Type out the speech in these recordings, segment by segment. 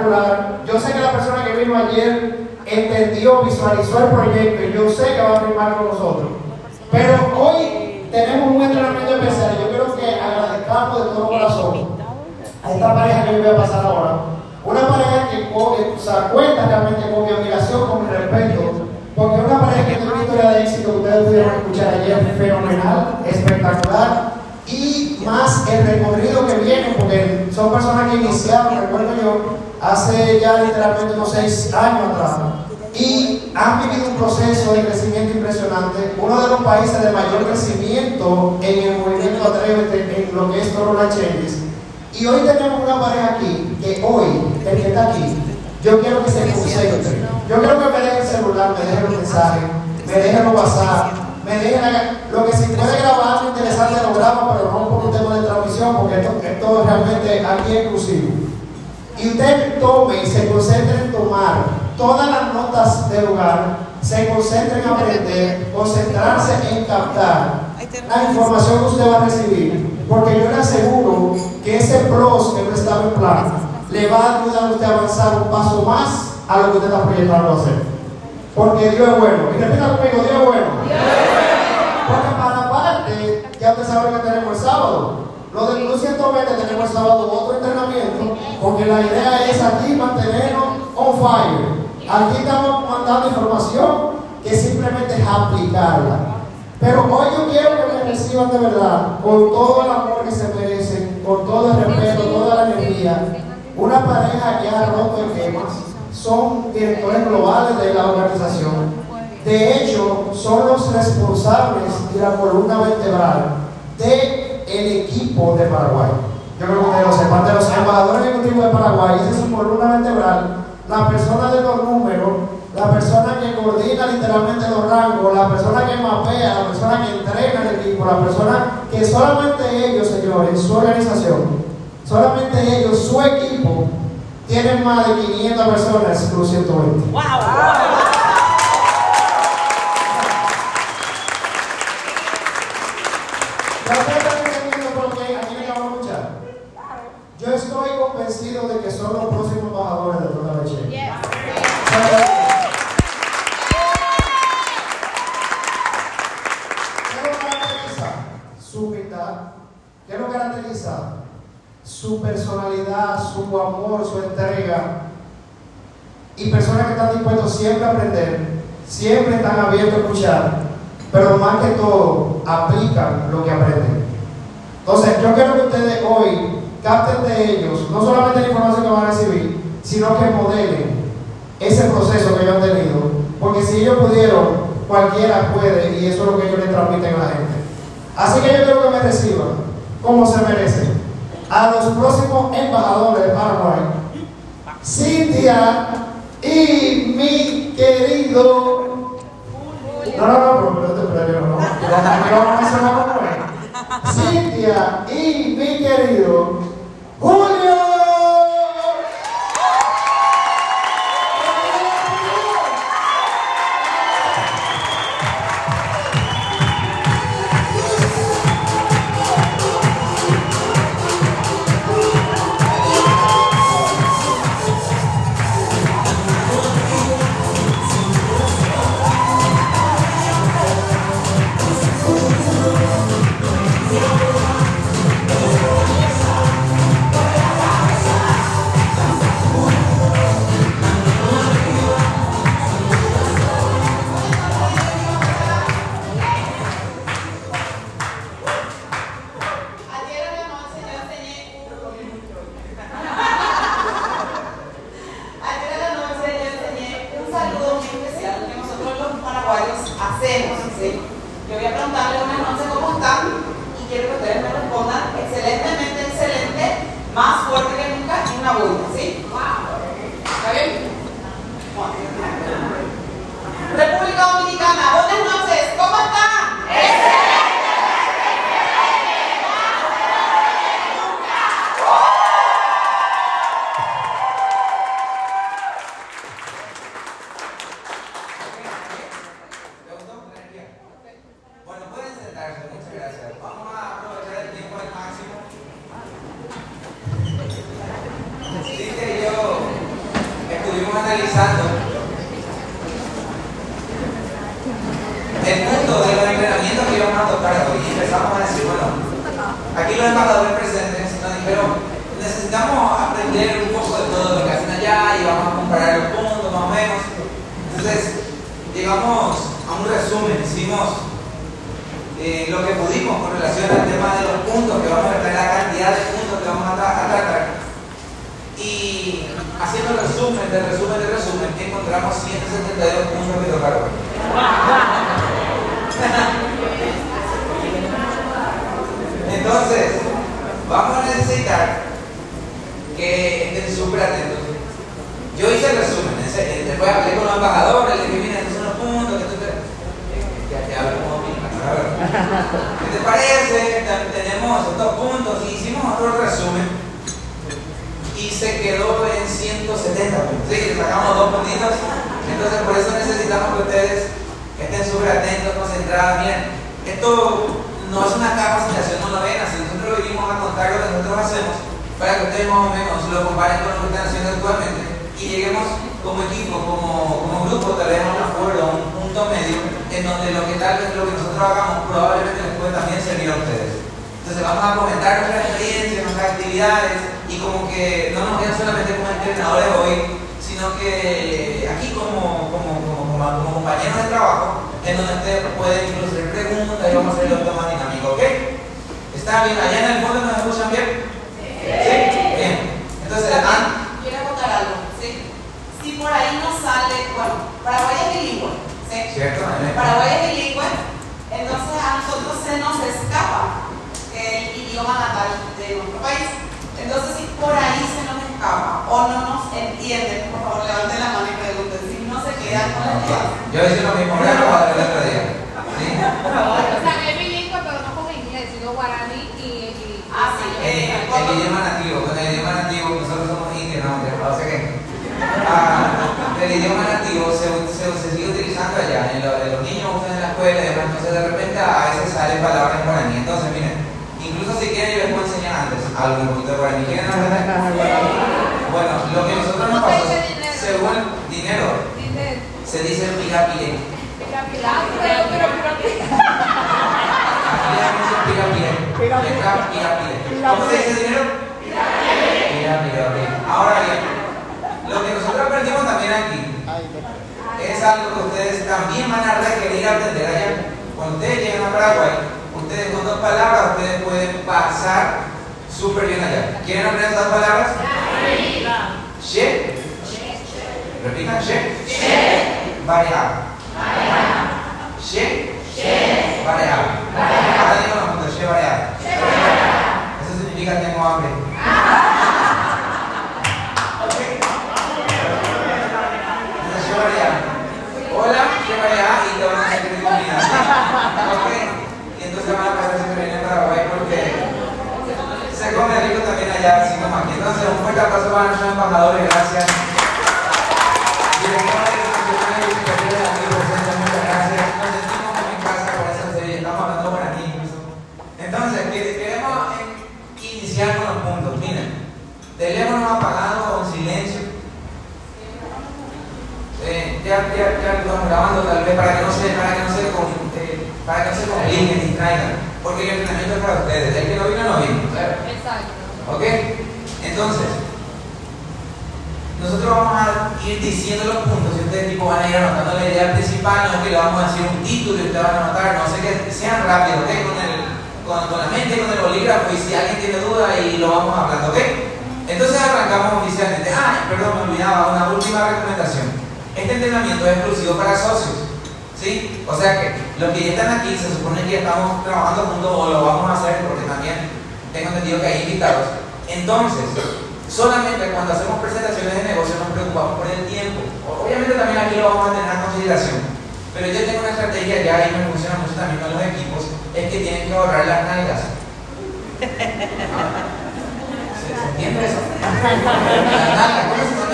espectacular. Yo sé que la persona que vino ayer entendió, visualizó el proyecto y yo sé que va a firmar con nosotros. Pero hoy tenemos un entrenamiento especial. Yo quiero que agradezcamos de todo corazón a esta pareja que yo voy a pasar ahora. Una pareja que se cuenta realmente con mi admiración, con mi respeto, porque una pareja que tiene una historia de éxito que ustedes pudieron escuchar ayer, fenomenal, espectacular y más el recorrido que viene, porque son personas que iniciaron, recuerdo yo, hace ya literalmente unos seis años atrás, y han vivido un proceso de crecimiento impresionante, uno de los países de mayor crecimiento en el movimiento Atrévete, en lo que es Corona Changes. Y hoy tenemos una pareja aquí, que hoy, el que está aquí, yo quiero que se concentre. Yo quiero que me dejen el celular, me dejen los mensajes, me dejen los WhatsApp, me dejen lo que se puede grabar interesante lo grabo, pero no por un tema de transmisión, porque esto, esto es realmente aquí exclusivo. Y usted tome y se concentre en tomar todas las notas del lugar, se concentre en aprender, concentrarse en captar la información que usted va a recibir, porque yo le aseguro que ese pros que no estaba en plan le va a ayudar a usted a avanzar un paso más a lo que usted está proyectando hacer. Porque Dios es bueno. Y repita conmigo, Dios es bueno. Porque para parte, ya usted sabe que tenemos el sábado. Lo del Club 120 tenemos el sábado otro entrenamiento, porque la idea es aquí mantenernos on fire. Aquí estamos mandando información que simplemente es aplicarla. Pero hoy yo quiero que me reciban de verdad, con todo el amor que se merecen, con todo el respeto, toda la energía, una pareja que ha roto esquemas, son directores globales de la organización. De hecho, son los responsables de la columna vertebral del el equipo de Paraguay. Yo que ustedes lo sepan, de los embajadores ejecutivos de Paraguay, esa es su columna vertebral, la persona de los números, la persona que coordina literalmente los rangos, la persona que mapea, la persona que entrena el equipo, la persona que solamente ellos, señores, su organización, solamente ellos, su equipo, tienen más de 500 personas en 120. ¡Wow! Yo Personalidad, su amor, su entrega. Y personas que están dispuestos siempre a aprender, siempre están abiertos a escuchar, pero más que todo aplican lo que aprenden. Entonces, yo quiero que ustedes hoy capten de ellos no solamente la información que van a recibir, sino que modelen ese proceso que ellos han tenido. Porque si ellos pudieron, cualquiera puede, y eso es lo que ellos le transmiten a la gente. Así que yo quiero que me reciban como se merecen. A embajadores de Paraguay, Cintia y mi querido. No, no, no, pero no, no, no, no, no, no, Cintia y mi querido Julio. O no nos entienden, por favor, levanten la mano y pregunten. Si no se quedan con la idea. Yo hice lo mismo, acabo de el otro día. ¿Sí? O sea, es bilingüe, pero no con inglés, sino guaraní y. y ah, sí. Eh, el idioma nativo, con el idioma nativo, nosotros somos indios, no, o sea que. Ah, el idioma nativo se, se, se, sigue utilizando allá, en, lo, en los niños usan en la escuela y demás, entonces de repente a veces salen palabras en guaraní. Entonces, miren, incluso si quieren yo les puedo enseñar antes algo un poquito de guaraní. ¿Quieren aprender? Bueno, lo que nosotros nos pasó, según dinero, se dice pigapile. Pero, pero, pero, ¿Cómo se dice dinero? Pigapile. Ahora bien, lo que nosotros aprendimos también aquí es algo que ustedes también van a requerir aprender allá. Cuando ustedes lleguen a Paraguay, ustedes con dos palabras, ustedes pueden pasar súper bien allá. ¿Quieren aprender estas palabras? She. Repitan, she. Variable. She. Variable. Ahora digo juntos, she variable. Eso significa tengo hambre. Hola, she variable y te van a servir comida. Ok entonces van a pasar siempre bien en Paraguay porque también allá. Entonces, un fuerte aplauso para nuestros embajadores, gracias. Estamos hablando. Entonces, queremos iniciar con los puntos. Miren, teléfonos apagados silencio. Eh, ya, estamos grabando tal vez para que no se, para que se para que no se distraigan, porque el entrenamiento es para ustedes, el que no vino, no vino, Exacto. ¿Ok? Entonces, nosotros vamos a ir diciendo los puntos y ustedes tipo van a ir anotando la idea principal, no es que le vamos a decir un título y ustedes van a anotar, no sé que sean rápidos, ¿ok? Con, el, con, con, la mente, con el bolígrafo y si alguien tiene duda y lo vamos hablando, ¿ok? Entonces arrancamos oficialmente. Ah, perdón, me olvidaba, una última recomendación. Este entrenamiento es exclusivo para socios. ¿Sí? O sea que los que ya están aquí se supone que estamos trabajando juntos o lo vamos a hacer porque también tengo entendido que hay invitados. Entonces, solamente cuando hacemos presentaciones de negocio nos preocupamos por el tiempo. Obviamente también aquí lo vamos a tener en consideración. Pero yo tengo una estrategia ya y me funciona mucho también con los equipos, es que tienen que ahorrar las nalgas. ¿Se, entiende eso? Las nalgas, ¿cómo se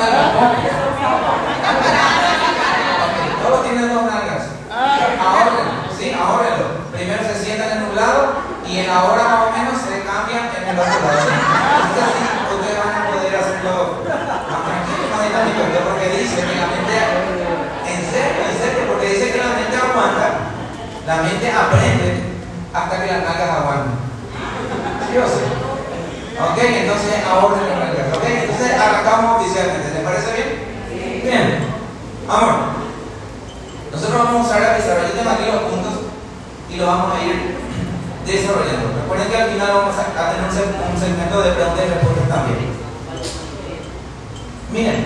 Todo tiene dos nalgas. Ahorren, sí, ahorrenlo. Primero se sientan en un lado y en la hora más o menos se cambian en el otro lado. Entonces así ustedes van a poder hacerlo más tranquilo, más dinámico, porque dice que la mente, en serio, en serio, porque dice que la mente aguanta La mente aprende hasta que las nalgas aguanten. ¿Sí o sí? Ok, entonces ahora las nalgas. Ok, entonces arrancamos oficialmente. ¿Les parece bien? Bien. Amor. Nosotros vamos a usar. Yo tengo aquí los puntos y lo vamos a ir desarrollando. Recuerden que al final vamos a, tener un seg- un segmento de preguntas y respuestas también. Miren,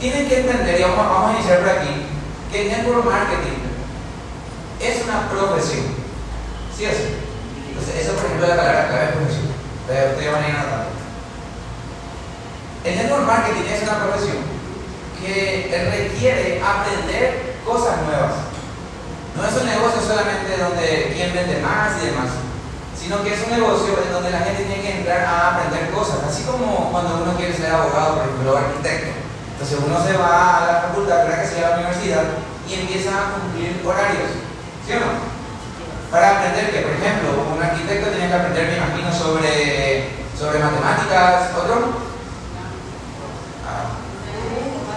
tienen que entender, y vamos, a iniciar por aquí, que el network marketing es una profesión. ¿Sí sí? Entonces, eso por ejemplo es la palabra clave es profesión. Ustedes van a ir. El network marketing es una profesión que requiere aprender cosas nuevas. No es un negocio solamente donde quién vende más y demás, sino que es un negocio en donde la gente tiene que entrar a aprender cosas, así como cuando uno quiere ser abogado, por ejemplo, arquitecto. Entonces uno se va a la facultad, ¿verdad? que se va a la universidad, y empieza a cumplir horarios, ¿sí o no? Para aprender que, por ejemplo, un arquitecto tiene que aprender, me imagino, sobre, sobre matemáticas, otro.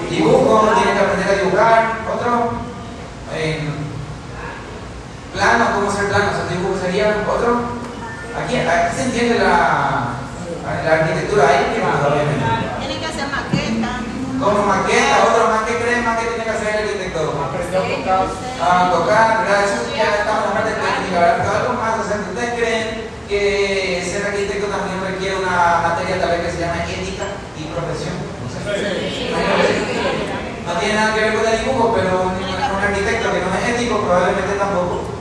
Ah, dibujo, tiene que aprender a dibujar, otro. En planos, cómo hacer planos, el dibujo sería otro. Aquí, aquí se entiende la, la arquitectura, ahí que más, obviamente. Tienen que hacer maqueta. Como maqueta, otro más que creen, más que tiene que hacer el arquitecto. A tocar, ¿verdad? Eso ya estamos en la parte técnica, ¿verdad? Pero algo más, o sea, que ustedes creen que ser arquitecto también requiere una materia tal vez que se llama ética y profesión. No sé. No tiene nada que ver con el dibujo, pero un, un arquitecto que no es ético probablemente tampoco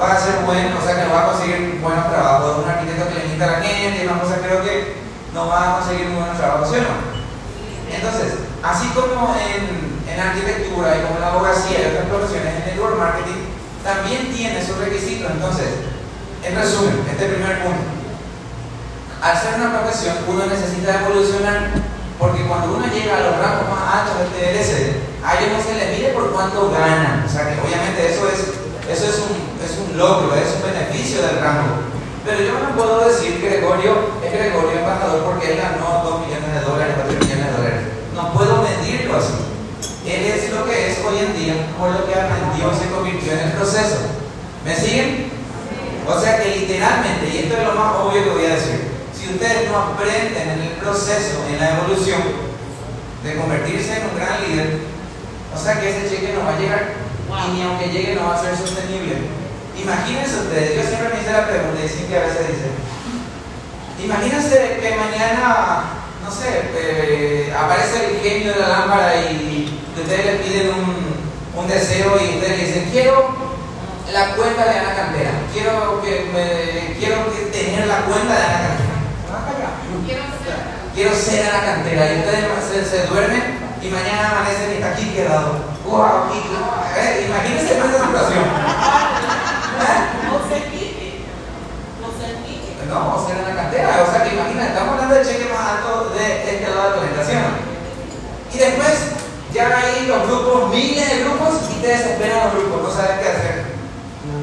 va a ser bueno, o sea que no va a conseguir buenos trabajos. Un arquitecto que le invita a la gente y una cosa creo que no va a conseguir muy buenos trabajos, ¿sí o no? Entonces, así como en, en arquitectura y como en la abogacía y otras profesiones, en network marketing también tiene sus requisitos. Entonces, en resumen, este primer punto. Al ser una profesión, uno necesita evolucionar porque cuando uno llega a los rangos más altos del TLC, a ellos no se les mide por cuánto ganan. O sea que obviamente eso es, eso es, un, es un logro, es un beneficio del rango. Pero yo no puedo decir que Gregorio es Gregorio embajador porque él ganó 2 millones de dólares o 3 millones de dólares. No puedo medirlo así. Él es lo que es hoy en día por lo que aprendió se convirtió en el proceso. ¿Me siguen? O sea que literalmente, y esto es lo más obvio que voy a decir, si ustedes no aprenden en el proceso, en la evolución, de convertirse en un gran líder, o sea que ese cheque no va a llegar. Y ni aunque llegue no va a ser sostenible. Imagínense ustedes, yo siempre me hice la pregunta y Cintia a veces dice, imagínense que mañana, no sé, eh, aparece el genio de la lámpara y ustedes le piden un, un deseo y ustedes le dicen, quiero la cuenta de Ana Cantera, quiero, que me, quiero que tener la cuenta de Ana Cantera. Va para allá. Quiero ser. Quiero ser Ana Cantera y ustedes se, se duermen y mañana amanecen y está aquí quedado. ¡Wow! aquí, eh, imagínense esa situación. No se quite. No se quite. No, o sea, en la cantera. O sea, que imagina, estamos hablando del cheque más alto de este lado de la presentación. Y después, ya hay los grupos, miles de grupos, y te desesperan los grupos, no sabes qué hacer.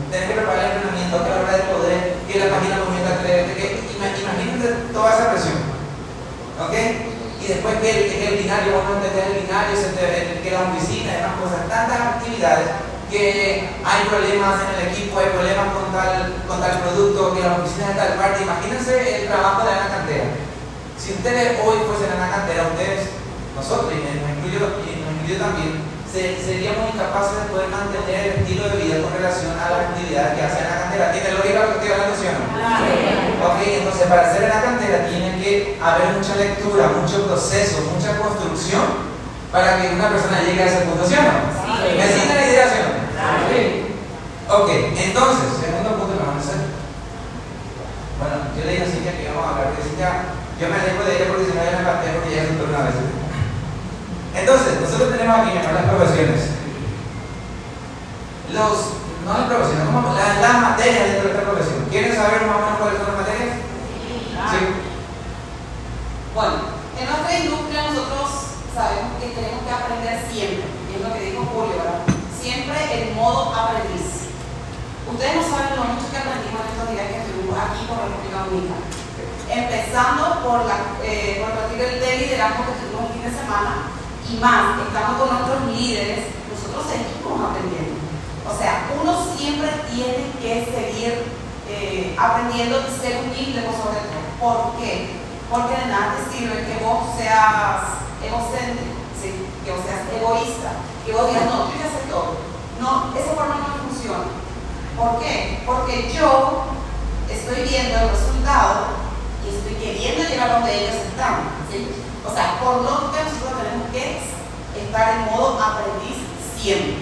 Tienes que preparar el entrenamiento, que la hora de poder, que la página comienza a creer, que imagínate toda esa presión. ¿Ok? Y después que el, binario, bueno, entender el binario, que la oficina, demás cosas, tantas actividades que hay problemas en el equipo, hay problemas con tal, con tal producto, que la oficina es tal parte. Imagínense el trabajo de Ana Cantera. Si ustedes hoy fuesen Ana Cantera, ustedes, nosotros, y me, incluyo, me incluyo también, se- seríamos incapaces de poder mantener el estilo de vida con relación a las actividades que hace Ana Cantera. ¿Tiene lógica lo que estoy hablando, sí o no? Ok, entonces para hacer Ana Cantera tiene que haber mucha lectura, mucho proceso, mucha construcción para que una persona llegue a ese punto, ¿sí o no? ¿Me siguen la idea, sí? Ok, entonces, segundo punto que vamos a hacer. Bueno, yo le dije a Cintia que íbamos a hablar, porque Cintia, yo me alejo de ella porque si no ella me patea porque ella se una vez. Entonces, nosotros tenemos aquí ¿no? las profesiones. Los, no las profesiones, las, las materias dentro de esta profesión. ¿Quieren saber más o menos cuáles son las? Bueno, en nuestra industria nosotros sabemos que tenemos que aprender siempre, y es lo que dijo Julio, ¿verdad? Siempre en modo aprendiz. Ustedes no saben lo mucho que aprendimos en estos días que estuvimos aquí por República Dominicana. Empezando por, la, eh, por partir del liderazgo que tuvimos un fin de semana y más, estamos con nuestros líderes, nosotros seguimos aprendiendo. O sea, uno siempre tiene que seguir eh, aprendiendo y ser humilde por sobre todo. ¿Por qué? Porque de nada te sirve que vos seas egocéntrico, que vos seas egoísta, que vos digas, no, yo ya sé todo. No, esa forma no funciona. ¿Por qué? Porque yo estoy viendo el resultado y estoy queriendo llegar donde ellos están. O sea, por lo que nosotros tenemos que estar en modo aprendiz siempre.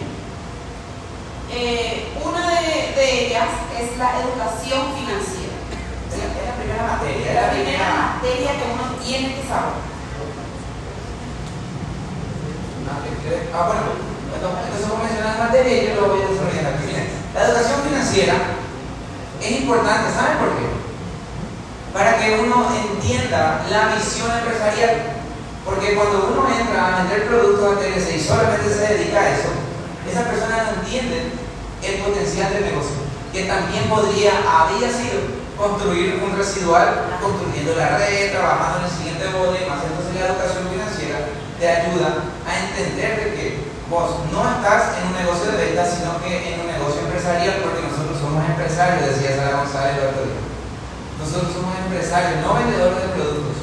Eh, una de ellas es la educación financiera. La primera materia, es la primera materia que uno tiene que saber. Ah, bueno, entonces como mencionar la materia y yo lo voy a desarrollar aquí. La educación financiera es importante, ¿saben por qué? Para que uno entienda la visión empresarial. Porque cuando uno entra a vender productos a TLC y solamente se dedica a eso, esa persona no entiende el potencial del negocio, que también podría, había sido, construir un residual, construyendo la red, trabajando en el siguiente bode, más entonces la educación financiera te ayuda a entender de que vos no estás en un negocio de venta, sino que en un negocio empresarial, porque nosotros somos empresarios, decía Sara González el otro día. Nosotros somos empresarios, no vendedores de productos.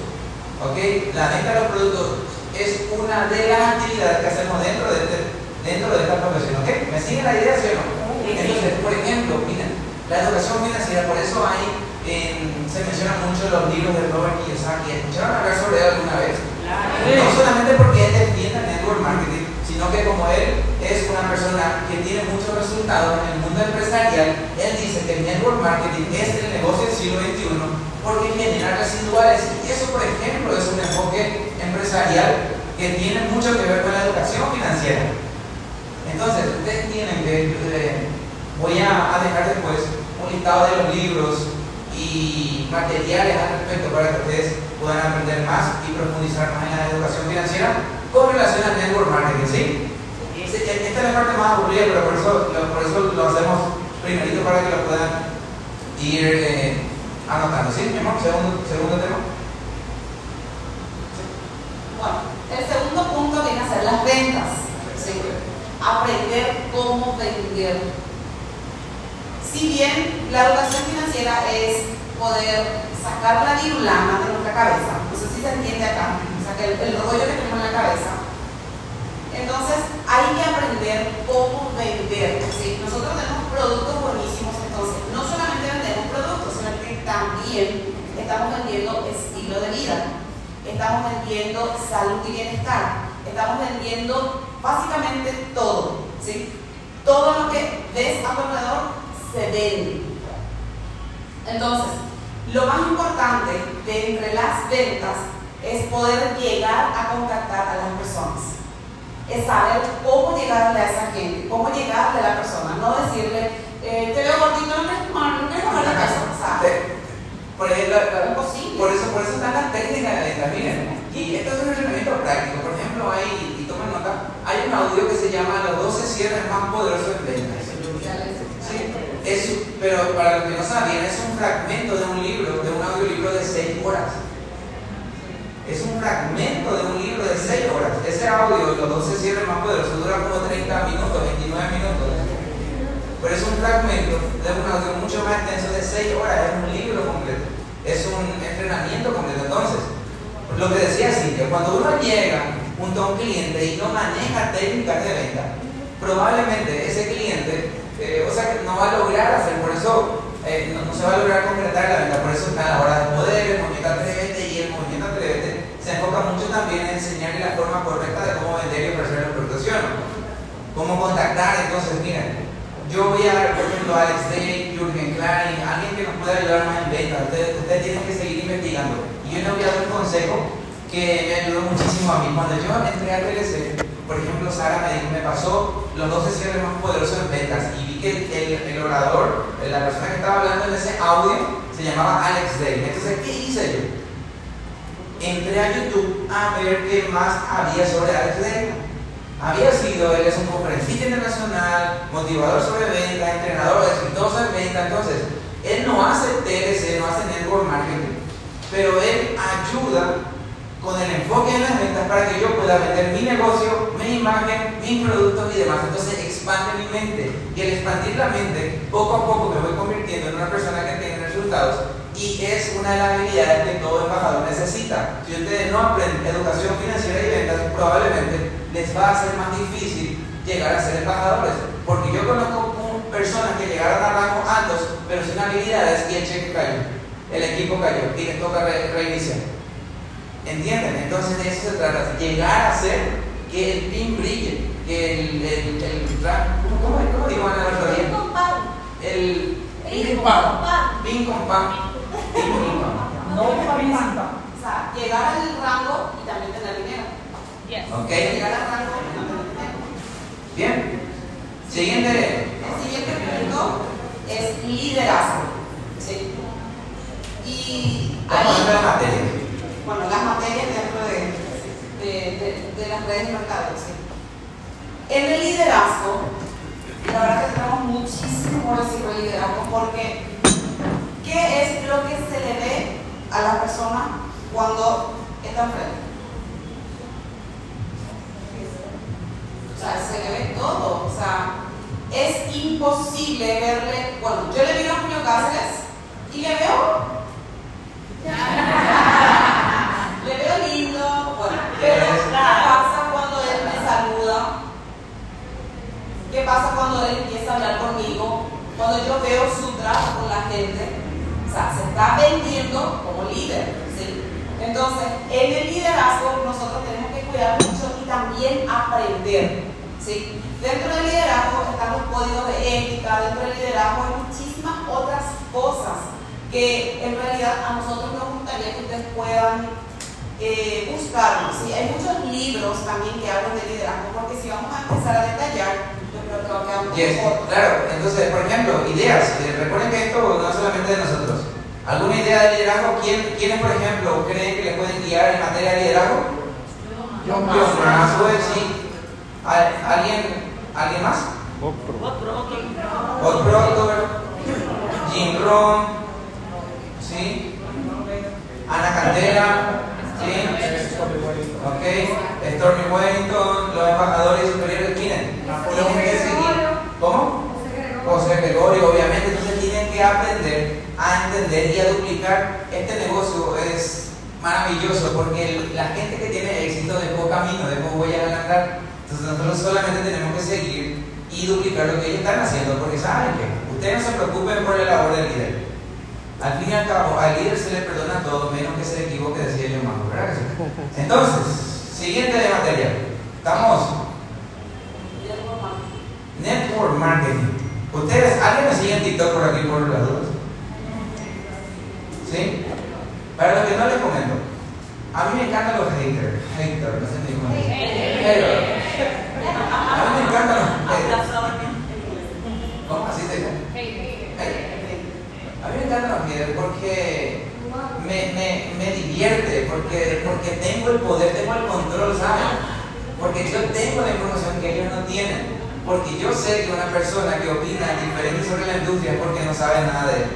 ¿Ok? La venta de los productos es una de las actividades que hacemos dentro de, este, dentro de esta profesión. ¿Ok? ¿Me sigue la idea, sí o no? Entonces, por ejemplo, miren, la educación financiera, por eso hay, en- se mencionan mucho los libros de Robert Kiyosaki. ¿Escucharon hablar sobre él alguna vez? No solamente porque él defiende el network marketing, sino que como él es una persona que tiene muchos resultados en el mundo empresarial, él dice que el network marketing es el negocio del siglo XXI porque genera residuales. Y eso, por ejemplo, es un enfoque empresarial que tiene mucho que ver con la educación financiera. Entonces, ustedes tienen que, eh, voy a, a dejar después un listado de los libros y materiales al respecto para que ustedes puedan aprender más y profundizar más en la educación financiera con relación al network marketing, ¿sí? Sí, Esta es la parte más aburrida, pero por eso, por eso lo hacemos primerito para que lo puedan ir eh, anotando, ¿sí? Mi amor, segundo, segundo tema. Bueno, el segundo punto viene a ser las ventas. ¿sí? Aprender cómo vender. Si bien la educación financiera es poder sacar la virulana de nuestra cabeza, no sé si se entiende acá, o sea, el, el rollo que tenemos en la cabeza, entonces hay que aprender cómo vender. ¿sí? Nosotros tenemos productos buenísimos, entonces no solamente vendemos productos, sino que también estamos vendiendo estilo de vida, estamos vendiendo salud y bienestar, estamos vendiendo básicamente todo. ¿sí? Todo lo que ves a tu alrededor se vende. Entonces, lo más importante de entre las ventas es poder llegar a contactar a las personas es saber cómo llegarle a esa gente, cómo llegarle a la persona, no decirle, eh, te veo gordito, no de peso, o sea, Eh, Por, ejemplo, la- por, eso, por eso están las técnicas de venta, miren. Y esto es un entrenamiento práctico. Por ejemplo, hay, y tomen nota, hay un audio que se llama Los 12 cierres más poderosos en ventas. Es, pero para los que no sabían, es un fragmento de un libro, de un audiolibro de 6 horas. Es un fragmento de un libro de 6 horas. Ese audio, los 12 cierres más poderosos, dura como 30 minutos, 29 minutos. Pero es un fragmento de un audio mucho más extenso de 6 horas, es un libro completo, es un entrenamiento completo. Entonces, lo que decía Cintia, cuando uno llega junto a un cliente y no maneja técnicas de venta, probablemente ese cliente, o sea, que no va a lograr hacer, por eso eh, no, se va a lograr concretar la venta, por eso está la hora de poder, el movimiento atrévete y el movimiento atrévete se enfoca mucho también en enseñarle la forma correcta de cómo vender y ofrecer los productos, ¿sí o no? Cómo contactar, entonces miren, yo voy a dar, por ejemplo, a Alex Day, Jürgen Klein, alguien que nos pueda ayudar más en venta. Ustedes, ustedes tienen que seguir investigando. Y yo les voy a dar un consejo que me ayudó muchísimo a mí. Cuando yo entré a TLC, por ejemplo, Sara me, me pasó los 12 cierres más poderosos en ventas y vi que el, el- el orador, la persona que estaba hablando en ese audio, se llamaba Alex Day. Entonces, ¿qué hice yo? Entré a YouTube a ver qué más había sobre Alex Day. Había sido, él es un conferencista internacional, motivador sobre venta, entrenador exitoso en venta. Entonces, él no hace TLC, no hace network marketing, pero él ayuda con el enfoque en las ventas para que yo pueda vender mi negocio, mi imagen, mis productos y demás. Entonces, expande mi mente. Y el expandir la mente, poco a poco me voy convirtiendo en una persona que tiene resultados y es una de las habilidades que todo embajador necesita. Si ustedes no aprenden educación financiera y ventas, probablemente les va a ser más difícil llegar a ser embajadores. Porque yo conozco personas que llegaron a rangos altos, pero sin habilidades y el cheque cayó, el equipo cayó y les toca reiniciar. ¿Entienden? Entonces de eso se trata, llegar a ser que el pin brille, que el, el, el, ¿cómo, cómo, cómo digo Ana el Pin con pan. El pin con pan. Pin con pan. Pin con pan. No O sea, llegar al rango y también tener dinero. Yes. ¿Ok? Llegar al rango y también tener dinero. Bien. Siguiente. El siguiente punto es liderazgo. ¿sí? Y Vamos a ahí, ver la materia. Bueno, las materias dentro de, de, las redes de mercado. ¿sí? En el liderazgo, la verdad que tenemos muchísimo por decir de liderazgo porque ¿qué es lo que se le ve a la persona cuando está enfrente? O sea, se le ve todo. O sea, es imposible verle. Bueno, yo le miro a Julio Cáceres y le veo. le veo lindo. Bueno, pero ¿qué pasa cuando él me saluda? ¿Qué pasa cuando él empieza a hablar conmigo? Cuando yo veo su trato con la gente. O sea, se está vendiendo como líder. ¿sí? Entonces, en el liderazgo nosotros tenemos que cuidar mucho y también aprender. ¿sí? Dentro del liderazgo están los códigos de ética, dentro del liderazgo hay muchísimas otras cosas que en realidad a nosotros nos gustaría que ustedes puedan eh, buscarnos. ¿sí? Hay muchos libros también que hablan de liderazgo, porque si vamos a empezar a detallar, yo creo que va a quedar Yes, claro, entonces, por ejemplo, ideas. Eh, recuerden que esto no es solamente de nosotros. ¿Alguna idea de liderazgo? ¿Quién, ¿Quiénes, por ejemplo, creen que le pueden guiar en materia de liderazgo? Yo John más. Maxwell, sí. ¿Al- ¿Alguien, ¿Alguien más? Bob Proctor, Jim Rohn, ¿sí? Ana Cantera, ¿sí? Ok, Stormy Wellington, los embajadores superiores, miren, tienen que seguir. ¿Cómo? José Gregorio, obviamente, entonces tienen que aprender a entender y a duplicar. Este negocio es maravilloso porque la gente que tiene éxito dejó camino, dejó huellas al andar. Entonces nosotros solamente tenemos que seguir y duplicar lo que ellos están haciendo porque saben que ustedes no se preocupen por la labor del líder. Al fin y al cabo, al líder se le perdona todo menos que se equivoque, decía yo más, ¿verdad que? Entonces, siguiente de materia. Estamos Network marketing. ¿Ustedes, alguien me sigue en TikTok por aquí por las dudas? ¿Sí? Para los que no les comento, a mí me encantan los haters. Haters, no sé ni cómo. Haters. A mí me encantan los haters. ¿Cómo? ¿Así se dice? Haters. A mí me encantan los haters porque me, me, me divierte, porque, porque tengo el poder, tengo el control, ¿saben? Porque yo tengo la información que ellos no tienen. Porque yo sé que una persona que opina diferente sobre la industria es porque no sabe nada de él.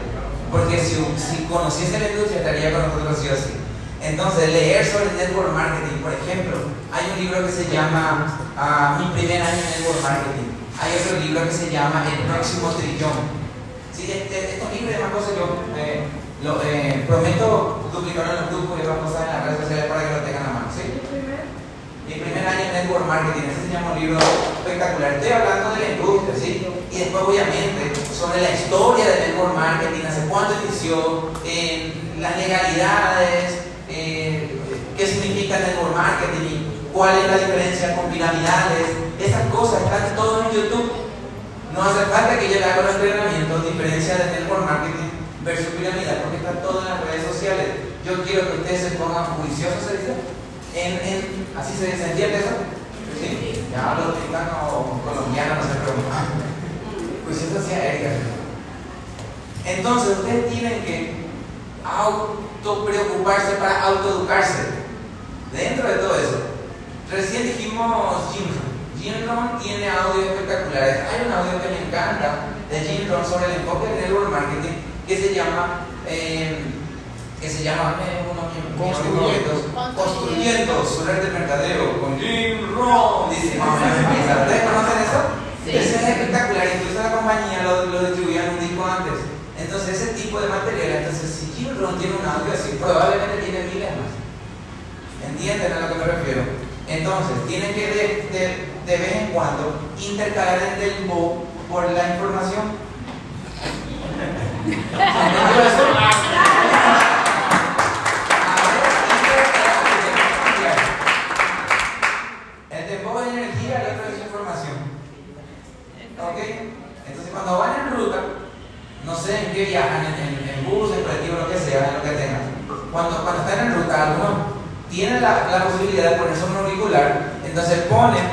Porque si, si conociese la industria estaría con nosotros sí o sí. Entonces, leer sobre network marketing, por ejemplo, hay un libro que se llama ah, Mi primer año en network marketing. Hay otro libro que se llama El próximo trillón. Sí, este, estos libros y demás cosas yo eh, lo, eh, prometo duplicarlo en los grupos y otras cosas en las redes sociales para que lo tengan a mano. ¿sí? Mi primer año en Network Marketing, ese se llama un libro espectacular. Estoy hablando de la industria, ¿sí? Y después, obviamente, sobre la historia del Network Marketing, hace cuánto inició, eh, las legalidades, eh, qué significa el Network Marketing, cuál es la diferencia con piramidales. Esas cosas están todas en YouTube. No hace falta que yo le haga un entrenamiento, diferencia de Network Marketing versus piramidal, porque está todo en las redes sociales. Yo quiero que ustedes se pongan juiciosos, ¿se dice? En, en, ¿Así se, se entiende eso? Sí, ya hablo mexicano o colombiano, no pero pues eso hacía Erika. Entonces ustedes tienen que auto preocuparse para autoeducarse. Dentro de todo eso, recién dijimos Jim. Jim Rohn tiene audios espectaculares. Hay un audio que me encanta de Jim Rohn sobre el enfoque del network marketing que se llama, eh, que se llama eh, uno, construyendo, construyendo su red de mercadeo con Jim Rohn, dice ¿ustedes conocen eso? Sí. Eso es espectacular, incluso la compañía lo, lo distribuía en un disco antes. Entonces ese tipo de material, entonces si Jim Rohn tiene un audio así, probablemente tiene miles más. ¿Entienden a lo que me refiero? Entonces, tienen que de, vez en cuando intercalar el del por la información el dembow es energía, el otro es información. Entonces, cuando van en ruta, no sé en qué viajan, en, en, en bus, en colectivo, lo que sea, en lo que tengan. Cuando, cuando están en ruta, algunos tienen la, la posibilidad de ponerse un auricular, entonces ponen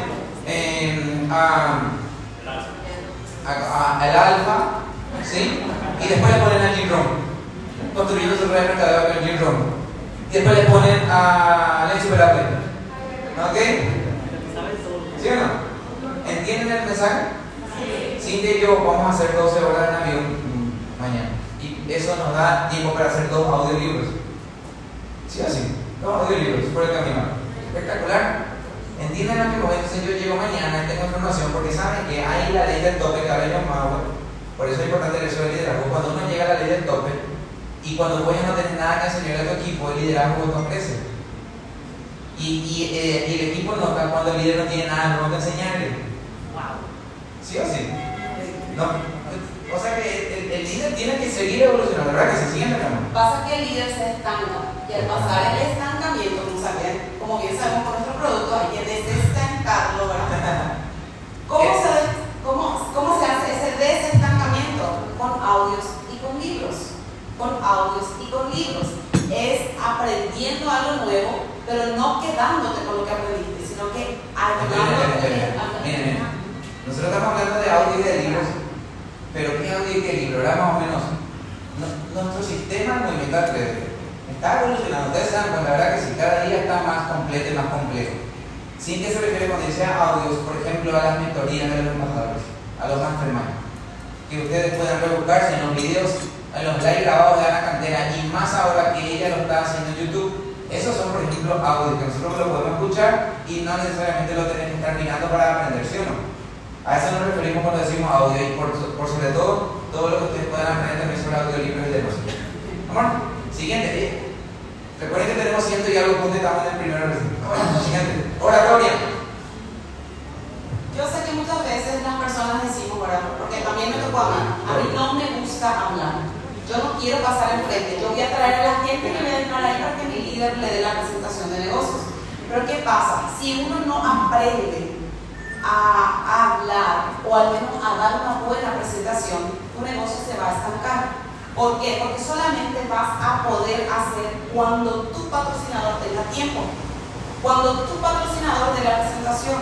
eh, a, a, a, el alfa, ¿sí? Y después le ponen a Jim Rohn, construyendo su red de mercadeo con Jim Rohn. Y después le ponen a Alex Superable. ¿Ok? ¿Sí o no? ¿Entienden el mensaje? Cintia y yo vamos a hacer 12 horas en avión mañana. Y eso nos da tiempo para hacer dos audiolibros. ¿Sí o sí? Dos audiolibros por el camino. Espectacular. Entienden lo que voy. Entonces yo llego mañana y tengo información porque saben que hay la ley del tope John Mauer. Por eso es importante el eso del liderazgo. Cuando uno llega a la ley del tope y cuando vos ya no tenés nada que enseñarle a tu equipo, el liderazgo no crece. Y, y, eh, y el equipo nota cuando el líder no tiene nada nuevo que enseñarle. ¿Sí o sí? No. O sea que el, el líder tiene que seguir evolucionando, ¿verdad? Que se sigue en Pasa que el líder se estanca y al pasar el estancamiento, como, saben, como bien sabemos con nuestro producto, hay que desestancarlo, ¿verdad? ¿Cómo se, cómo, ¿Cómo se hace ese desestancamiento? Con audios y con libros. Con audios y con libros. Es aprendiendo algo nuevo, pero no quedándote con lo que aprendiste, sino que ayudándote. Nosotros estamos hablando de audio y de libros, pero ¿qué audio y qué libro? Era más o menos. no- nuestro sistema monumental está evolucionando. Ustedes saben, pues la verdad que sí, cada día está más completo y más complejo. ¿Sí qué se refiere cuando dice audios? Por ejemplo, a las mentorías de los embajadores, a los mastermind. Que ustedes puedan rebuscarse en los videos, los live grabados de Ana Cantera y más ahora que ella lo está haciendo en YouTube. Esos son, por ejemplo, audios que nosotros lo podemos escuchar y no necesariamente lo tenemos que estar mirando para aprender, ¿sí o no? A eso nos referimos cuando decimos audio y por, por sobre todo, todo lo que ustedes puedan aprender también sobre audiolibros y demás. Amor, siguiente. eh. Recuerden que tenemos ciento y algo puntos estamos en el primero. Bueno, siguiente. Oratoria. Yo sé que muchas veces las personas decimos, ¿verdad? Porque también me tocó hablar. A mí no me gusta hablar. Yo no quiero pasar enfrente. Yo voy a traer a la gente que me va a entrar ahí para que mi líder le dé la presentación de negocios. Pero ¿qué pasa? Si uno no aprende a hablar o al menos a dar una buena presentación, tu negocio se va a estancar. ¿Por qué? Porque solamente vas a poder hacer cuando tu patrocinador tenga tiempo. Cuando tu patrocinador dé la presentación.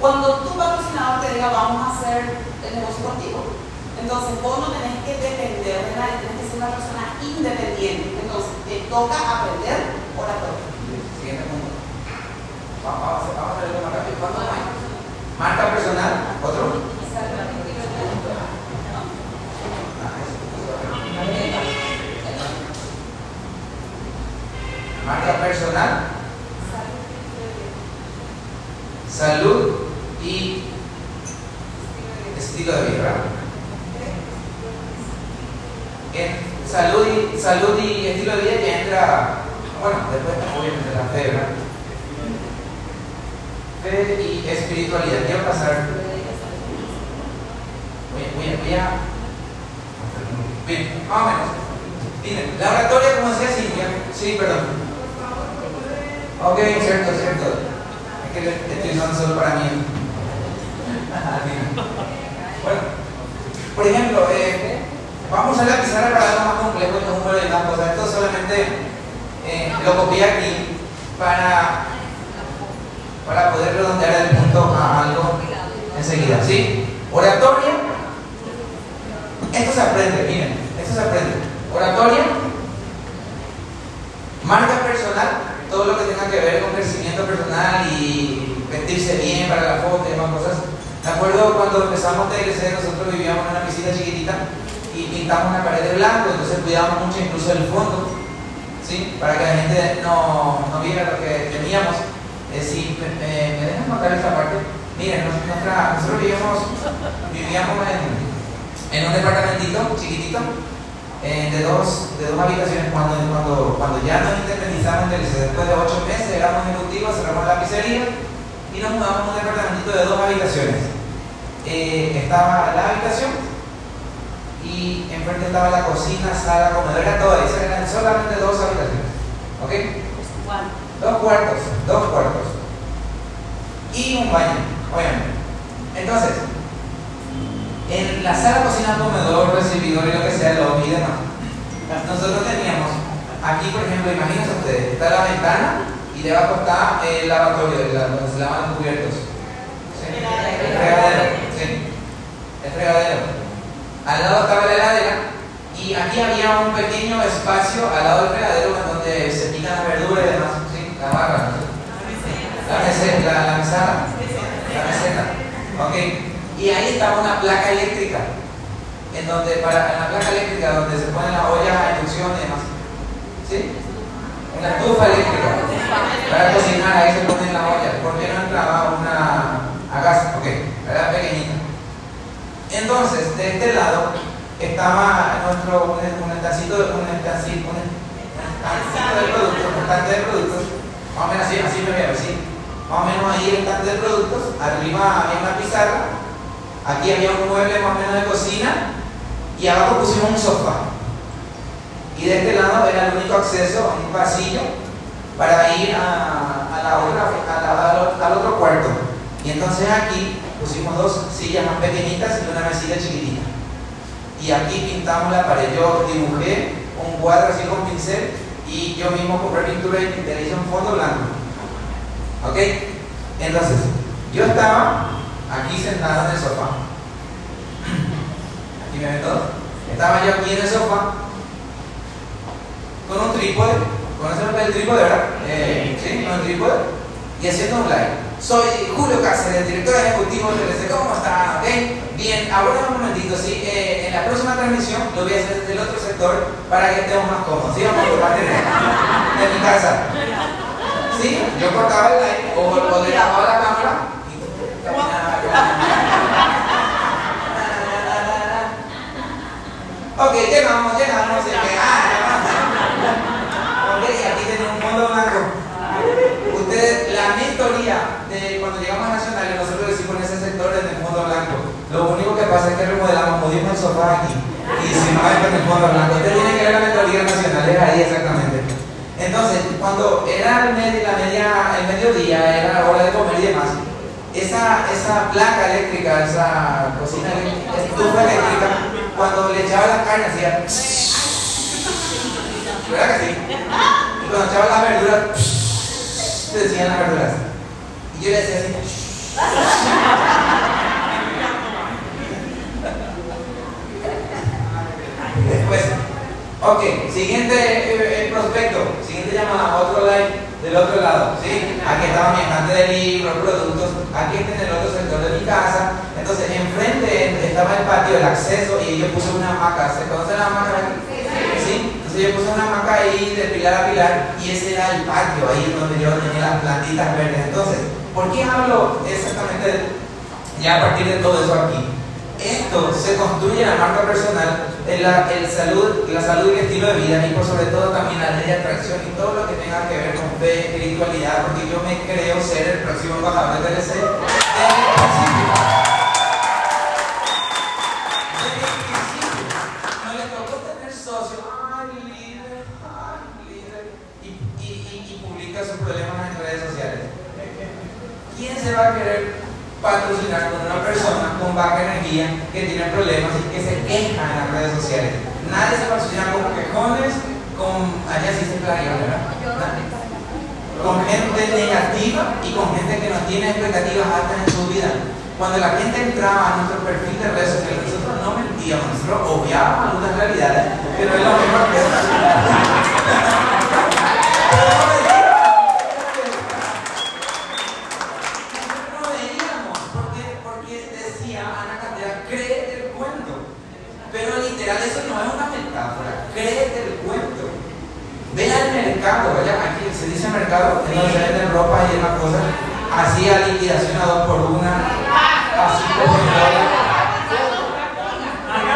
Cuando tu patrocinador te diga vamos a hacer el negocio contigo. Entonces vos no tenés que depender de nadie, tenés que ser una persona independiente. Entonces te toca aprender oratoria. Siguiente punto. Vamos, a- vamos a verlo más rápido. ¿Cuánto hay? Marca personal. Otro. Marca personal. Salud y estilo de vida. En salud y, salud y estilo de vida ya entra, bueno, después obviamente la fe, ¿verdad? Fe y espiritualidad. Quiero pasar. Voy, voy, voy a. Bien, más o menos. Miren, la oratoria, como decía Cintia, sí, perdón. Ok, cierto, cierto. Es que estoy usando solo para mí. bueno, por ejemplo, eh, vamos a la pizarra para algo más complejo, esto es un de más cosas. Esto solamente eh, lo copié aquí para, para poder redondear el punto a algo enseguida. ¿Sí? Oratoria. Esto se aprende, miren, esto se aprende. Oratoria, marca personal, todo lo que tenga que ver con crecimiento personal y vestirse bien para la foto y demás cosas. Me acuerdo cuando empezamos TLC, nosotros vivíamos en una piscina chiquitita y pintamos una pared de blanco, entonces cuidábamos mucho incluso el fondo, ¿sí? Para que la gente no, no viera lo que teníamos. Eh, si me, me- me dejan contar esta parte, miren, nosotros vivíamos, vivíamos en, un departamentito chiquitito eh, de, dos, de dos habitaciones. Cuando, cuando, cuando ya nos independizamos del después de ocho meses, éramos ejecutivos, cerramos la pizzería y nos mudamos a un departamento de dos habitaciones. Eh, estaba la habitación y enfrente estaba la cocina, sala, comedor, era todo ahí, eran solamente dos habitaciones. ¿Ok? Dos cuartos, dos cuartos. Y un baño, obviamente. Entonces, en la sala, cocina, comedor, recibidor y lo que sea, lobby y demás, nosotros teníamos, aquí por ejemplo, imagínense ustedes, está la ventana y debajo está el lavatorio, donde se lavan los cubiertos. ¿Sí? El fregadero, sí. El fregadero. Al lado estaba la heladera y aquí había un pequeño espacio al lado del fregadero donde se pican las verduras y demás, ¿sí? La barra, La meseta, la, mesada, la meseta. Ok. Y ahí estaba una placa eléctrica, en donde para en la placa eléctrica donde se ponen las ollas a inducción y demás. ¿Sí? Una estufa eléctrica. Para cocinar ahí se ponen las ollas. ¿Por qué no entraba una a gas? Ok, era pequeñita. Entonces, de este lado estaba nuestro un, estancito, un estancito, un estancito de productos, un estante de productos, más o menos así, así me veo, así. Más o menos ahí el estante de productos, arriba había una pizarra Aquí había un mueble más o menos de cocina y abajo pusimos un sofá. Y de este lado era el único acceso a un pasillo para ir a, la otra, al, otro cuarto. Y entonces aquí pusimos dos sillas más pequeñitas y una mesita chiquitita. Y aquí pintamos la pared. Yo dibujé un cuadro así con pincel y yo mismo compré pintura y le hice un fondo blanco. ¿Ok? Entonces, yo estaba aquí sentado en el sofá. Aquí me ven todos. Estaba yo aquí en el sofá con un trípode. ¿Conocen el trípode, verdad? Eh, sí, con un trípode. Y haciendo un live. Soy Julio Cáceres, director ejecutivo de TLC. ¿Cómo está? ¿Ok? Bien, ahora un momentito, sí. Eh, en la próxima transmisión lo voy a hacer desde el otro sector para que estemos más cómodos. ¿Sí? Vamos a tener de mi casa. ¿Sí? Yo cortaba el live o, o le tapaba la cámara Ok, llegamos, llegamos, llegamos. Ok, y aquí tenemos un fondo blanco. Ustedes, la mentoría de cuando llegamos a Nacionales, nosotros decimos en ese sector en el fondo blanco. Lo único que pasa es que remodelamos, movimos el sofá aquí y hicimos esto en el fondo blanco. Ustedes tienen que ver la mentoría nacional, es ahí exactamente. Entonces, cuando era el, el mediodía, era la hora de comer y demás, esa, esa placa eléctrica, esa cocina eléctrica, estufa eléctrica, cuando le echaba la carne hacía. ¿Verdad que sí? Y cuando echaba las verduras, decían las verduras. Y yo le decía así. Después, ok, siguiente eh, prospecto, siguiente llamada, otro live del otro lado, ¿sí? Aquí estaba mi estante de libros, productos, aquí está en el otro sector de mi casa. Entonces, enfrente estaba el patio, el acceso, y yo puse una hamaca. ¿Se conoce la hamaca aquí? Entonces, yo puse una hamaca ahí de pilar a pilar, y ese era el patio, ahí donde yo tenía las plantitas verdes. Entonces, ¿por qué hablo exactamente ya a partir de todo eso aquí? Esto se construye en la marca personal, en la, el salud, la salud y el estilo de vida, y por sobre todo también la ley de atracción y todo lo que tenga que ver con fe, espiritualidad, porque yo me creo ser el próximo embajador de TLC se va a querer patrocinar con una persona con baja energía que tiene problemas y que se queja en las redes sociales. Nadie se patrocina con quejones, con. allá sí se playa, ¿verdad? Con gente negativa y con gente que no tiene expectativas altas en su vida. Cuando la gente entraba a nuestro perfil de redes sociales, nosotros no mentíamos, nosotros obviábamos algunas realidades, pero es lo mejor que Aquí se dice mercado, en donde venden ropa y una cosa. Hacía liquidación a dos por una, a cinco por dólar.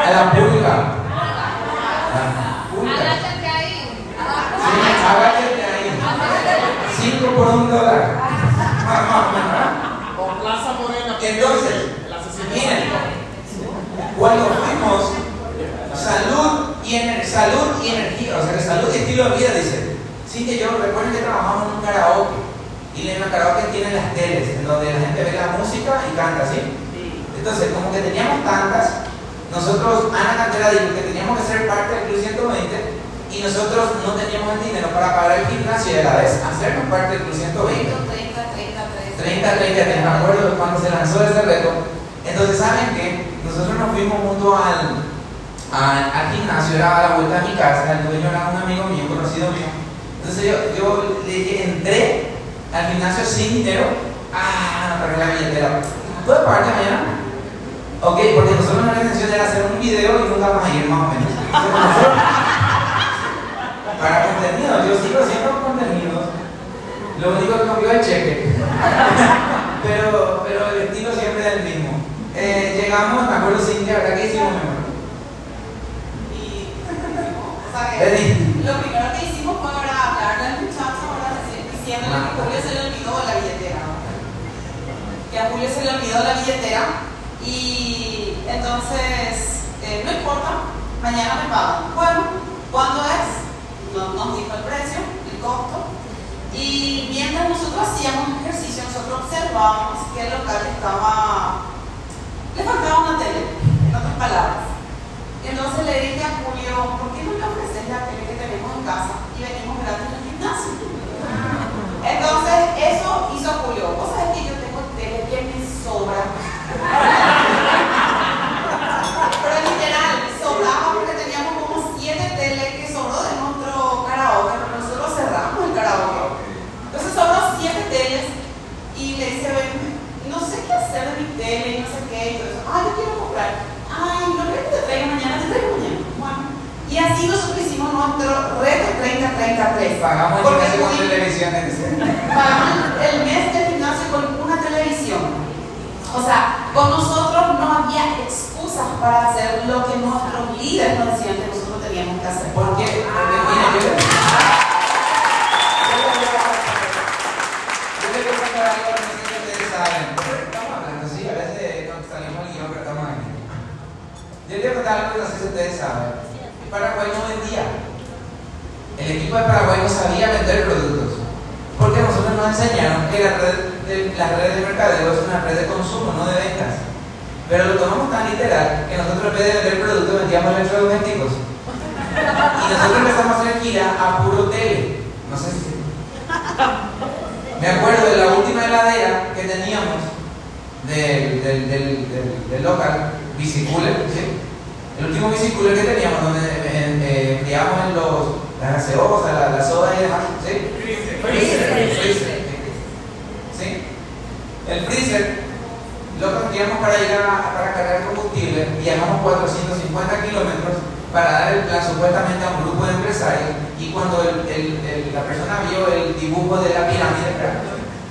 Era pública. Pública. Sí, hágate ahí. Cinco por un dólar. Con Plaza Morena. Entonces, miren, cuando fuimos, salud y, salud y energía, o sea, salud y estilo de vida, dice. Sí, que yo recuerdo que trabajamos en un karaoke. Y en el karaoke tienen las teles, en donde la gente ve la música y canta, ¿sí? Entonces, como que teníamos tantas, nosotros, Ana Cantera dijo que teníamos que ser parte del Club 120 y nosotros no teníamos el dinero para pagar el gimnasio y a la vez hacernos parte del Club 120. 30, 30, 30, 30, 30. me acuerdo cuando se lanzó ese reto. Entonces, ¿saben qué? Nosotros nos fuimos junto al, al, al gimnasio, era a la vuelta a mi casa, el dueño era un amigo mío, conocido mío. Entonces yo, yo le dije, entré al gimnasio sin dinero, ah, no la billetera. ¿Puedo pagarte mañana? Ok, porque nosotros nuestra intención era hacer un video y nunca vamos a ir más o menos. Para contenido, yo sigo haciendo contenido. Lo único que cambió es el cheque. pero, pero el estilo siempre es el mismo. Eh, llegamos, me acuerdo Cintia, ¿verdad que hicimos, mi amor? Y, o sea, que lo primero que hicimos fue ahora hablarle al muchacho, ahora decir- diciéndole que a Julio se le olvidó la billetera. Que a Julio se le olvidó la billetera. Y entonces, eh, no importa, mañana me pagan. Bueno, ¿cuándo es? No, nos dijo el precio, el costo. Y mientras nosotros hacíamos un ejercicio, nosotros observábamos que el local estaba. le faltaba una tele, en otras palabras. Entonces le dije a Julio, ¿por qué no le ofreces la tele que tenemos en casa y venimos gratis al gimnasio? Entonces, eso hizo Julio. Vos sabés que yo tengo tele que me sobra. Pero literal, sobraba porque teníamos como siete teles que sobró de nuestro karaoke, pero nosotros cerramos el karaoke. Entonces sobró siete teles y le dice, "Ven, no sé qué hacer de mi tele y no sé qué. Y. Ah, yo quiero comprar. Ay, no creo que te traiga mañana, te traigo mañana. Bueno. Y así nosotros hicimos nuestro reto 30-30-3. Pagamos el gimnasio con televisión. Pagamos el mes de gimnasio con una televisión. O sea, con nosotros no había excusas para hacer lo que nuestros líderes nos decían que nosotros teníamos que hacer. ¿Por qué? Porque mira, yo le- yo le quiero contar algo, no sé si ustedes saben. Estamos hablando, sí, a veces nos salimos del guion, estamos aquí. Yo le quiero contar algo que no sé si ustedes saben. Paraguay no vendía. El equipo de Paraguay no sabía vender productos. Porque nosotros nos enseñaron que la red de, las redes de mercadeo es una red de consumo, no de ventas. Pero lo tomamos tan literal que nosotros en vez de vender productos vendíamos electrodomésticos. Y nosotros empezamos a hacer gira a puro tele. No sé si. Me acuerdo de la última heladera que teníamos del, del, del local, bicicooler, ¿sí? El último bicicooler que teníamos, donde eh, eh, enfriábamos en los, las gaseosas, la, la soda y demás, ¿sí? Freezer, el freezer. ¿Sí? El freezer lo cambiamos para ir a, para cargar combustible, viajamos 450 kilómetros para dar el plan supuestamente a un grupo de empresarios y cuando el- el- el- la persona vio el dibujo de la pirámide,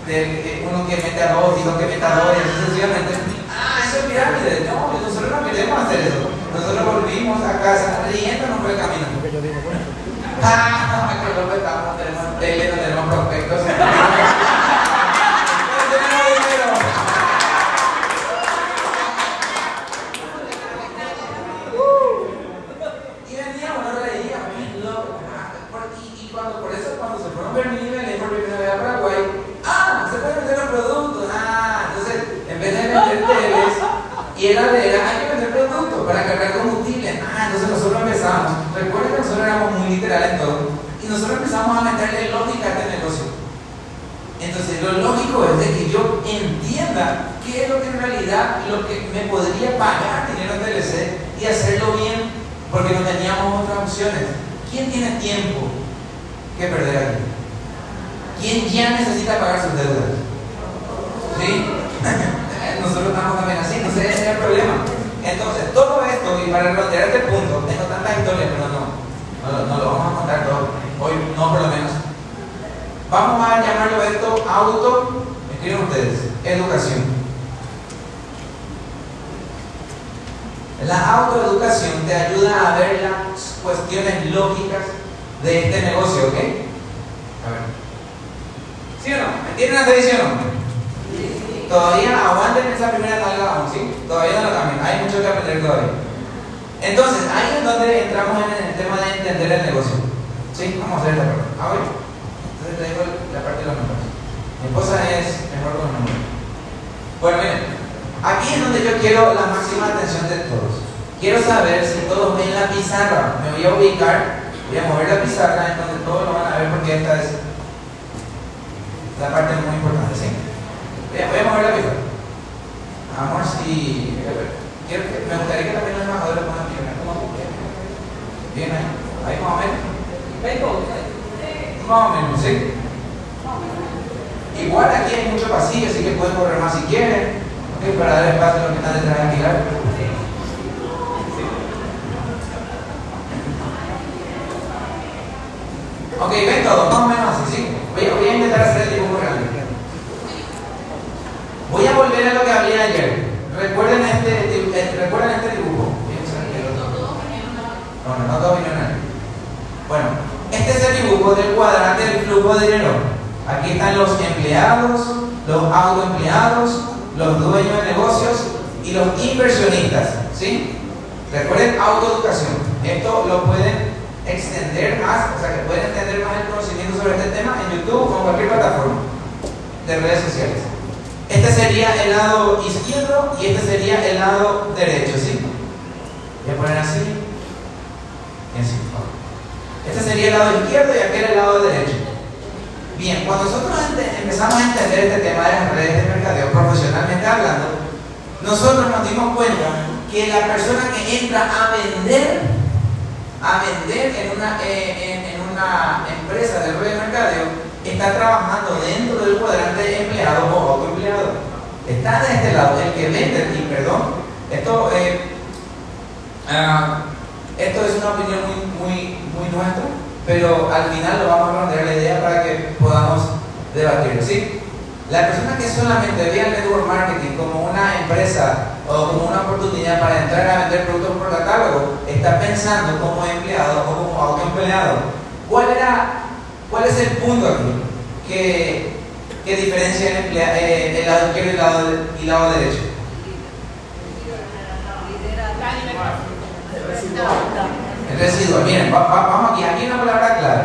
de eh, uno que mete a dos y dos que mete a dos y así sucesivamente, ah, eso es pirámide, no, nosotros no queremos hacer eso. Nosotros volvimos a casa riéndonos por el camino. Ah, que no estamos, no tenemos tele, no tenemos prospectos. No tenemos dinero. Y veníamos, nos reíamos, bien loco. Ah, por- Y, y cuando, por eso cuando se fueron Berlín y Belén por primera vez a Paraguay, ah, se pueden vender los productos. Ah, entonces, en vez de vender teles y heladeras, hay que vender productos para cargar combustible. Ah, entonces nosotros empezamos. Recuerden que nosotros Y nosotros empezamos a meterle lógica a este negocio. Entonces, lo lógico es de que yo entienda qué es lo que en realidad lo que me podría pagar dinero en TLC y hacerlo bien, porque no teníamos otras opciones. ¿Quién tiene tiempo que perder aquí? ¿Quién ya necesita pagar sus deudas? ¿Sí? Nosotros estamos también así, sé, ese es el problema. Entonces, todo esto, y para redondear este punto, tengo tantas historias, pero no, no, lo- no lo vamos a contar todo. Hoy, no por lo menos. Vamos a llamarlo esto auto, escriben ustedes, educación. La autoeducación te ayuda a ver las cuestiones lógicas de este negocio, ¿ok? A ver. ¿Sí o no? ¿Entienden hasta ahí, sí o no? Todavía aguanten esa primera nalga aún, ¿sí? Todavía no lo cambien, hay mucho que aprender todavía. Entonces, ahí es donde entramos en el tema de entender el negocio. ¿Sí? Vamos a hacer esta parte. A ver. Entonces te digo la parte de los números. Mi esposa es mejor con los números. Bueno. Aquí es donde yo quiero la máxima atención de todos. Quiero saber si todos ven la pizarra. Me voy a ubicar, voy a mover la pizarra en donde todos lo van a ver porque esta es la parte muy importante, ¿sí? Voy a, mover la pizarra. Amor, si... Quiero que, me gustaría que también los embajadores pongan bien. Ahí. Ahí más o menos. Más o menos, sí. Igual aquí hay mucho pasillo, así que pueden correr más si quieren. Ok, para dar espacio a los que están detrás de tirar. Ok, ven todo, más o menos así, sí. Voy, a- voy a intentar hacer el dibujo grande. Voy a volver a lo que hablé ayer. Recuerden este, eh, recuerden este dibujo. No, no, vinieron ahí. Bueno, este es el dibujo del cuadrante del flujo de dinero. Aquí están los empleados, los autoempleados, los dueños de negocios y los inversionistas. ¿Sí? Recuerden autoeducación. Esto lo pueden extender más, o sea que pueden extender más el conocimiento sobre este tema en YouTube o en cualquier plataforma de redes sociales. Este sería el lado izquierdo y este sería el lado derecho, ¿sí? Voy a poner así Este sería el lado izquierdo y aquel el lado derecho. Bien, cuando nosotros empezamos a entender este tema de las redes de mercadeo profesionalmente hablando, nosotros nos dimos cuenta que la persona que entra a vender, a vender en una, eh, en una empresa de red de mercadeo, está trabajando dentro del cuadrante de empleado o autoempleado. Está de este lado, el que vende, y perdón, esto, eh, ah, esto es una opinión muy, muy, muy nuestra, pero al final lo vamos a plantear la idea para que podamos debatirlo. ¿sí? La persona que solamente ve al network marketing como una empresa o como una oportunidad para entrar a vender productos por catálogo, está pensando como empleado o como autoempleado. ¿Cuál, era, ¿Cuál es el punto aquí que, que diferencia el, emplea- eh, el lado izquierdo y el lado, y el lado derecho? El residual. Miren, va- va- vamos aquí. Aquí hay una palabra clave.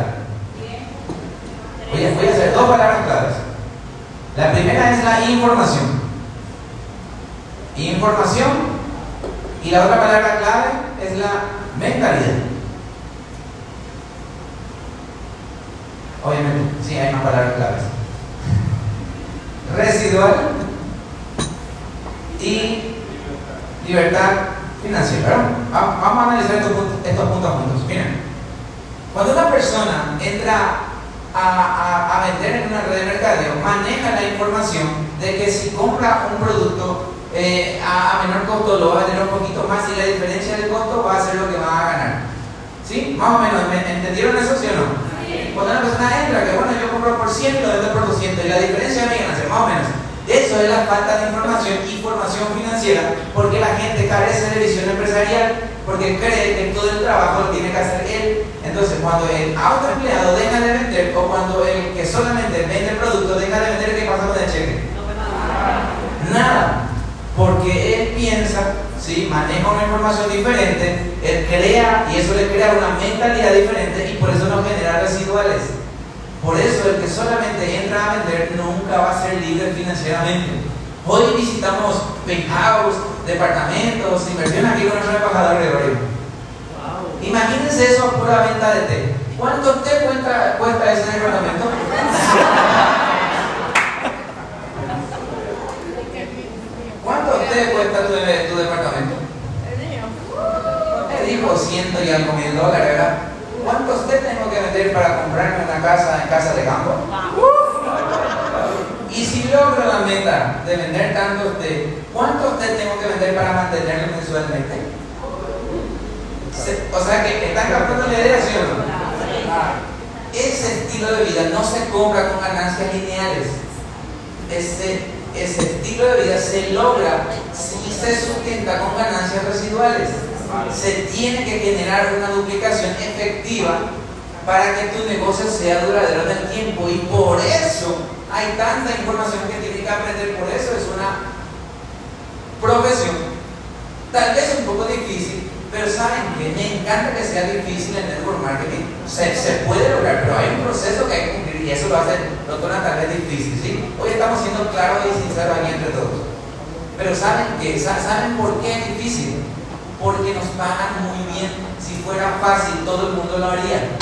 Voy a, voy a hacer dos palabras claves. La primera es la información. Información. Y la otra palabra clave es la mentalidad. Obviamente, sí, hay más palabras claves. Residual y libertad financiera. ¿verdad? Va- Vamos a analizar estos puntos, estos puntos juntos. Miren, cuando una persona entra a, a- a vender en una red de mercadeo, maneja la información de que si compra un producto eh, a, a menor costo lo va a vender un poquito más y la diferencia del costo va a ser lo que va a ganar. ¿Sí? Más o menos, ¿me entendieron eso sí o no? Cuando una persona entra, que bueno, yo compro por 100 y lo vendo por 200 y la diferencia me ganancia, más o menos. Eso es la falta de información y formación financiera, porque la gente carece de visión empresarial, porque cree que todo el trabajo lo tiene que hacer él. Entonces, cuando el autoempleado deja de vender o cuando el que solamente vende el producto deja de vender, ¿qué pasa con el cheque? Nada, porque él piensa, ¿sí? maneja una información diferente, él crea y eso le crea una mentalidad diferente y por eso no genera residuales. Por eso el que solamente entra a vender nunca va a ser libre financieramente. Hoy visitamos penthouse, departamentos, inversión aquí con nuestro embajador Gregorio. Imagínense eso a pura venta de té. ¿Cuánto té cuesta, cuesta ese departamento? ¿Cuánto té cuesta tu, tu departamento? Me dijo ciento y algo mil dólares, ¿verdad? ¿Cuántos té tengo que vender para comprarme una casa en casa de campo? Y si logro la meta de vender tantos té, ¿cuántos té tengo que vender para mantenerlo mensualmente? Se- O sea que están captando la idea, ¿sí o no? Ese estilo de vida no se compra con ganancias lineales. Ese, ese estilo de vida se logra si se sustenta con ganancias residuales. Se tiene que generar una duplicación efectiva para que tu negocio sea duradero en el tiempo. Y por eso hay tanta información que tienes que aprender. Por eso es una profesión Tal vez un poco difícil, pero saben que me encanta que sea difícil el network marketing. Se, se puede lograr, pero hay un proceso que hay que cumplir y eso lo hace, lo torna tal vez difícil. ¿sí? Hoy estamos siendo claros y sinceros aquí entre todos. Pero saben que, ¿saben por qué es difícil? Porque nos pagan muy bien. Si fuera fácil, todo el mundo lo haría.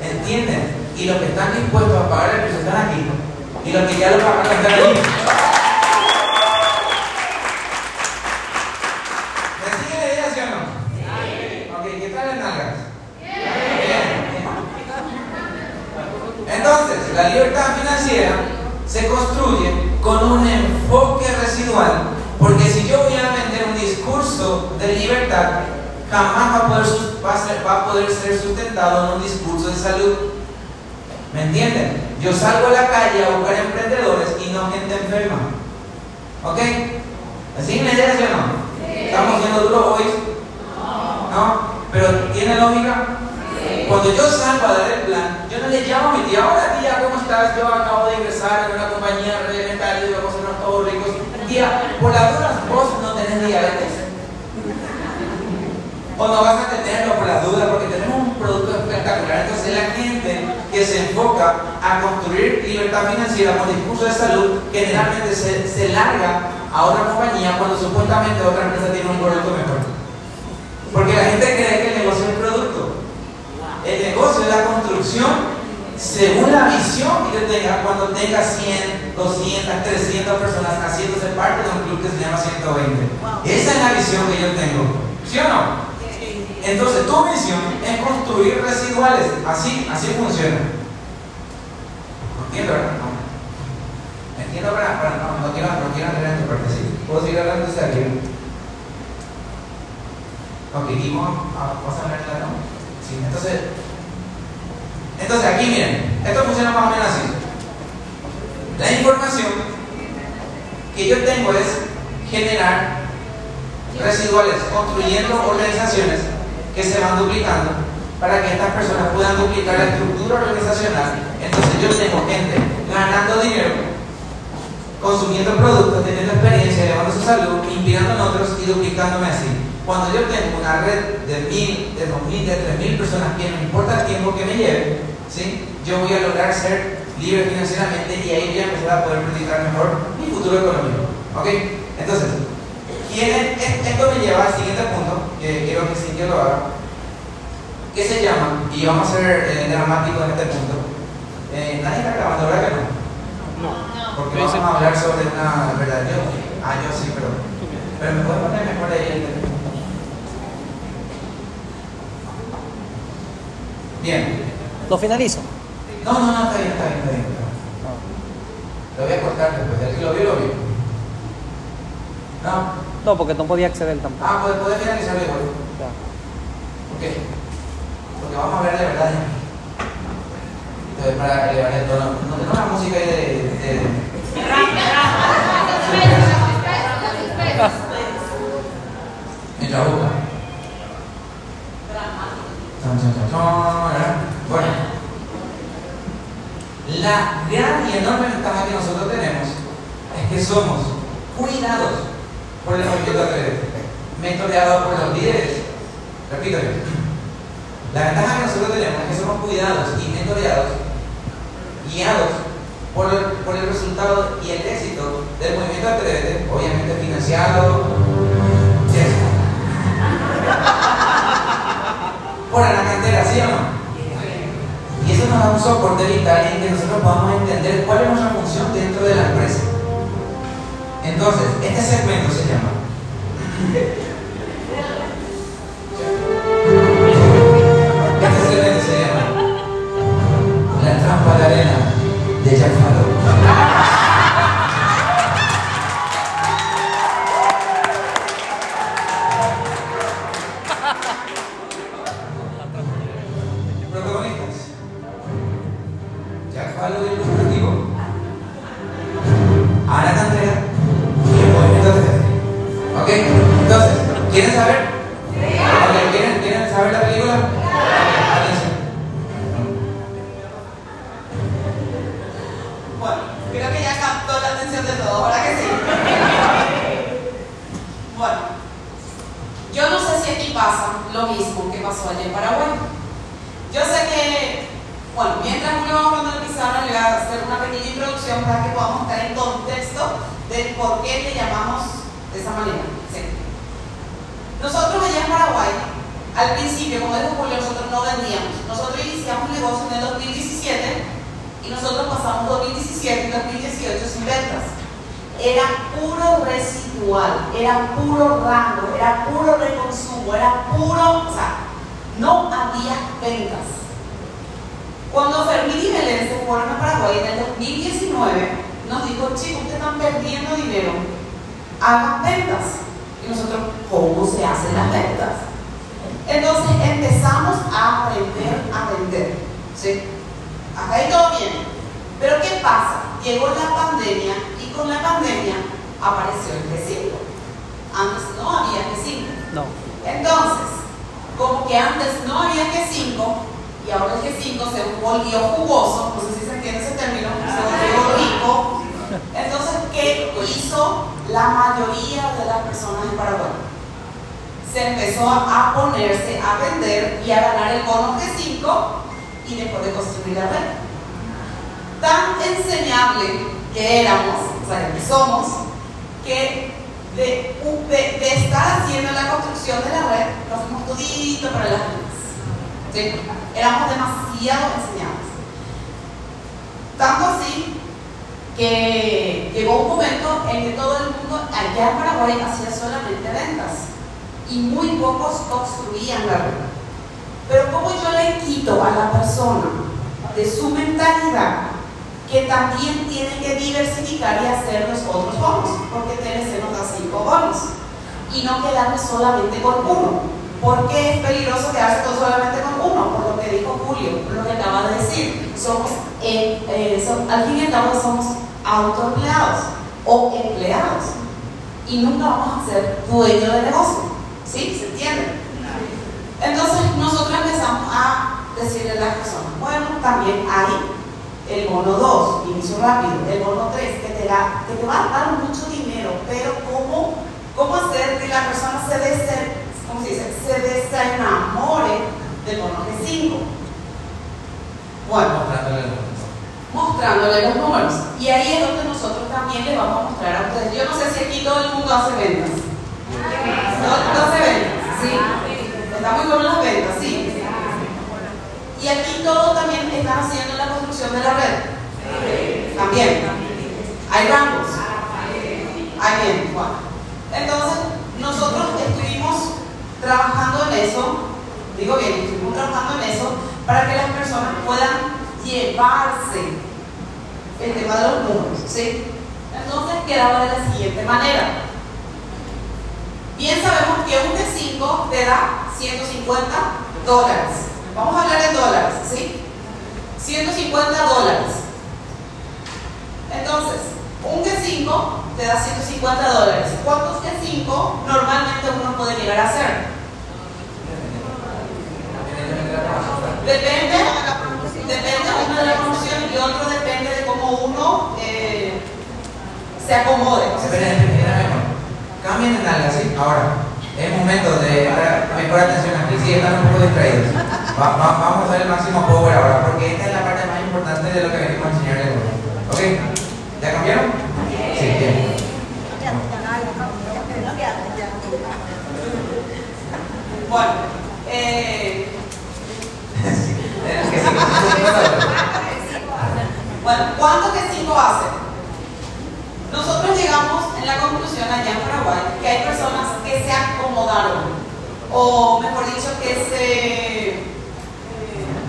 ¿Entienden? Y los que están dispuestos a pagar el precio están aquí. Y los que ya lo pagaron están ahí. Entonces, la libertad financiera se construye con un enfoque residual, porque si yo voy a de libertad, jamás va a poder, va a poder ser sustentado en un discurso de salud. ¿Me entienden? Yo salgo a la calle a buscar emprendedores y no gente enferma. ¿Ok? ¿Así me entiendes o no? ¿Estamos siendo duros hoy? ¿No? ¿Pero tiene lógica? Cuando yo salgo a dar el plan, yo no le llamo a mi tía, hola tía, ¿cómo estás? Yo acabo de ingresar en una compañía reglamentaria y vamos a ser todos ricos. Tía, por las dudas, vos no tenés diabetes. O no vas a tenerlo por las dudas, porque tenemos un producto espectacular. Entonces la gente que se enfoca a construir libertad financiera con discurso de salud, generalmente se, se larga a otra compañía cuando supuestamente otra empresa tiene un producto mejor. Porque la gente cree que el negocio es el producto. El negocio es la construcción según la visión que yo tenga cuando tenga 100, 200, 300 personas haciéndose parte de un club que se llama 120. Esa es la visión que yo tengo. ¿Sí o no? Entonces tu misión es construir residuales. Así, así funciona. ¿Entiendo, verdad? No. Entiendo, verdad? no, quiero, no quiero entrar en tu parte, sí. ¿Puedo seguir hablando de aquí? Ok, y vamos a hablar de la no? Sí, entonces, entonces aquí miren, esto funciona más o menos así. La información que yo tengo es generar residuales, construyendo organizaciones que se van duplicando para que estas personas puedan duplicar la estructura organizacional. Entonces yo tengo gente ganando dinero, consumiendo productos, teniendo experiencia, elevando su salud, inspirando en otros y duplicándome así. Cuando yo tengo una red de mil, de dos mil, de tres mil personas que no importa el tiempo que me lleve, ¿sí? yo voy a lograr ser libre financieramente y ahí voy a empezar a poder predicar mejor mi futuro económico. ¿Ok? Entonces, esto me lleva al siguiente punto, que quiero que Cintia lo haga, que se llama, y vamos a ser eh, dramáticos en este punto. Eh, ¿Nadie está grabando, verdad que no? No. Porque vamos a hablar sobre una verdad. Yo, ah, yo sí, pero, pero me puedo poner mejor ahí Bien. ¿Lo finalizo? No, no, no, está bien, está bien, está bien. Lo voy a cortar después. El que lo vio, lo vio. No. No, porque no podía acceder tampoco. Ah, pues puede finalizar igual. Ya. Ok. Porque vamos a ver de verdad. Entonces, para elevar el tono. No tengo una música ahí de. de, de... En la boca. Bueno, la gran y enorme ventaja que nosotros tenemos es que somos cuidados por el movimiento atlético, mentoreados por los líderes. Repito, la ventaja que nosotros tenemos es que somos cuidados y mentoreados, guiados por el, por el resultado y el éxito del movimiento Atrévete, obviamente financiado, por la cantera, ¿sí o no? Y eso nos da un soporte vital en que nosotros podamos entender cuál es nuestra función dentro de la empresa. Entonces, este segmento se llama Este segmento se llama La trampa de arena mostrándole los números. Y ahí es donde nosotros también le vamos a mostrar a ustedes. Yo no sé si aquí todo el mundo hace ventas. Todo el mundo hace ventas, ¿sí? Está muy bueno las ventas, ¿sí? Y aquí todos también están haciendo la construcción de la red. También. Hay rangos. Hay bien, bueno. Entonces, nosotros estuvimos trabajando en eso, digo bien, estuvimos trabajando en eso para que las personas puedan llevarse el tema de los números, ¿sí? Entonces quedaba de la siguiente manera. Bien sabemos que un T5 te da 150 dólares. Vamos a hablar en dólares, ¿sí? 150 dólares. Entonces, un G5 te da 150 dólares. ¿Cuántos G5 normalmente uno puede llegar a hacer? Depende, depende de la promoción y otro depende de cómo uno eh, se acomode. Esperen. Cambien de nalga, ¿sí? Ahora, es momento de mejor atención aquí, sí, están un poco distraídos. Va- va- vamos a ver el máximo power ahora, porque esta es la parte más importante de lo que venimos a enseñarles hoy. ¿Ok? ¿Ya cambiaron? Sí, bien. Bueno, eh, Es que sí, bueno, ¿cuánto que 5 hace? Nosotros llegamos en la conclusión allá en Paraguay que hay personas que se acomodaron, o mejor dicho, que se,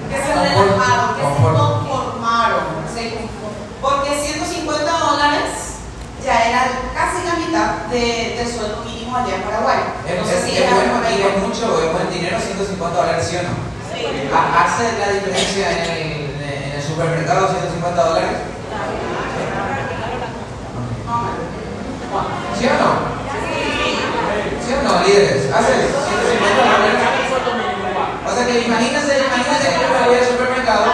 que se relajaron, que se conformaron. ¿sí? Porque 150 dólares ya era casi la mitad de- del sueldo mínimo allá en Paraguay. Es, No sé es- si es ahí. es mucho, es buen dinero, 150 dólares, ¿sí o no? Ha- ¿Hace la diferencia en el supermercado 150 dólares? ¿Sí o no? ¿Sí o no, líderes? ¿Hace 150 dólares? O sea que imagínense, imagínense que yo me voy al supermercado,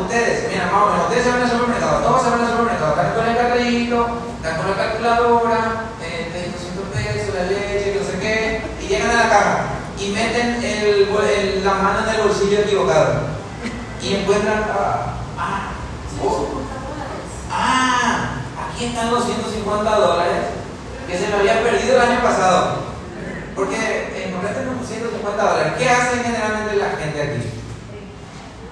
ustedes, mira, más o menos, ustedes se van al supermercado, todos se van al supermercado, están con el carrito, están con la calculadora, eh, de 200 pesos, la leche, que no sé qué, y llegan a la caja. y meten el, el- la mano en el bolsillo equivocado y encuentran, ah, ah, aquí están los 150 dólares que se me había perdido el año pasado. Porque encontraste unos 150 dólares. ¿Qué hacen generalmente la gente aquí?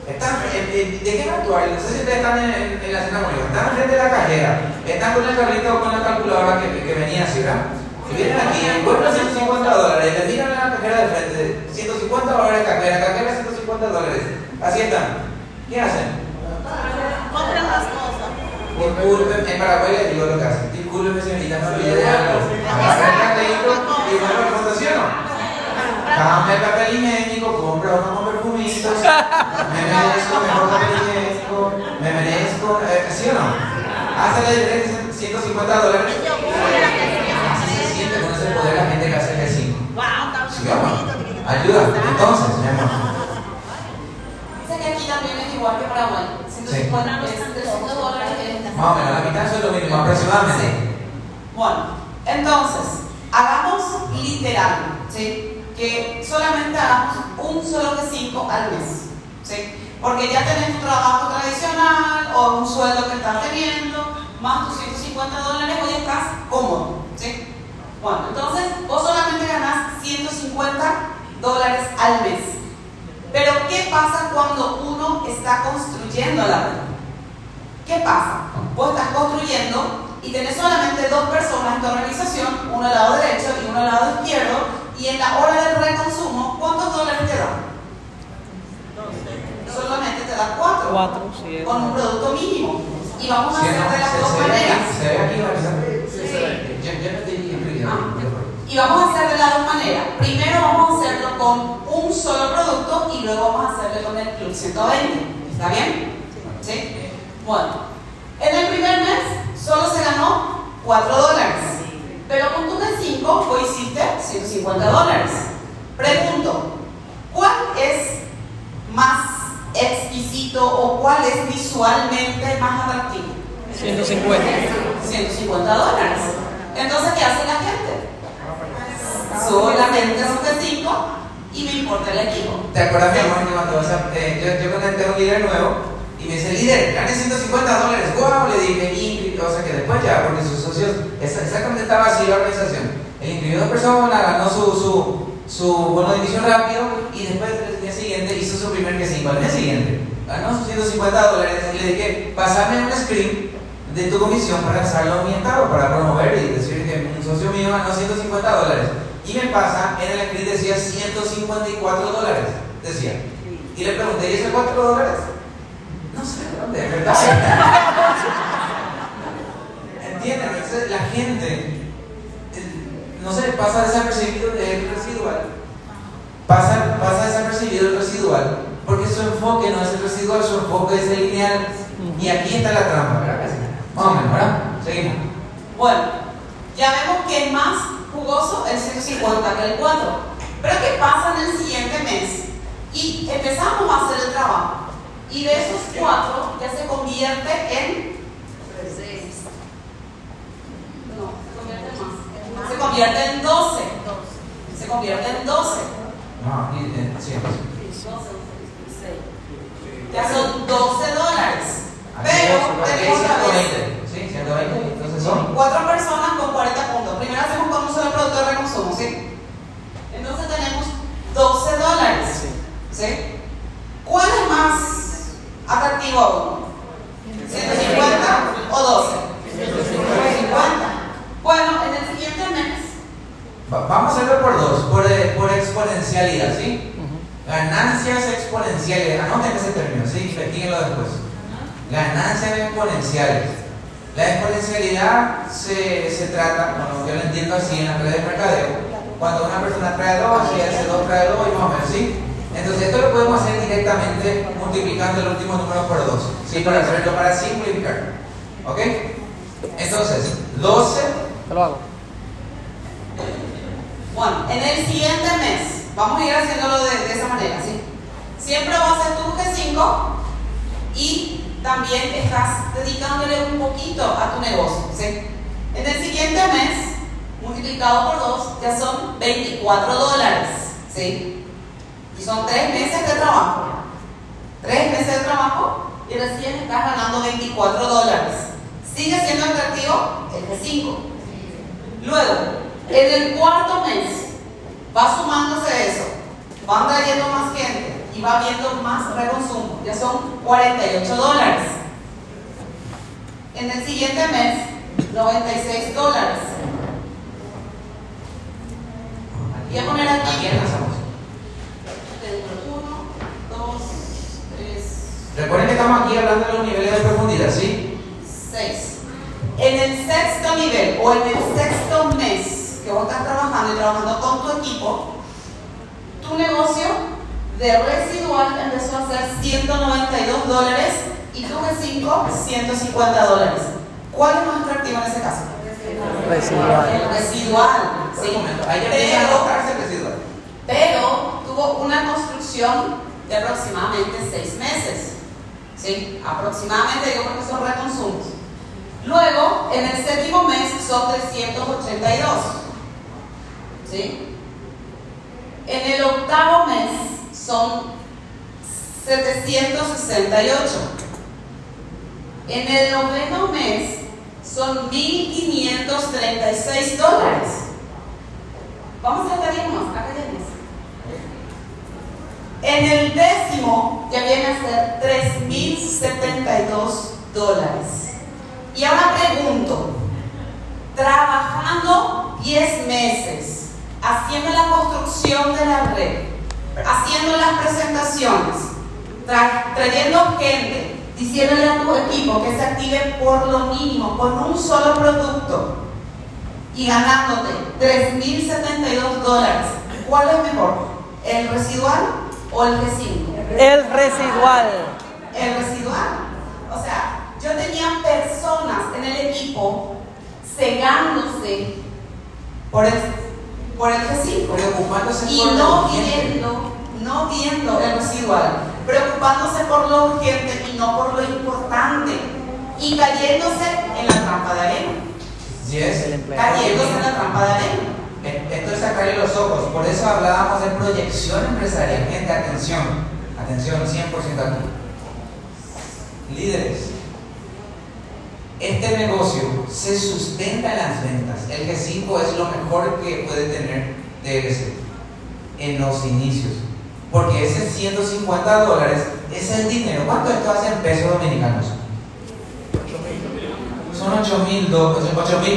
Están, en- en- ¿De qué actuar? No sé si ustedes están en, en- en la cena conmigo. Están frente de la cajera. Están con el carrito o con la calculadora que, venía así, ¿verdad? Y vienen aquí, encuentran 150 dólares, le miran a la cajera de frente, 150 dólares cajera, cajera 150 dólares. Así están. ¿Qué hacen? Compran las cosas. Disculpen, en Paraguay les digo lo que hacen. Disculpen, señorita, me olvidé de algo. Agarra el carrito y vuelve al fondo, ¿sí o no? Cambia el papel higiénico, compra unos con perfumitos. Me merezco mejor papel higiénico. Me merezco, eh, ¿sí o no? Hace la diferencia 150 dólares. Así se siente con ese poder la gente que hace. ¿Sí o no? Ayuda. Entonces, mi amor. Dice que aquí también es igual que Paraguay. 150 es 300 dólares. Más o menos, la mitad es lo mínimo, aproximadamente. Bueno, entonces, hagamos literal, ¿sí? Que solamente hagamos un solo que 5 al mes, ¿sí? Porque ya tenés tu trabajo tradicional o un sueldo que estás teniendo, más tus 150 dólares, hoy estás cómodo, ¿sí? Bueno, entonces vos solamente ganás 150 dólares al mes. Pero ¿qué pasa cuando uno está construyendo la red? ¿Qué pasa? Vos estás construyendo y tenés solamente dos personas en tu organización, uno al lado derecho y uno al lado izquierdo, y en la hora del reconsumo, ¿cuántos dólares te dan? Solamente te da cuatro, Cuatro, sí. con un producto mínimo. Y vamos a hacer de las dos maneras. Y vamos a hacer de las dos maneras. Primero vamos a hacerlo con un solo producto y luego vamos a hacerlo con el Club 120. ¿Está bien? ¿Sí? Bueno, en el primer mes solo se ganó 4 dólares. Pero con tu T5 vos hiciste 150 dólares. Pregunto, ¿cuál es más exquisito o cuál es visualmente más atractivo? 150. 150 dólares. Entonces, ¿qué hace la gente? Solamente son de 5 y me importa el equipo. ¿Te acuerdas, mi amor, que cuando vas a- eh, yo, yo contraté a un líder nuevo y me dice, líder, gane 150 dólares? ¡Wow! Le dije, "Increíble". o sea que después ya, porque sus socios, exactamente estaba así la organización. Él inscribió dos personas, ganó su, su, su bono de inicio rápido y después el día siguiente hizo su primer que 5 al día siguiente. Ganó sus 150 dólares y le dije, pasame un screen de tu comisión para mi estado, para promover y decir que un socio mío ganó 150 dólares. Y me pasa, en el screen decía 154 dólares, decía. Y le pregunté, ¿y esos 4 dólares? No sé de dónde, de verdad. ¿Entienden? La gente, no le pasa desapercibido el residual. Pasa, pasa desapercibido el residual, porque su enfoque no es el residual, su enfoque es el lineal. Y aquí está la trampa, ¿verdad? Más. Seguimos. Bueno, ya vemos que es más jugoso el 150 que el 4. Pero ¿qué pasa en el siguiente mes? Y empezamos a hacer el trabajo. Y de esos 4 ya se convierte en... No, se convierte en más. Se convierte en 12. Se convierte en 12. No, aquí, eh, sí. Ya son 12 dólares. Aquí, Pero tenemos la vez 120. Sí, 120. Entonces son. cuatro personas con 40 puntos. Primero hacemos con un solo producto de reconsumo, ¿sí? Entonces tenemos 12 dólares. ¿Sí? ¿Cuál es más atractivo a uno? ¿150 o 12? 150. Bueno, en el siguiente mes, Va- Vamos a hacerlo por dos, por, eh, por exponencialidad, ¿sí? Ganancias exponenciales. Anoten ese término, ¿sí? Investíguenlo después. Ganancias exponenciales. La exponencialidad se, se trata, bueno, yo lo entiendo así en las redes de mercadeo, cuando una persona trae dos y hace dos trae dos y más o menos, ¿sí? Entonces esto lo podemos hacer directamente multiplicando el último número por dos, ¿sí? Para hacerlo, para simplificar, ¿ok? Entonces, 12 Te lo hago. bueno, en el siguiente mes, vamos a ir haciéndolo de, de esa manera, ¿sí? Siempre vas a hacer tu G5 y también estás dedicándole un poquito a tu negocio, ¿sí? En el siguiente mes, multiplicado por 2, ya son 24 dólares, ¿Sí? Son tres meses de trabajo. Tres meses de trabajo y recién estás ganando 24 dólares. ¿Sigue siendo atractivo? El G5. Luego, en el cuarto mes, va sumándose eso. Van trayendo más gente y va habiendo más reconsumo. Ya son 48 dólares. En el siguiente mes, 96 dólares. Voy a poner ¿A aquí. Recuerden que estamos aquí hablando de los niveles de profundidad, ¿sí? seis. En el sexto nivel o en el sexto mes que vos estás trabajando y trabajando con tu equipo, tu negocio de residual empezó a ser 192 dólares y tu G5 150 dólares. ¿Cuál es más atractivo en ese caso? Residual. El residual. Sí. un momento, ahí ya Pero- residual. pero una construcción de aproximadamente seis meses. ¿Sí? Aproximadamente, digo porque son reconsumos. Luego, en el séptimo mes son 382. ¿Sí? En el octavo mes son 768. En el noveno mes son 1.536 dólares. Vamos a detallarnos, acá tienes. En el décimo ya viene a ser 3.072 dólares. Y ahora pregunto, trabajando 10 meses, haciendo la construcción de la red, haciendo las presentaciones, tra- trayendo gente, diciéndole a tu equipo que se active por lo mínimo, con un solo producto, y ganándote 3.072 dólares, ¿cuál es mejor? ¿El residual o el G5? El residual. El residual. O sea, yo tenía personas en el equipo cegándose por el, por el G5 Preocupándose y por no viendo, no viendo el residual, preocupándose por lo urgente y no por lo importante y cayéndose en la trampa de arena. Yes. Cayéndose en la trampa de arena. Esto es sacarle los ojos, por eso hablábamos de proyección empresarial. Gente, atención, atención, 100% aquí. Líderes, este negocio se sustenta en las ventas. El G5 es lo mejor que puede tener DLC en los inicios. Porque ese 150 dólares es el dinero. ¿Cuánto esto hace en pesos dominicanos? Son 8 mil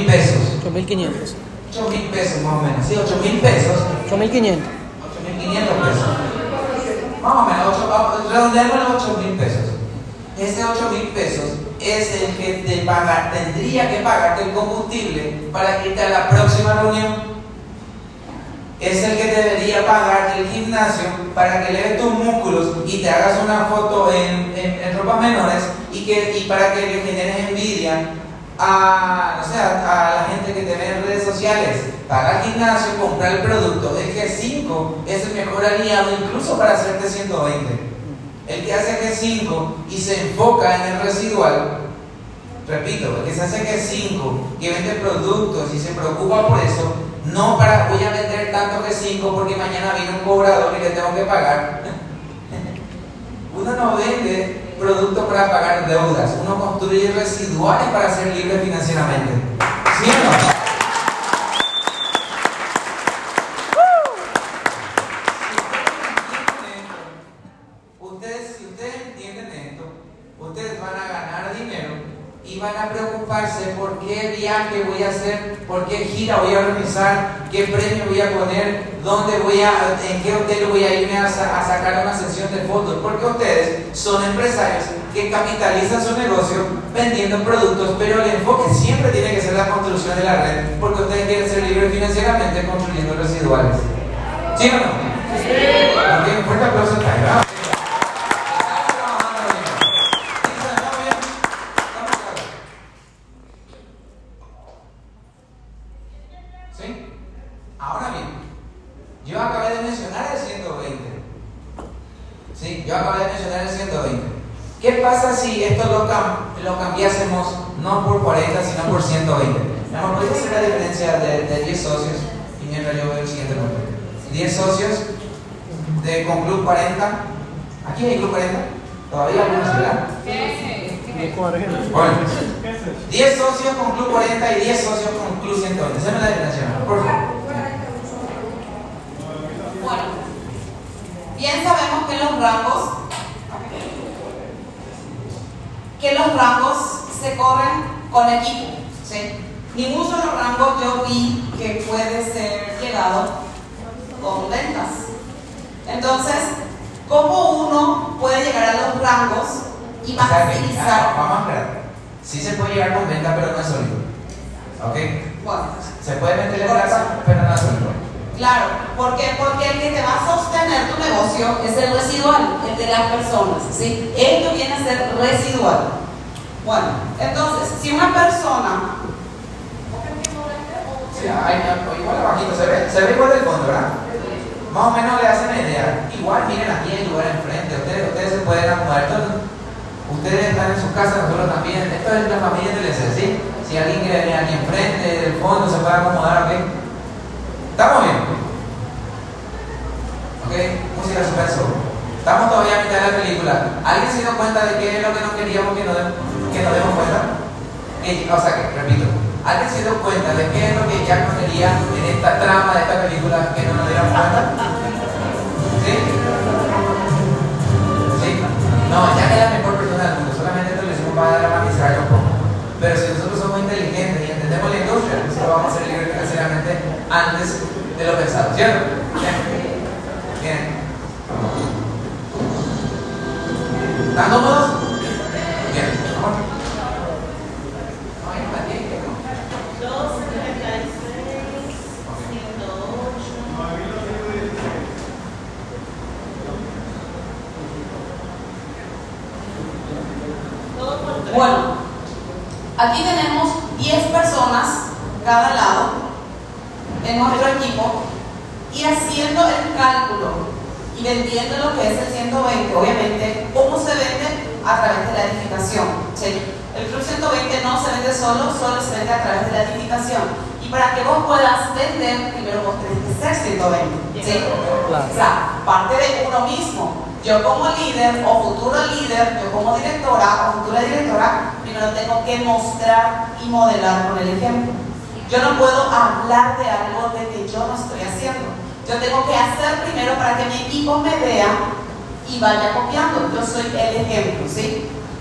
pesos. 8500. 8 mil pesos más o menos. Sí, 8 mil pesos. 8500. 8.500 pesos. Más o menos, ocho- vamos, redondeémoslo a 8 mil pesos. Ese 8 mil pesos es el que te paga, tendría que pagarte el combustible para irte a la próxima reunión. Es el que debería pagar el gimnasio para que leves tus músculos y te hagas una foto en, en- en ropas menores y, que, y para que le generes envidia a, no sé, a, la gente que te ve en redes sociales. Paga el gimnasio, comprar el producto. El G5 es el mejor aliado incluso para hacerte 120. El que hace G5 y se enfoca en el residual, repito, el que se hace G5, que vende productos y se preocupa por eso, no para voy a vender tanto G5 porque mañana viene un cobrador y le tengo que pagar. Uno no vende productos para pagar deudas, uno construye residuales para ser libre financieramente. ¿Sí o no? Qué viaje voy a hacer, por qué gira voy a realizar, qué premio voy a poner, dónde voy a, en qué hotel voy a irme a, sa- a sacar una sesión de fotos, porque ustedes son empresarios que capitalizan su negocio vendiendo productos, pero el enfoque siempre tiene que ser la construcción de la red, porque ustedes quieren ser libres financieramente construyendo residuales. ¿Sí o no? Sí. Un fuerte aplauso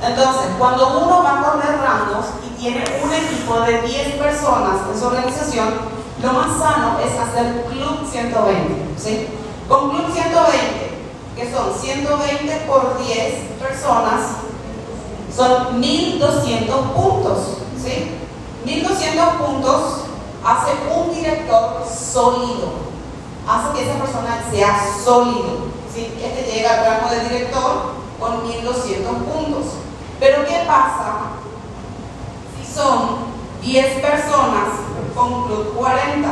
Entonces, cuando uno va a correr rangos y tiene un equipo de 10 personas en su organización, lo más sano es hacer Club 120, ¿sí? Con Club 120, que son 120 por 10 personas, son 1200 puntos, ¿sí? 1200 puntos hace un director sólido, hace que esa persona sea sólido, ¿sí? Este llega al rango de director con 1200 puntos. Pero ¿qué pasa si son 10 personas con Club 40?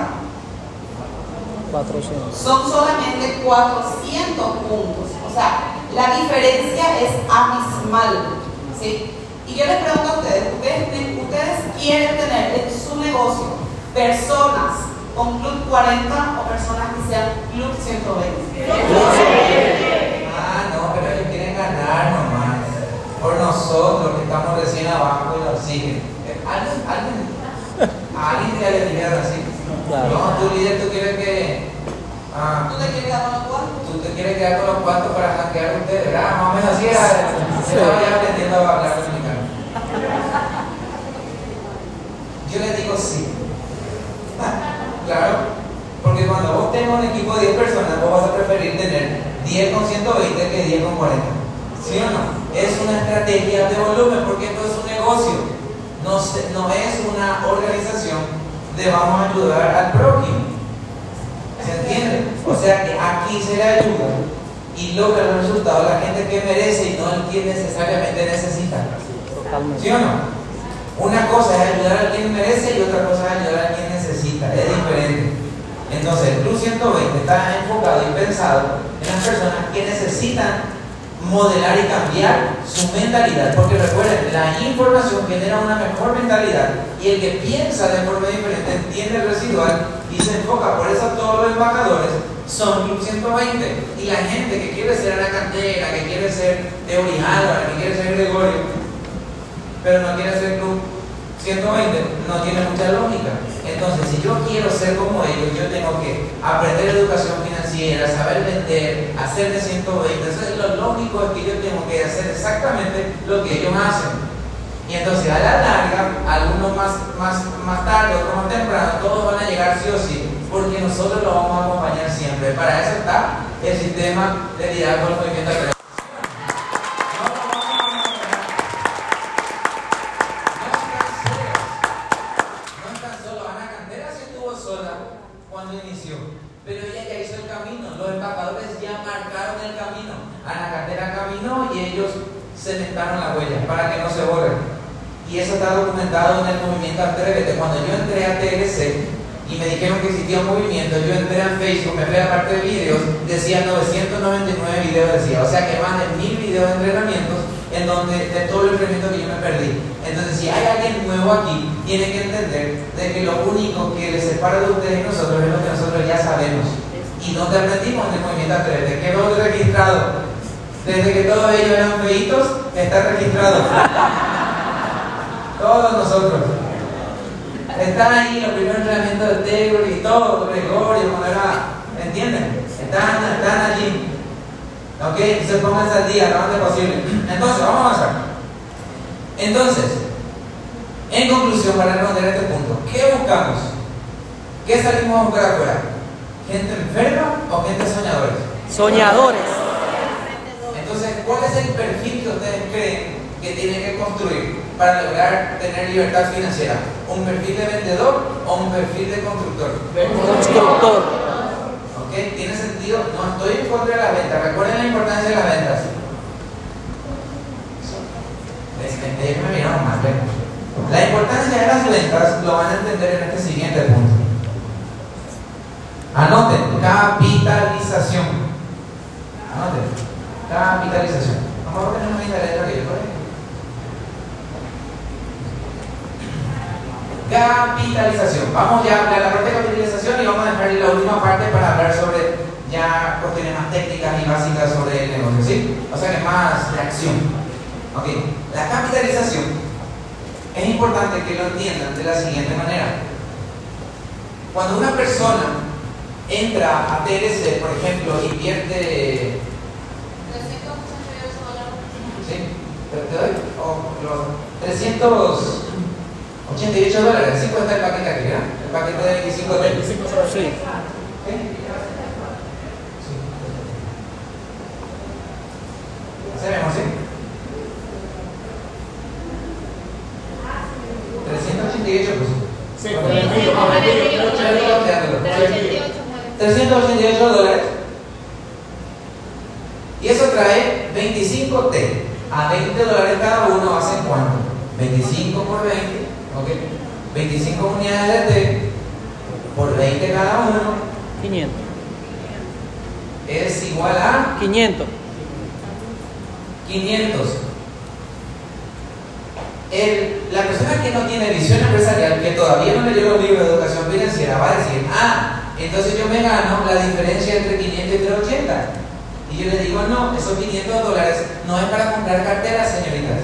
400. son solamente 400 puntos. O sea, la diferencia es abismal. ¿sí? Y yo les pregunto a ustedes, ¿ustedes, ustedes quieren tener en su negocio personas con Club 40 o personas que sean Club 120? Ah, no, pero ellos quieren ganar nomás. Por nosotros que estamos recién abajo y nos siguen. Eh, ¿Alguien, alguien, a alguien te le dijeron así? Claro. No, tu líder, tú quieres que. ah, ¿Tú te quieres dar con los cuantos? tú te quieres quedar con los cuantos para hackear a ustedes, ¿verdad? Más o menos así era. Se estaba ya aprendiendo a hablar dominicano. Yo les digo sí. Claro, porque cuando vos tengas un equipo de 10 personas, vos vas a preferir tener 10 con 120 que 10 con 40. ¿Sí o no? Es una estrategia de volumen porque esto es un negocio. No, se- no es una organización de vamos a ayudar al prójimo. ¿Se entiende? O sea que aquí se le ayuda y logra los resultados la gente que merece y no el que necesariamente necesita. ¿Sí o no? Una cosa es ayudar a quien merece y otra cosa es ayudar a quien necesita. Es diferente. Entonces, el Club 120 está enfocado y pensado en las personas que necesitan modelar y cambiar su mentalidad. Porque recuerden, la información genera una mejor mentalidad y el que piensa de forma diferente entiende el residual y se enfoca. Por eso todos los embajadores son 120. Y la gente que quiere ser Ana Cantera, que quiere ser Eury Álvarez, que quiere ser Gregorio, pero no quiere ser club 120, no tiene mucha lógica. Entonces, si yo quiero ser como ellos, yo tengo que aprender educación financiera, saber vender, hacer de 120. Entonces, lo lógico es que yo tengo que hacer exactamente lo que ellos hacen. Y entonces, a la larga, algunos más, más, más tarde, otros más temprano, todos van a llegar sí o sí, porque nosotros los vamos a acompañar siempre. Para eso está el sistema de liderazgo del movimiento de no están solos. Ana Cantera sí estuvo sola cuando inició, pero ella ya hizo el camino. Los embajadores ya marcaron el camino. Ana Cantera caminó y ellos cementaron la huella para que no se borren. Y eso está documentado en el movimiento Atrévete. Cuando yo entré a TLC y me dijeron que existía un movimiento, yo entré a Facebook, me fui a parte de videos, decía 999 videos, decía, o sea que más de mil videos de entrenamientos en donde de todo el entrenamiento que yo me perdí. Entonces, si hay alguien nuevo aquí, tiene que entender de que lo único que les separa de ustedes y nosotros es lo que nosotros ya sabemos. ¿Y dónde aprendimos en el movimiento Atrévete? ¿Quedó registrado? Desde que todos ellos eran feitos, está registrado. Todos nosotros. Están ahí los primeros entrenamientos de Taylor y todo, Gregorio, era, ¿entienden? Están, están allí. ¿Ok? Entonces pónganse al día lo antes posible. Entonces, vamos a avanzar. Entonces, en conclusión, para responder a este punto, ¿qué buscamos? ¿Qué salimos a buscar afuera? ¿Gente enferma o gente soñadores? Soñadores. ¿Cuál es el perfil que ustedes creen que tienen que construir para lograr tener libertad financiera? ¿Un perfil de vendedor o un perfil de constructor? Constructor. ¿Ok? ¿Tiene sentido? No estoy en contra de las ventas. Recuerden la importancia de las ventas. Más lejos. La importancia de las ventas lo van a entender en este siguiente punto. Anoten, capitalización. Anoten, capitalización. Vamos a poner una letra que yo. Capitalización. Vamos ya a hablar de la parte de capitalización y vamos a dejar la última parte para hablar sobre ya cuestiones más técnicas y básicas sobre el negocio, ¿sí? O sea que más de acción. La capitalización es importante que lo entiendan de la siguiente manera. Cuando una persona entra a TLC, por ejemplo, invierte 388 dólares. ¿Sí? Te, te doy o los 388 dólares. Así cuesta el paquete aquí, ¿verdad? El paquete de 25 dólares. Sí. ¿Sí? ¿Hacemos, sí? 388 pesos. Sí, por el envío, por el envío, por el envío. 388 388 dólares. Y eso trae 25 T. A 20 dólares cada uno hacen cuánto? 25 por 20, ¿ok? 25 unidades de T por 20 cada uno 500. es igual a 500. 500. El- la persona que no tiene visión empresarial, que todavía no le llegó el libro de educación financiera, va a decir, ah, entonces yo me gano la diferencia entre 500 y 380. Y yo le digo, no, esos 500 dólares no es para comprar carteras, señoritas.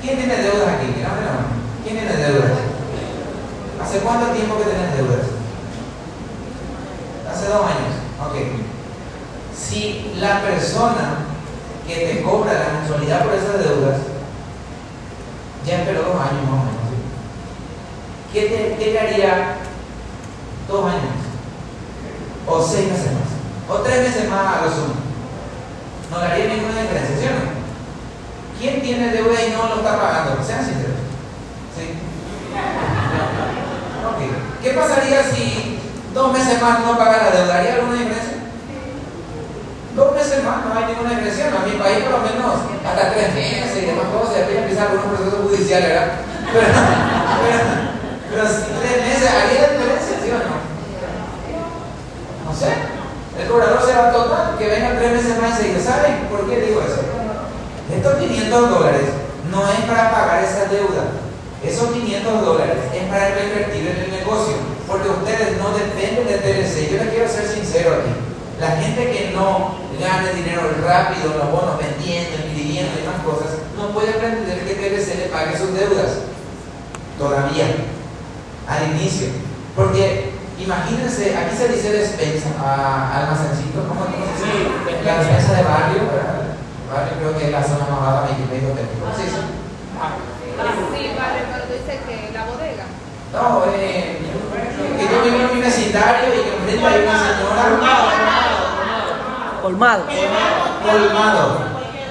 ¿Quién tiene deudas aquí? La mano. ¿Quién tiene deudas? ¿Hace cuánto tiempo que tienes deudas? Hace dos años. Ok. Si la persona que te cobra la mensualidad por esas deudas ya esperó dos años más o menos. ¿qué te, qué te haría dos años? O seis meses más. O tres meses más a lo sumo. No le haría ninguna diferencia, ¿sí no? ¿Quién tiene deuda y no lo está pagando? Sean sinceros. ¿Sí? ¿Qué pasaría si dos meses más no paga la deuda? ¿Haría alguna diferencia? Dos meses más no hay ninguna diferencia. En mi país por lo menos hasta tres meses y demás cosas. Después ya empieza algunos procesos judiciales, ¿verdad? Pero, pero, pero tres meses haría diferencia, ¿sí o no? No sé. El cobrador se va total, que venga tres meses más y diga, ¿saben por qué digo eso? Estos 500 dólares no es para pagar esa deuda. Esos 500 dólares es para reinvertir en el negocio. porque ustedes no dependen de TLC. Yo les quiero ser sincero aquí. La gente que no gane dinero rápido, los bonos vendiendo, dividiendo y más cosas, no puede pretender que TLC le pague sus deudas. Todavía. Al inicio. Porque imagínense, aquí se dice despensa, a almacencito, ¿cómo se dice? La despensa de barrio, ¿verdad? Barrio creo que es la zona más baja de México. ¿Cómo se dice? Sí, vale, pero dice que la bodega. No, eh, que yo vivo en mi vecindario y que enfrente hay una señora Colmado. colmado.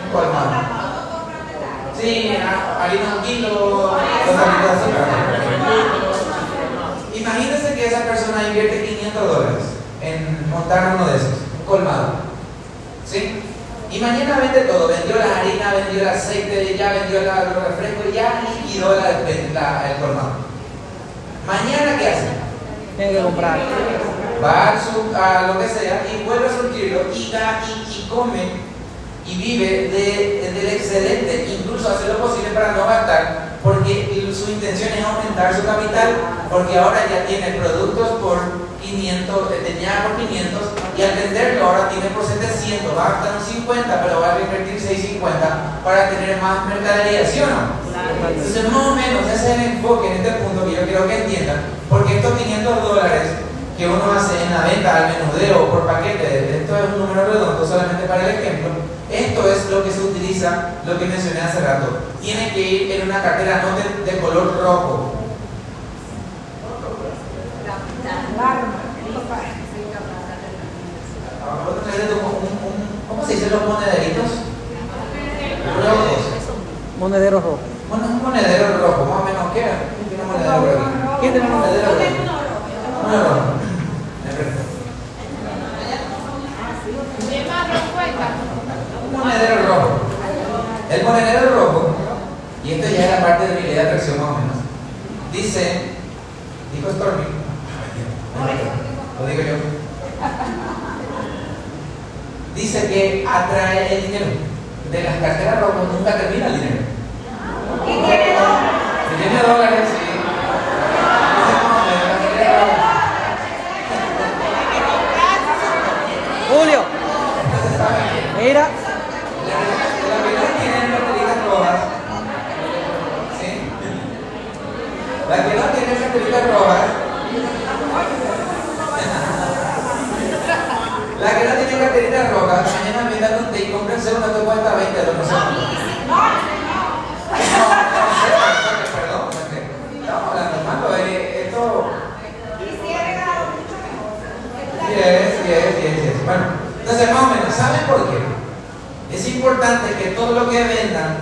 Un colmado. Sí, harina un kilo, dos. Imagínense que esa persona invierte 500 dólares en montar uno de esos, un colmado. ¿Sí? Y mañana vende todo, vendió la harina, vendió el aceite, ya vendió la- los refrescos, ya liquidó la, la- el colmado. Mañana, ¿qué hace? Tiene que comprar. va a, su- a lo que sea y vuelve a surtirlo y, da, y, y come y vive de- del excedente, incluso hace lo posible para no gastar, porque su intención es aumentar su capital, porque ahora ya tiene productos por 500, eh, tenía por 500 y al venderlo ahora tiene por 700, va a gastar un 50, pero va a reinvertir 650 para tener más mercadería, ¿sí o no? Entonces, más o menos ese es el enfoque en este punto que yo quiero que entiendan, porque estos 500 dólares que uno hace en la venta al menudeo por paquete, esto es un número redondo solamente para el ejemplo, esto es lo que se utiliza, lo que mencioné hace rato. Tiene que ir en una cartera no de, de color rojo. ¿Cómo se dice los monederitos? Rojos. Monedero rojo. Bueno, un monedero rojo, más o menos, ¿qué era? ¿Quién tiene un monedero rojo? ¿Quién tiene un monedero rojo? Uno rojo. Perfecto. Mi marrón cuenta. Un monedero rojo. El monedero rojo, y esto ya es la parte de mi ley de atracción más o menos, dice, dijo Stormy, lo digo yo, dice que atrae el dinero. De las carteras rojas nunca termina el dinero. Si tiene dólares, sí. De la cartera roja. Julio. Mira. La que no tiene carteritas rojas, ¿sí? La que no tiene carteritas rojas, la que no tiene carteritas rojas, mañana me un té y cómprense una que cuesta 20 dólares. No, no perdón, no, la normal, eh, esto. Yes, yes, yes, yes. Bueno, entonces más o menos, ¿saben por qué? Es importante que todo lo que vendan,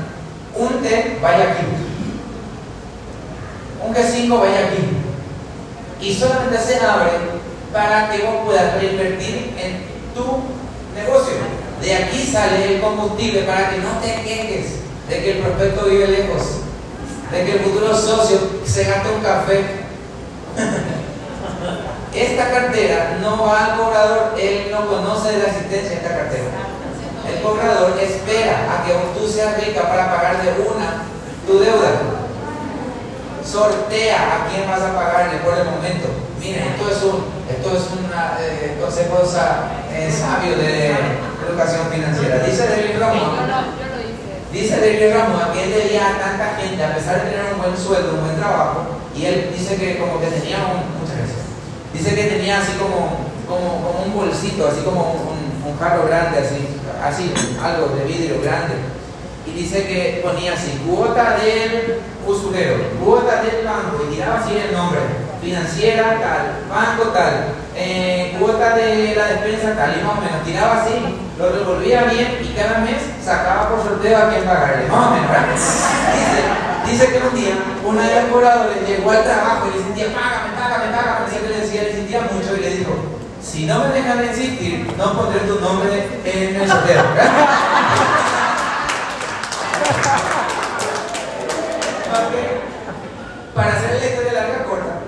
un té vaya aquí, un G5 vaya aquí, y solamente se abre para que vos puedas reinvertir en tu negocio. De aquí sale el combustible para que no te quejes de que el prospecto vive lejos, de que el futuro socio se gaste un café. Esta cartera no va al cobrador, él no conoce de la existencia de esta cartera. El cobrador espera a que tú seas rica para pagar de una tu deuda. Sortea a quién vas a pagarle por el momento. Miren, esto es un esto es un eh, consejo eh, sabio de educación financiera. Dice David hice. dice David Ramón que él debía a tanta gente, a pesar de tener un buen sueldo, un buen trabajo, y él dice que como que tenía un, muchas. Dice que tenía así como, como, como un bolsito, así como un, un jarro grande, así, así, algo de vidrio grande. Dice que ponía así, cuota del usurero, cuota del banco, y tiraba así el nombre, financiera tal, banco tal, eh, cuota de la despensa tal, y más o menos, tiraba así, lo revolvía bien y cada mes sacaba por sorteo a quien pagarle, más o menos. Dice, que un día una de las cobradores llegó al trabajo y le sentía, págame, págame, págame, que le decía, le sentía mucho y le dijo, si no me dejan de insistir, no pondré tu nombre en el sorteo. Para hacer la historia larga corta,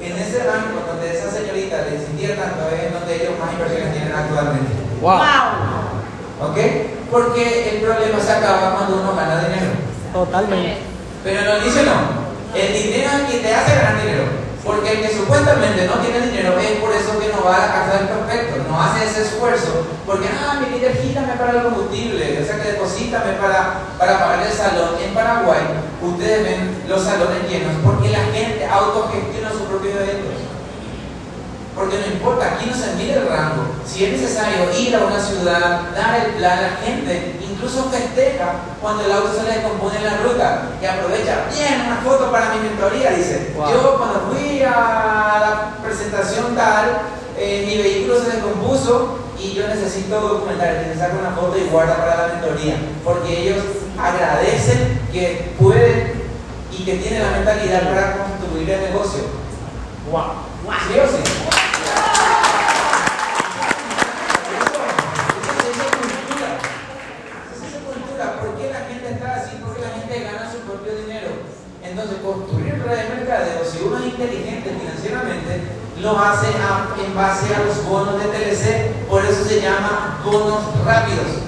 en ese banco donde esa señorita le insistía tanto es donde ellos más inversiones tienen actualmente. Wow. ¿Ok? Porque el problema se acaba cuando uno gana dinero. Totalmente. Pero no dice no. El dinero es quien te hace ganar dinero. Porque el que supuestamente no tiene dinero es por eso que no va a la casa del perfecto, no hace ese esfuerzo, porque, ah, mi líder, gírame para el combustible, o sea que deposítame para, para pagar el salón. En Paraguay, ustedes ven los salones llenos porque la gente autogestiona sus propios eventos. Porque no importa, aquí no se mide el rango. Si es necesario ir a una ciudad, dar el plan, la gente incluso festeja cuando el auto se le descompone en la ruta y aprovecha, bien, una foto para mi mentoría, dice. Wow. Yo cuando fui a la presentación tal, eh, mi vehículo se descompuso y yo necesito documentar, que saco una foto y guarda para la mentoría, porque ellos agradecen que pueden y que tienen la mentalidad para construir el negocio. Wow. ¿Sí o sí? Entonces, construir red de mercadeo, si uno es inteligente financieramente, lo hace a- en base a los bonos de TLC. Por eso se llama bonos rápidos.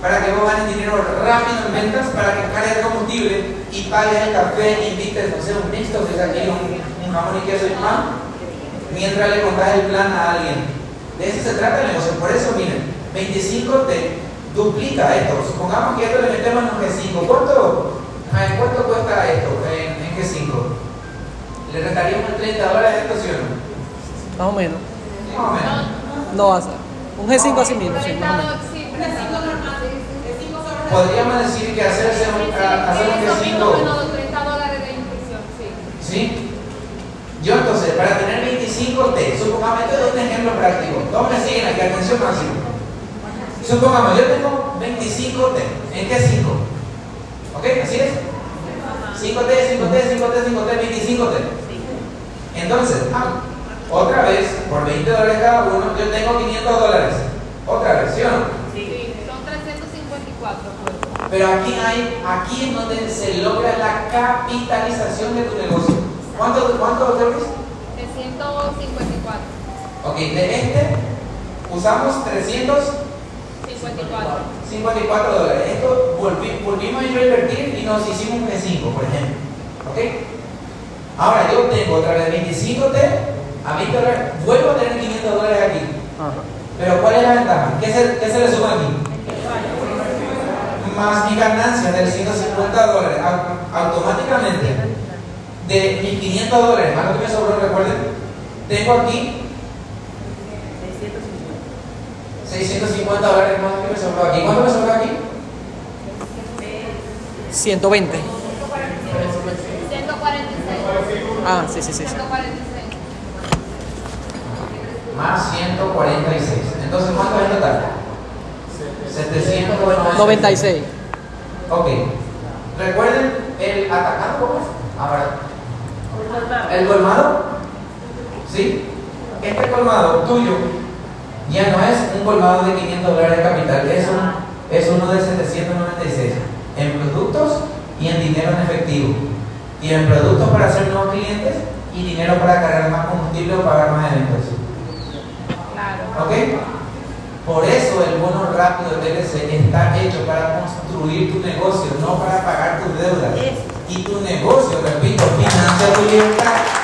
Para que vos ganes dinero rápido en ventas, para que cargues el combustible y pagues el café, invites, no sé, un mixto, que aquí un, un jamón y queso y pan, mientras le contás el plan a alguien. De eso se trata el negocio. Por eso, miren, 25 te duplica esto. Supongamos que esto le metemos en un G5. ¿Cuánto, ay, ¿cuánto cuesta esto en, en G5? ¿Le restaríamos 30 dólares sí o no? Más o menos. Más o menos. No va a ser. Un G5 así mismo, sí, más o menos. Podríamos decir que hacerse un, a- hacer un G5. menos 30 dólares de inscripción, sí. ¿Sí? Yo entonces, para tener 25 T, supongamos, esto es un ejemplo práctico. Todos me siguen aquí, atención máximo. Supongamos, yo tengo 25 T. ¿En qué 5? ¿Ok? ¿Así es? 5T, 5T, 5T, 5T, 25 T. Entonces, ah, otra vez, por 20 dólares cada uno, yo tengo 500 dólares. Otra vez, ¿sí o no? Sí, son 354 pues. Pero aquí hay, aquí es donde se logra la capitalización de tu negocio. ¿Cuánto, cuánto Luis? 354. Ok, de este usamos 354 54. dólares. Esto volvi- volvimos a invertir y nos hicimos un G5, por ejemplo. Ok. Ahora yo tengo otra vez 25 T a 20 dólares, vuelvo a tener 500 dólares aquí. Ajá. Pero ¿cuál es la ventaja? ¿Qué se, qué se le suma aquí? Más mi ganancia del 150 dólares. Au- Automáticamente, de mis 500 dólares, más lo que me sobró, recuerden, tengo aquí 650 dólares más que me sobró aquí. ¿Cuánto me sobró aquí? 120. 146. Ah, sí, sí, sí. sí. 146. Más 146. Entonces, ¿cuánto es en total? 796. 96. Ok. Recuerden el atacado, ¿cómo es? Ahora. ¿El colmado? ¿Sí? Este colmado tuyo ya no es un colmado de 500 dólares de capital, es, un, es uno de 796 en productos y en dinero en efectivo. Tienen productos para hacer nuevos clientes y dinero para cargar más combustible o pagar más eventos. ¿Ok? Por eso el bono rápido TLC está hecho para construir tu negocio, no para pagar tus deudas. Y tu negocio, repito, financia tu libertad.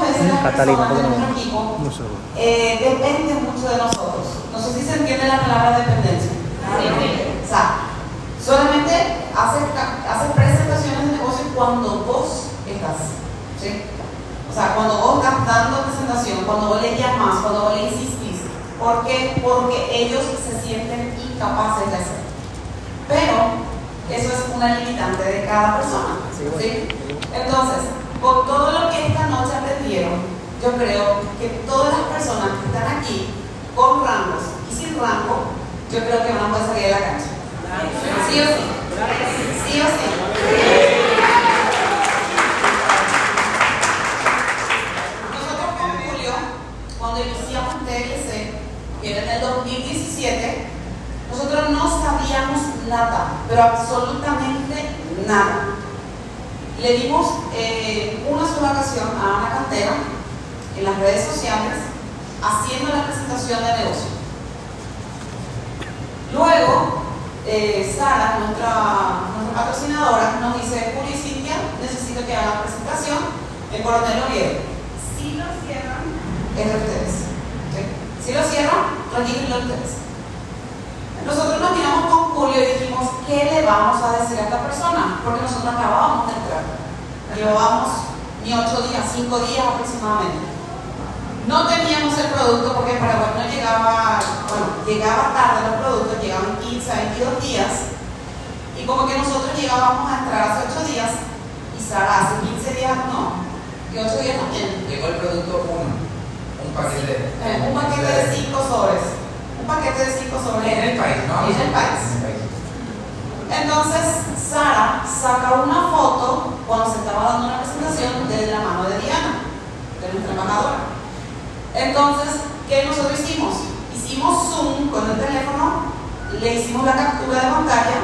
Veces las Catalina, personas ¿por de qué no nuestro equipo No sé. eh, dependen mucho de nosotros. No sé si se entiende la palabra dependencia. O sea, solamente haces, presentaciones de negocio cuando vos estás. ¿sí? O sea, cuando vos estás dando presentación, cuando vos le llamas, cuando vos le insistís. ¿Por qué? Porque ellos se sienten incapaces de hacer. Pero eso es una limitante de cada persona. Sí. ¿sí? Entonces, con todo lo que esta noche aprendieron, yo creo que todas las personas que están aquí, con rangos y sin rango, yo creo que van a salir de la cancha. Sí o sí. Sí o sí. Nosotros con Julio, cuando iniciamos TLC, que era en el 2017, nosotros no sabíamos nada, pero absolutamente nada. Le dimos eh, una sola ocasión a Ana Cantera en las redes sociales haciendo la presentación de negocio. Luego, eh, Sara, nuestra, nuestra patrocinadora, nos dice, Julio y Cintia, necesito que hagan presentación en Coronel Oviedo. Si lo cierran, es de ustedes. Si lo cierran, tranquilos ustedes. Nosotros nos miramos con Julio y dijimos, ¿qué le vamos a decir a esta persona? Porque nosotros acabábamos de entrar. Llevábamos ni ocho días, cinco días aproximadamente. No teníamos el producto porque Paraguay no llegaba, bueno, llegaba tarde los productos, llegaban 15 a 22 días. Y como que nosotros llegábamos a entrar hace 8 días y Sara hace 15 días no, y 8 días también. Llegó el producto uno, un paquete. Eh, un paquete de 5 sobres. Un paquete de 5 sobres. En el país, ¿no? En el país. Entonces, Sara saca una foto cuando se estaba dando una presentación de la mano de Diana, de nuestra embajadora. Entonces, ¿qué nosotros hicimos? Hicimos zoom con el teléfono, le hicimos la captura de pantalla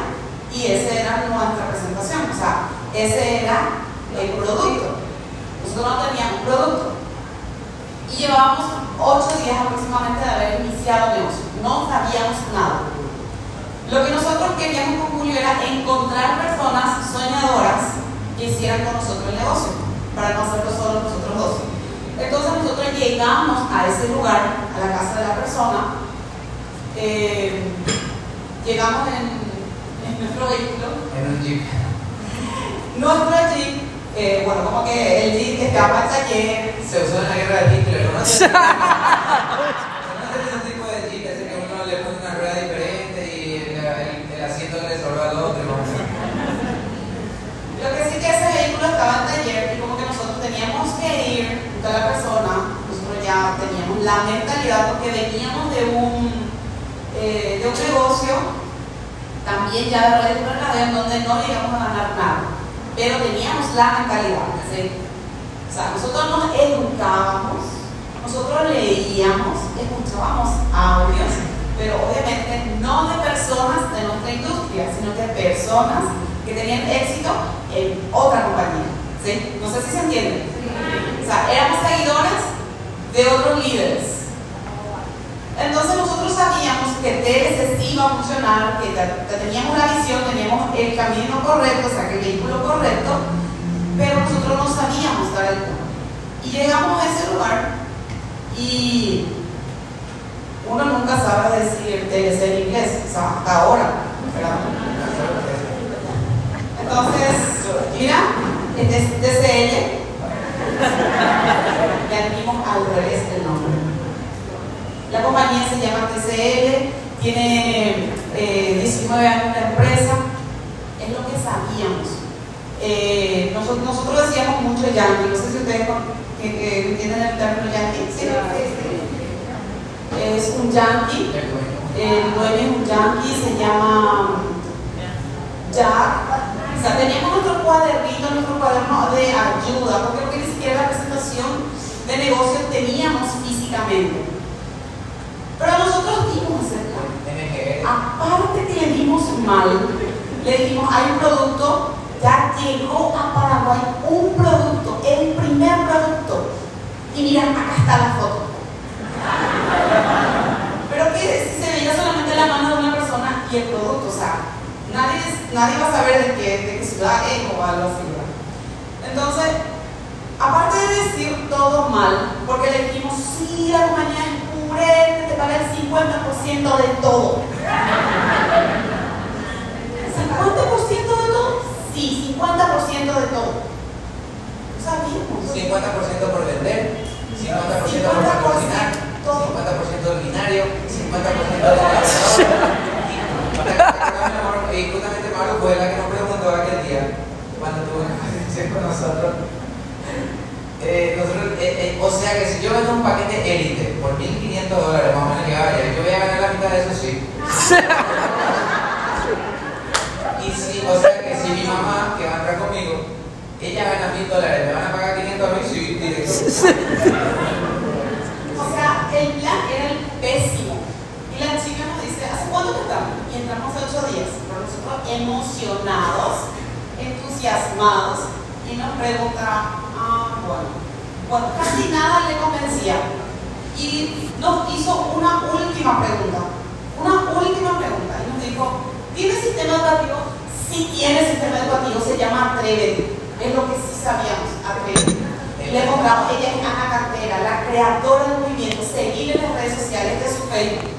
y esa era nuestra presentación. O sea, ese era el producto. Nosotros no teníamos producto. Y llevábamos ocho días aproximadamente de haber iniciado el negocio. No sabíamos nada. Lo que nosotros queríamos con Julio era encontrar personas soñadoras que hicieran con nosotros el negocio, para no hacerlo solo nosotros dos. Entonces nosotros llegamos a ese lugar, a la casa de la persona, eh, llegamos en, en nuestro vehículo, En un jeep. nuestro jeep, eh, bueno, como que el jeep que estaba en taller, Se usó en la guerra de Hitler, que. ¿no? Lo que sí que ese vehículo estaba en taller y como que nosotros teníamos que ir junto a la persona, nosotros ya teníamos la mentalidad porque veníamos de un, eh, de un negocio también ya de en donde no llegamos a ganar nada, pero teníamos la mentalidad. O sea, nosotros nos educábamos, nosotros leíamos, escuchábamos audios, pero obviamente no de personas de nuestra industria, sino de personas que tenían éxito en otra compañía. ¿sí? No sé si se entiende. O sea, éramos seguidores de otros líderes. Entonces nosotros sabíamos que TLC iba a funcionar, que teníamos la visión, teníamos el camino correcto, o sea, que el vehículo correcto, pero nosotros no sabíamos dar el punto. Y llegamos a ese lugar y uno nunca sabe decir TLC en inglés, o sea, hasta ahora. ¿verdad? Entonces, mira, es TCL, le dimos al revés. Compañía se llama TCL, tiene eh, 19 años de empresa, es lo que sabíamos. Eh, nosotros, nosotros decíamos mucho yankee, no sé si ustedes entienden el término yankee. ¿Sí? Es un yankee, el dueño es un yankee, se llama Jack. O sea, teníamos nuestro cuadernito, nuestro cuaderno de ayuda, porque ni siquiera la presentación de negocio teníamos físicamente nosotros dimos. Aparte que le dimos mal, le dijimos, hay un producto, ya llegó a Paraguay un producto, el primer producto. Y mira, acá está la foto. Pero que se veía solamente la mano de una persona y el producto, o sea, nadie, nadie va a saber de qué, de qué ciudad es o algo así. Entonces, aparte de decir todo mal, porque le dijimos, sí, la compañía es purete, te paga el 50% de todo. ¿50% de todo? Sí, 50% de todo. Sabíamos. 50% por vender, 50% por patrocinar, 50% del binario, 50% del labrador. Y justamente Mauro fue la que nos preguntó aquel día, cuando tuvo una conversación con nosotros. Eh, nosotros, eh, eh, o sea que si yo vendo un paquete élite por 1.500 dólares, más o menos llegaba ayer, yo voy a ganar la mitad de eso, sí. Y si, o sea que si mi mamá, que va a entrar conmigo, ella gana 1.000 dólares, me van a pagar 500 a mí, sí, directo. O sea, el plan era el pésimo. Y la chica nos dice, ¿hace cuánto que estamos? Y entramos hace ocho días. Pero nosotros emocionados, entusiasmados, y nos pregunta, bueno. Bueno, casi nada le convencía. Y nos hizo una última pregunta. Una última pregunta. Y nos dijo, ¿tiene sistema educativo? Sí tiene sistema educativo, se llama Atrévete. Es lo que sí sabíamos, Atrévete. Le mostramos, ella es Ana Cantera, la creadora del movimiento, seguir en las redes sociales de su Facebook.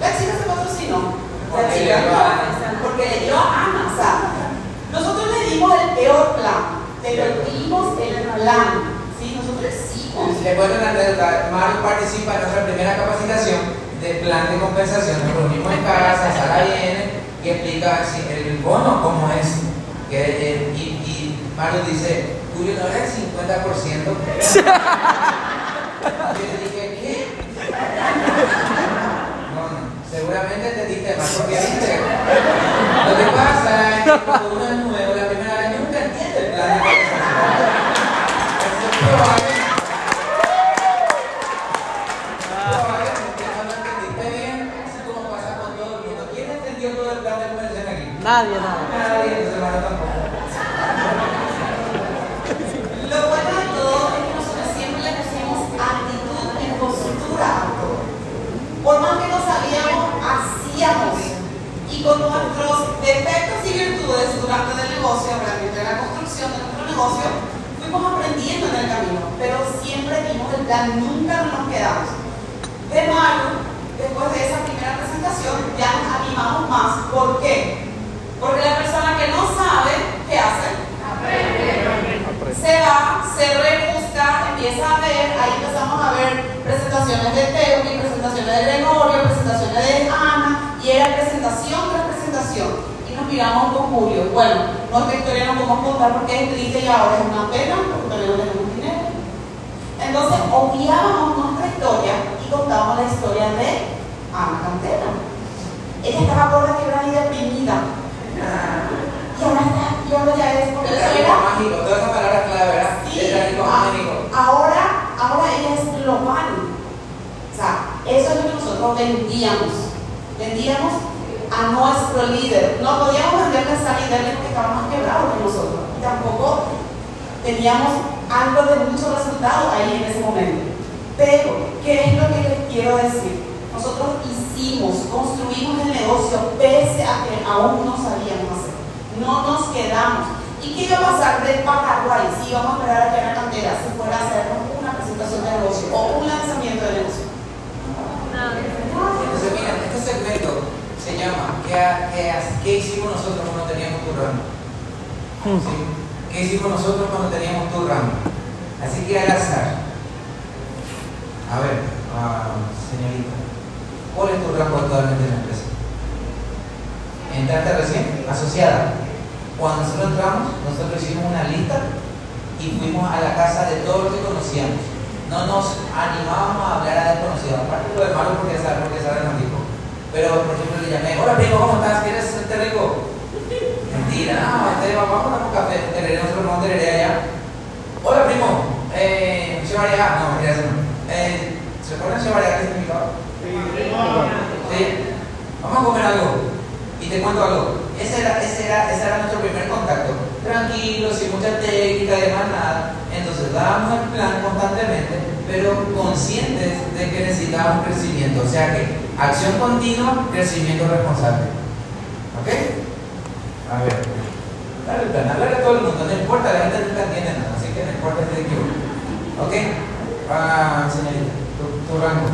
La chica se patrocinó. La Porque le chica dio a Ana. Porque le dio a Ana. O sea, nosotros le dimos el peor plan, pero dimos el plan. ¿sí? Nosotros hicimos. Le cuento una anécdota. Mario participa en nuestra primera capacitación de plan de compensación. Nos reunimos en casa, Sara viene y explica si el bono cómo es. Que, eh, y, y Mario dice, Julio, ¿no era el 50%? Y yo le dije, ¿qué? No, no, seguramente entendiste más porque. Lo que pasa es que cuando uno es nuevo, Nadie, nada. Nadie, entonces Mario tampoco. Lo bueno de todo es que nosotros siempre le pusimos actitud y postura. Por más que no sabíamos, hacíamos. Y con nuestros defectos y virtudes durante el negocio, durante de nuestro negocio, fuimos aprendiendo en el camino. Pero siempre vimos el plan, nunca nos quedamos. De mayo, después de esa primera presentación, ya nos animamos más. ¿Por qué? Porque la persona que no sabe, ¿qué hace? se va, se rebusca, empieza a ver, ahí empezamos a ver presentaciones de Teumi, presentaciones de Gregorio, presentaciones de Ana, y era presentación tras presentación. Y nos miramos con Julio. Bueno, nuestra historia no podemos contar porque es triste y ahora es una pena porque todavía no tenemos dinero. Entonces, obviábamos nuestra historia y contábamos la historia de Ana Cantera. Ella estaba por la quebrada y deprimida. Y ahora, está, y ahora ya es porque El era mágico, toda esa palabra clave, ¿verdad? Sí, El rico a- mágico. ahora, ahora ella es global. O sea, eso es lo que nosotros vendíamos. Vendíamos a nuestro líder. No podíamos venderle a esa líder porque estaba más quebrado que nosotros. Y tampoco teníamos algo de mucho resultado ahí en ese momento. Pero, ¿qué es lo que les quiero decir? Nosotros hicimos, construimos el negocio pese a que aún no sabíamos hacer. No nos quedamos. ¿Y qué iba a pasar de Paraguay si íbamos a esperar a que la cantera se fuera a hacer una presentación de negocio o un lanzamiento de negocio? Entonces, miren, este segmento se llama ¿Qué, qué, qué hicimos nosotros cuando teníamos tu rango? ¿Sí? ¿Qué hicimos nosotros cuando teníamos tu rango? Así que al azar. A ver, ah, señorita, ¿cuál es tu rango actualmente en la empresa? ¿Entraste recién? Asociada. Cuando nosotros entramos, nosotros hicimos una lista y fuimos a la casa de todos los que conocíamos. No nos animábamos a hablar a desconocidos, aparte lo de malo porque Sara, porque Sara nos dijo. Pero, por ejemplo, le llamé, hola primo, ¿cómo estás? ¿Quieres ser rico? Mentira, no, este, vamos a un café, tereré, nosotros a tereré allá. Hola primo, eh, Chevaria, no, mentira, eso no. Eh, ¿Se acuerdan de Chevaria que es mi papá? Sí. Vamos a comer algo. Y Y te cuento algo, ese era, ese era, ese era nuestro primer contacto. Tranquilo, sin mucha técnica, además nada. Entonces dábamos el plan constantemente, pero conscientes de que necesitábamos crecimiento. O sea que acción continua, crecimiento responsable. ¿Ok? A ver. Dale el plan, hablar a todo el mundo, no importa, la gente nunca entiende nada, así que no importa el que ¿Ok? Ah, señorita, tu, tu rango.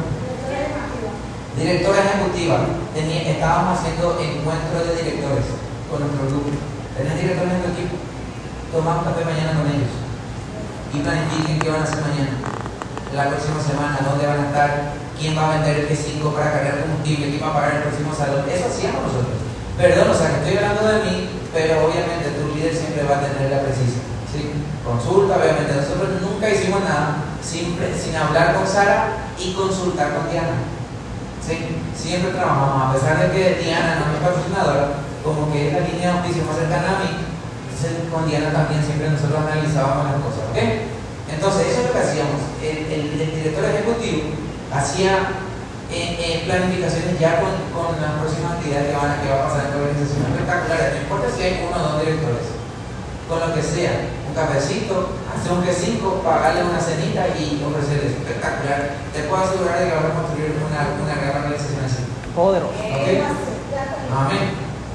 Directora ejecutiva. Tenía- estábamos haciendo encuentros de directores con nuestro grupo. ¿Tenés directores en tu equipo? Tomamos café mañana con ellos. Y planifiquen qué van a hacer mañana. La próxima semana, dónde van a estar, quién va a vender el G5 para cargar combustible, quién va a pagar el próximo salón. Eso hacíamos nosotros. Perdón, o sea, que estoy hablando de mí, pero obviamente tu líder siempre va a tener la precisa. ¿sí? Consulta, obviamente. Nosotros nunca hicimos nada siempre, sin hablar con Sara y consultar con Diana. Sí, siempre trabajamos, a pesar de que Diana no es patrocinadora, como que es la línea de auspicio más cercana a mí, entonces con Diana también siempre nosotros analizábamos las cosas, ¿ok? Entonces, eso es lo que hacíamos. El, el- el director ejecutivo hacía eh, eh, planificaciones ya con, con las próximas actividades que, van que va a pasar en la organización espectaculares, no importa si hay uno o dos directores, con lo que sea, un cafecito, hacer un G5, pagarle una cenita y ofrecerles espectacular. Te puedo asegurar de que vamos a construir una, una gran organización así. Poderoso. ¿Ok? Amén.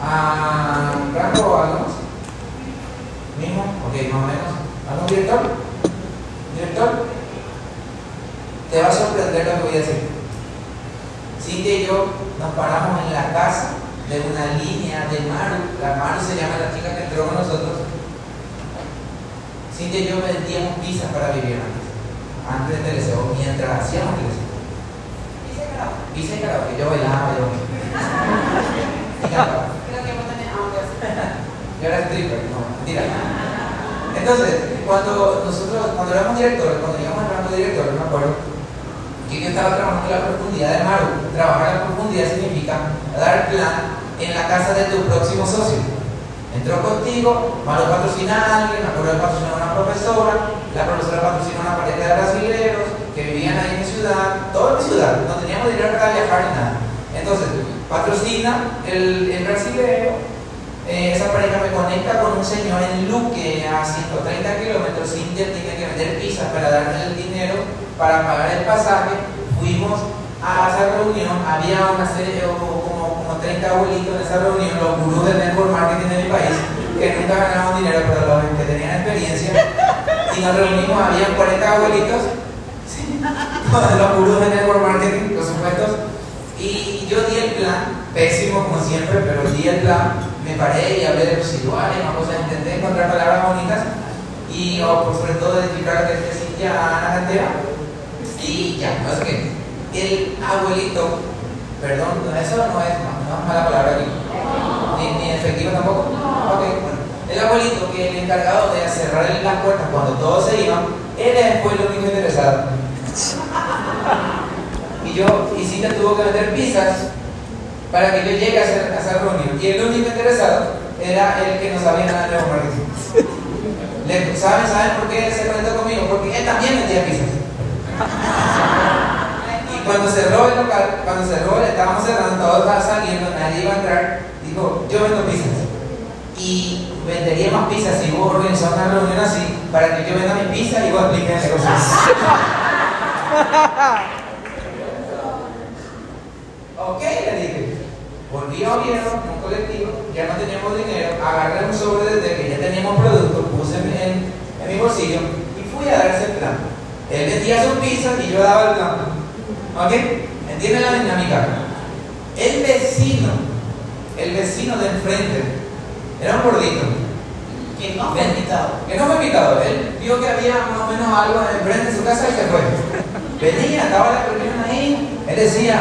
Ah, ¿Rango o algo más? ¿Mismo? Ok, más o menos. ¿Algún director? ¿Director? Te va a sorprender lo que voy a decir. Cintia y yo nos paramos en la casa de una línea de Maru. La Maru se llama la chica que entró con nosotros. Cintia y yo vendíamos pizzas para vivir antes. Antes de Teleseo, mientras hacíamos Teleseo. Pizza y karaoke, yo bailaba, yo. Y. Creo que vos tenés hambre. Yo era stripper, no, Entonces, cuando nosotros, cuando éramos directores, cuando llegamos al rango de director, me acuerdo, que yo estaba trabajando en la profundidad de Maru. Trabajar en la profundidad significa dar plan en la casa de tu próximo socio. Entró contigo, Maru patrocina a alguien, me acuerdo de patrocinar a una profesora, la profesora patrocina a una pareja de brasileños que vivían ahí en mi ciudad, toda mi ciudad, no teníamos dinero para viajar ni nada. Entonces, patrocina el, el eh, esa pareja me conecta con un señor en Luque a 130 kilómetros. Cintia tiene que vender pizzas para darme el dinero para pagar el pasaje. Fuimos a esa reunión. Había una serie, como, como 30 abuelitos en esa reunión, los gurús del network marketing de mi país, que nunca ganaban dinero, pero los que tenían experiencia. Y nos reunimos, había 40 abuelitos, los gurús del network marketing, los supuestos. Y yo di el plan, pésimo como siempre, pero di el plan, me paré y hablé de residuales, más cosas, intenté encontrar palabras bonitas y o, por sobre todo identificar Cintia Ana Cantera. Y ya, no es que el abuelito, perdón, eso no es, no es mala palabra aquí, ni, ni efectivo tampoco. Ok, bueno. El abuelito que el encargado de cerrar las puertas cuando todos se iban, él fue el único interesado. Y yo, y Cintia tuvo que vender pizzas para que yo llegue a hacer, a esa reunión. Y el único interesado era el que no sabía nada de nuevo marketing. Le- ¿Saben, ¿Saben por qué se conectó conmigo? Porque él también vendía pizzas. Y cuando cerró el local, cuando cerró, estábamos cerrando, todo estaba saliendo, nadie iba a entrar, dijo, yo vendo pizzas. Y vendería más pizzas si vos organizás una reunión así, para que yo venda mis pizzas y vos expliques el negocio. Ok, le dije. Volví a Oviedo, un colectivo, ya no teníamos dinero, agarré un sobre desde que ya teníamos productos, puse en, en- en mi bolsillo y fui a dar ese plan. Él vendía sus pizzas y yo daba el plan. ¿Ok? ¿Entienden la dinámica? El vecino, el vecino de enfrente, era un gordito. Que no fue invitado. Que no fue invitado, él vio que había más o menos algo enfrente de su casa y se fue. Venía, estaba la reunión ahí, él decía,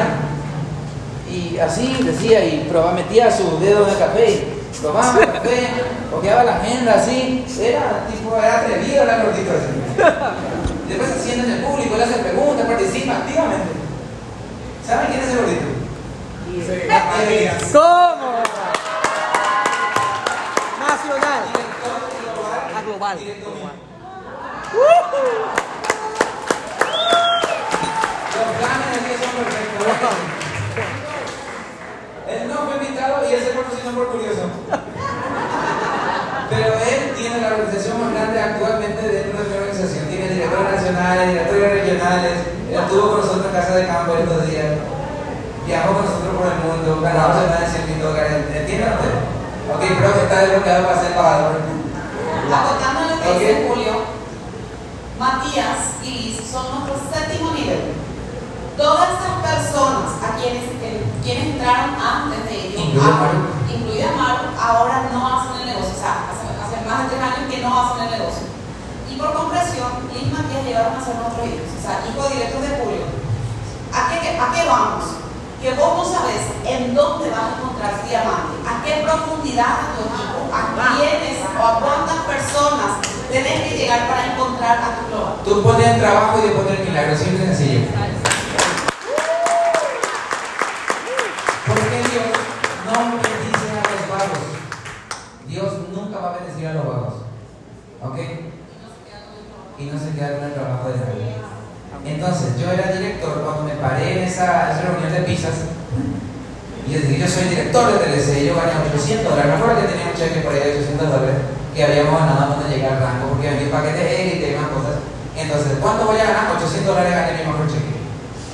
y así decía, y probaba, metía su dedo en el café, y probaba el café, copiaba la agenda así, era tipo, era atrevido era gordito así. Después se sienta en el público, le hace preguntas, participa activamente. ¿Saben quién es el gordito? ¿Cómo? Nacional. A global. Los planes aquí son perfectos. Él no fue invitado y él se sino por curioso. Pero él tiene la organización más grande actualmente dentro de nuestra organización. Tiene directores nacionales, directores regionales. Él estuvo con nosotros en casa de campo estos días. Viajó con nosotros por el mundo, ganamos más de 100 mil dólares. ¿Entienden ustedes? Ok, creo que está desbloqueado para ser embajador. Acotando lo que dice Julio, Matías y Liz son nuestro séptimo nivel. Todas estas personas a quienes, quienes entraron antes de ellos, Incluida Maru. ahora no hacen el negocio. O sea, hace, hace más de tres años que no hacen el negocio. Y por comprensión, Liz Matías llegaron a ser nuestros hijos, o sea, hijos directos de Julio. ¿A qué, ¿A qué vamos? Que vos no sabes en dónde vas a encontrar diamante, a qué profundidad de tu equipo, a quiénes o a cuántas personas tenés que llegar para encontrar a tu global. Tú pones el trabajo y yo pongo el milagro, simple y sencillo. Porque Dios no bendice a los vagos. Dios nunca va a bendecir a los vagos. ¿Ok? Y no se queda con el trabajo de nadie. Entonces, yo era director cuando me paré en esa, reunión de pizzas. Y yo dije, yo soy director de TLC, yo gané 800 dólares. Me acuerdo que tenía un cheque por ahí de 800 dólares que habíamos ganado cuando llegué al rango, porque vendí paquetes élite y más cosas. Entonces, ¿cuánto voy a ganar? 800 dólares gané mi mejor cheque.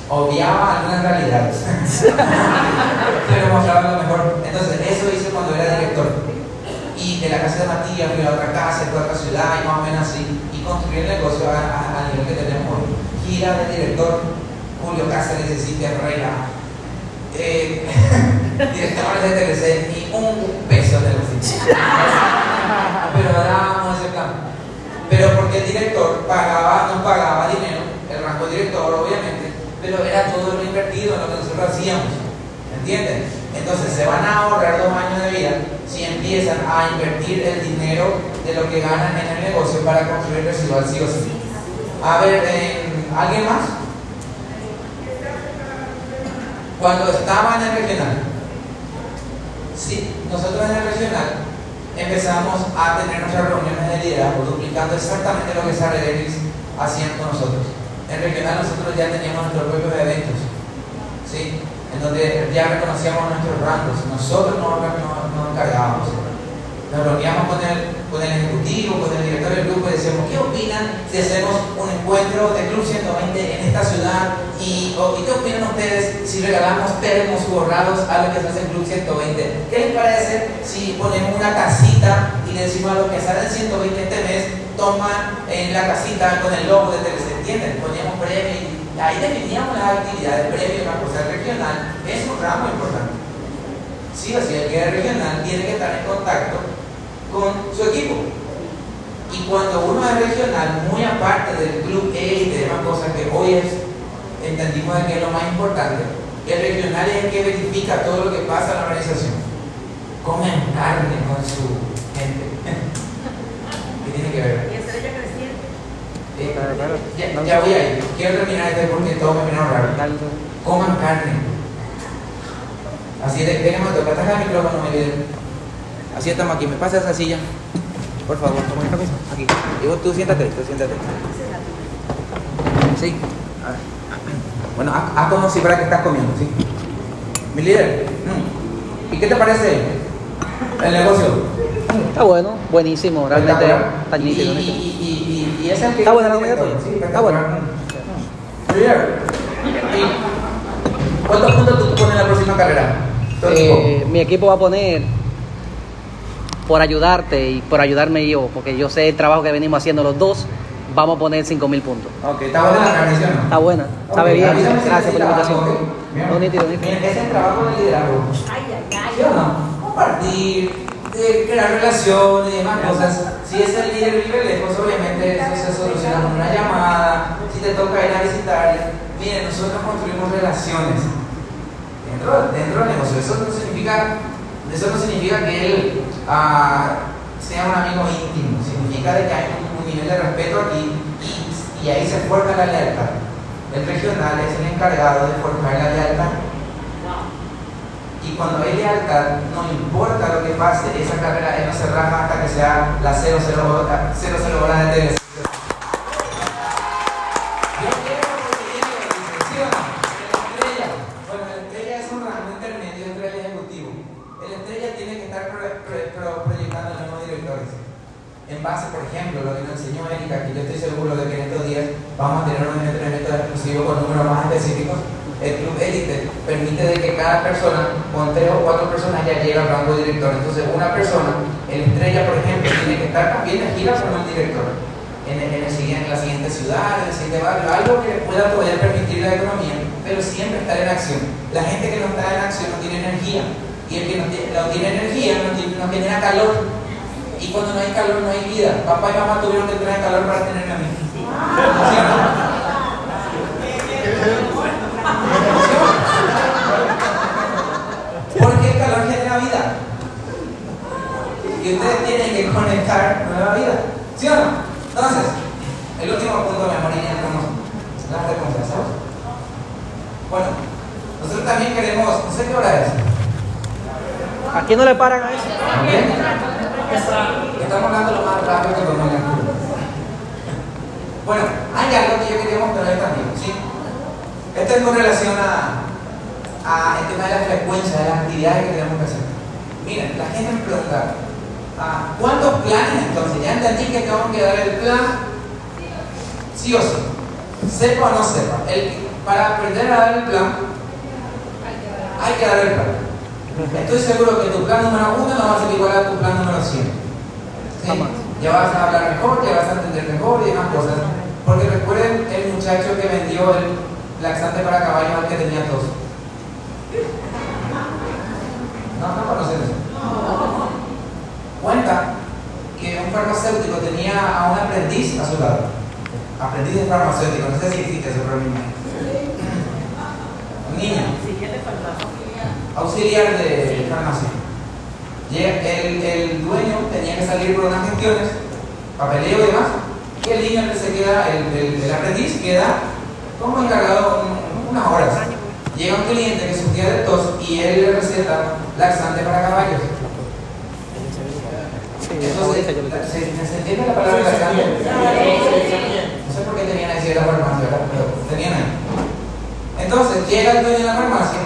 Obviaba algunas realidades. Pero mostraba lo mejor. Entonces, eso hice cuando era director. Y de la casa de Matías fui otra casa, fui otra ciudad, y más o menos así. Y construí el negocio a, a- a nivel que tenemos hoy. Gira de director, Julio Cáceres de Cintia Reina. Eh, directores de TLC, ni un peso de oficina. Pero dábamos ese plan. Pero porque el director pagaba, no pagaba dinero, el rango director obviamente, pero era todo lo invertido en lo que nosotros hacíamos. ¿Entienden? Entonces se van a ahorrar dos años de vida empiezan a invertir el dinero de lo que ganan en el negocio para construir residual sí o sí. A ver, eh, ¿alguien más? Cuando estaba en el regional, sí, nosotros en el regional empezamos a tener nuestras reuniones de liderazgo, duplicando exactamente lo que Sarah Ellis hacían con nosotros. En regional nosotros ya teníamos nuestros propios eventos, ¿sí? En donde ya reconocíamos nuestros rangos, nosotros nos, nos, encargábamos. Nos reuníamos con el, con el ejecutivo, con el director del grupo y decíamos, ¿qué opinan si hacemos un encuentro de Club 120 en esta ciudad? ¿Y, o- ¿y qué opinan ustedes si regalamos termos borrados a lo que se hace Club 120? ¿Qué les parece si ponemos una casita y le decimos a los que salen 120 este mes, toman en la casita con el logo de TLC, ¿entienden? Poníamos premios ahí definíamos las actividades, premios, una cosa regional, es un ramo importante. Sí o sí, el es regional tiene que estar en contacto con su equipo. Y cuando uno es regional, muy aparte del club élite y demás cosas que hoy es, entendimos de que es lo más importante, el regional es el que verifica todo lo que pasa en la organización. Comen carne con su gente. ¿Qué tiene que ver? Claro, claro. ya, ya voy a ir. Quiero terminar esto porque todo me vino raro. Coman carne. Así de, déjame tocar el micrófono, mi líder. Así estamos aquí. ¿Me pasa esa silla? Por favor, toma esta cosa. Aquí. Digo, tú siéntate, tú siéntate. Sí. A ver. Bueno, haz, haz como si fuera que estás comiendo, ¿sí? Mi líder, mm. ¿y qué te parece el negocio? Está bueno, buenísimo, realmente Espectacular. está y, y. y, ese es el que Está buena la comida tuya. Sí, Está buena. espectacular. Líder, ¿y ¿cuántos puntos tú pones en la próxima carrera? Eh, mi equipo va a poner por ayudarte y por ayudarme yo, porque yo sé el trabajo que venimos haciendo los dos, vamos a poner 5 mil puntos. Ok, está buena la carne, ¿sí o no? Está buena, Ok, sabe bien. si Gracias por la invitación. algo, ok. Bien. No, nítido, nítido. Miren, ese es el trabajo del liderazgo. Ay, ay, ay. ¿Sí o no? Compartir, de crear relaciones y demás cosas. Si es el líder vive lejos, obviamente eso se soluciona con una llamada. Si te toca ir a visitarle. Miren, nosotros construimos relaciones dentro, dentro del negocio. Eso no significa, eso no significa que él ah, sea un amigo íntimo. Significa de que hay un, nivel de respeto aquí y, y ahí se forja la lealtad. El regional es el encargado de forjar la lealtad. Y cuando hay lealtad, no importa lo que pase, esa carrera él no se raja hasta que sea la 00 hora, 00 hora de. En base, por ejemplo, lo que nos enseñó Erika, que yo estoy seguro de que en estos días vamos a tener un entrenamiento exclusivo con números más específicos. El Club Elite permite de que cada persona, con tres o cuatro personas, ya llegue al rango de director. Entonces, una persona, el estrella, por ejemplo, tiene que estar también de gira como el director. En, el- en, el siguiente- en la siguiente ciudad, en el siguiente barrio, algo que pueda poder permitir la economía, pero siempre estar en acción. La gente que no está en acción no tiene energía. Y el que no tiene, no tiene energía no, tiene, no genera calor. Y cuando no hay calor no hay vida. Papá y mamá tuvieron que tener calor para tenerme a mí. ¿Sí o no? Porque el calor genera vida. Y ustedes tienen que conectar nueva vida. ¿Sí o no? Entonces, el último punto, amor, y ya entramos las recompensas. Bueno, nosotros también queremos, no sé qué hora es. Aquí no le paran a eso. ¿Bien? Estamos hablando lo más rápido que podemos ir. Bueno, hay algo que yo quería mostrarles también, ¿sí? Esto es con relación a, a el tema de la frecuencia de las actividades que tenemos que hacer. Miren, la gente me pregunta, ah, ¿cuántos planes entonces? Ya entendí que tengo que dar el plan, sí o sí, sepa o no sepa. El- para aprender a dar el plan, hay que dar el plan. Estoy seguro que tu plan número uno no va a ser igual a tu plan número 100. ¿sí? Ya vas a hablar mejor, ya vas a entender mejor y demás cosas. Porque recuerden el muchacho que vendió el laxante para caballos al que tenía tos. No, no conocen eso. Cuenta que un farmacéutico tenía a un aprendiz a su lado. Aprendiz de farmacéutico, no sé si existe eso, pero niño auxiliar de farmacia. El, dueño tenía que salir por unas gestiones, papeleo y demás, y el niño se queda, el, aprendiz queda como encargado un- unas horas. Llega un cliente que sufría de tos y él le receta laxante para caballos. Entonces, la- ¿se, ¿se entiende la palabra laxante? No sé por qué tenían ahí la farmacia, ¿verdad? pero tenían ahí. Entonces llega el dueño de la farmacia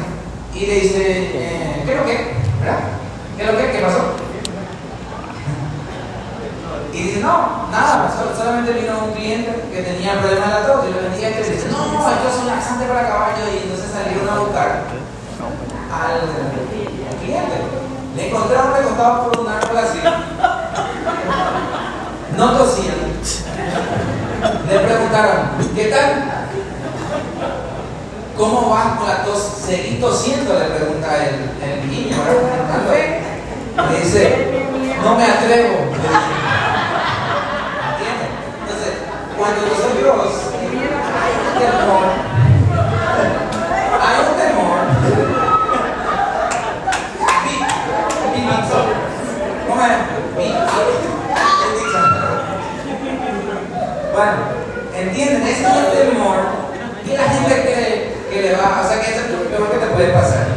y le dice, eh, ¿qué es lo que? ¿Verdad? ¿Qué es lo que? ¿Qué pasó? Y dice, no, nada, sol- solamente vino un cliente que tenía problemas de la tos y le vendía y le dice, no, yo soy laxante para caballo y entonces salieron a buscar al, al cliente. Le encontraron recostado por un árbol así. No tosían. Le preguntaron, ¿qué tal? ¿Cómo vas con la tos? ¿Seguís tosiendo? Le pregunta el, el niño, ¿verdad? Le dice, no me atrevo. ¿Entiendes? Entonces, cuando nosotros un temor, hay un temor. Vi- vi mixo. ¿Cómo es? Vi- el mixo. Bueno, ¿entienden? Ese es el temor y la gente cree que le va, o sea que eso es lo peor que te puede pasar.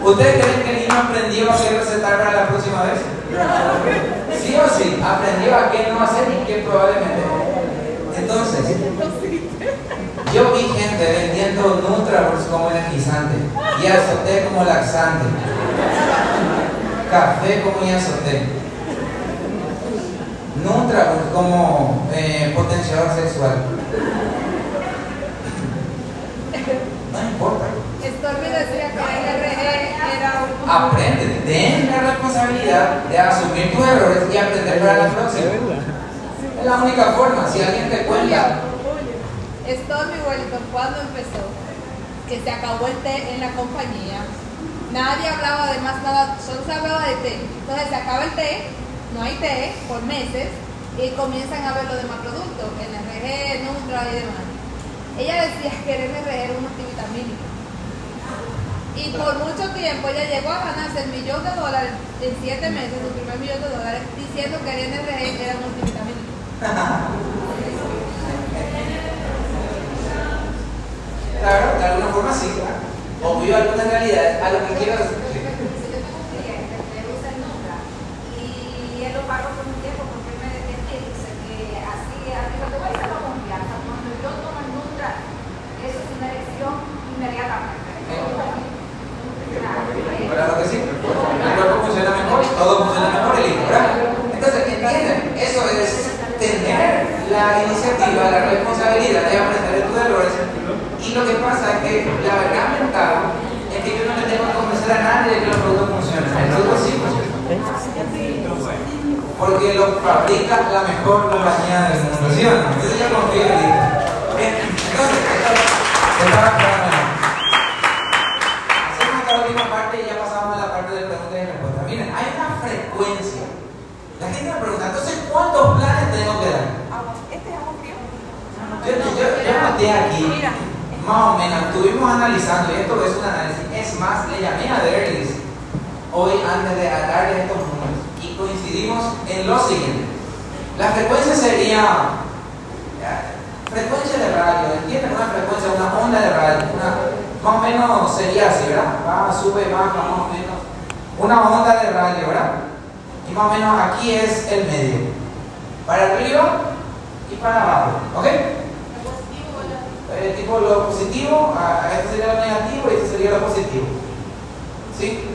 ¿Ustedes creen que el niño aprendió a qué recetar para la próxima vez? Sí o sí, aprendió a qué no hacer y qué probablemente. Entonces, yo vi gente vendiendo Nutrabox como energizante y azoté como laxante, café como iazoté, Nutrabox como eh, potenciador sexual. No importa. Stormy decía que el RG era un... Aprende, ten la responsabilidad de asumir tus errores y aprender para la próxima. Es la única forma. Si alguien te cuenta, Stormy Wellington, cuando empezó, que se acabó el té en la compañía, nadie hablaba de más nada, solo se hablaba de té. Entonces se acaba el té, no hay té por meses y comienzan a ver los demás productos, NRG, Nutra y demás. Ella decía que el NRG era un multivitamínico. Y por mucho tiempo ella llegó a ganarse el millón de dólares en siete meses, su primer millón de dólares, diciendo que el NRG era un multivitamínico. claro, de alguna forma sí. O vivo algunas realidades a lo que quiero él lo paró por un tiempo porque él me, él me dice que así, arriba te voy a hacer la confianza. Cuando yo tomo el Nutra, eso es una elección inmediatamente. Claro que el cuerpo funciona mejor, todo funciona mejor, el litoral. Entonces, entienden, eso es tener la iniciativa, la responsabilidad de aprender de tus errores. Y lo que pasa es que la verdad mental es que yo no le tengo que convencer a nadie de que los productos funcionan. El producto sí funciona. Porque lo fabrica la mejor compañía del mundo. ¿Sí o no? Entonces yo confío en ti. Entonces, estaba. Hacemos esta última parte y ya pasamos a la parte de preguntas y respuestas. Miren, hay una frecuencia. La gente me pregunta, entonces, ¿cuántos planes tengo que dar? Este es agua frío. Yo, yo, yo noté aquí, más o menos, estuvimos analizando, y esto es un análisis, es más, le llamé a Derlis hoy antes de darle estos y coincidimos en lo siguiente. La frecuencia sería, frecuencia de radio, ¿entienden? Una frecuencia, una onda de radio, más o menos sería así, ¿verdad? Va, sube, baja, más o menos. Una onda de radio, ¿verdad? Y más o menos aquí es el medio. Para arriba y para abajo, ¿ok? Eh, tipo lo positivo, este sería lo negativo y este sería lo positivo. ¿Sí?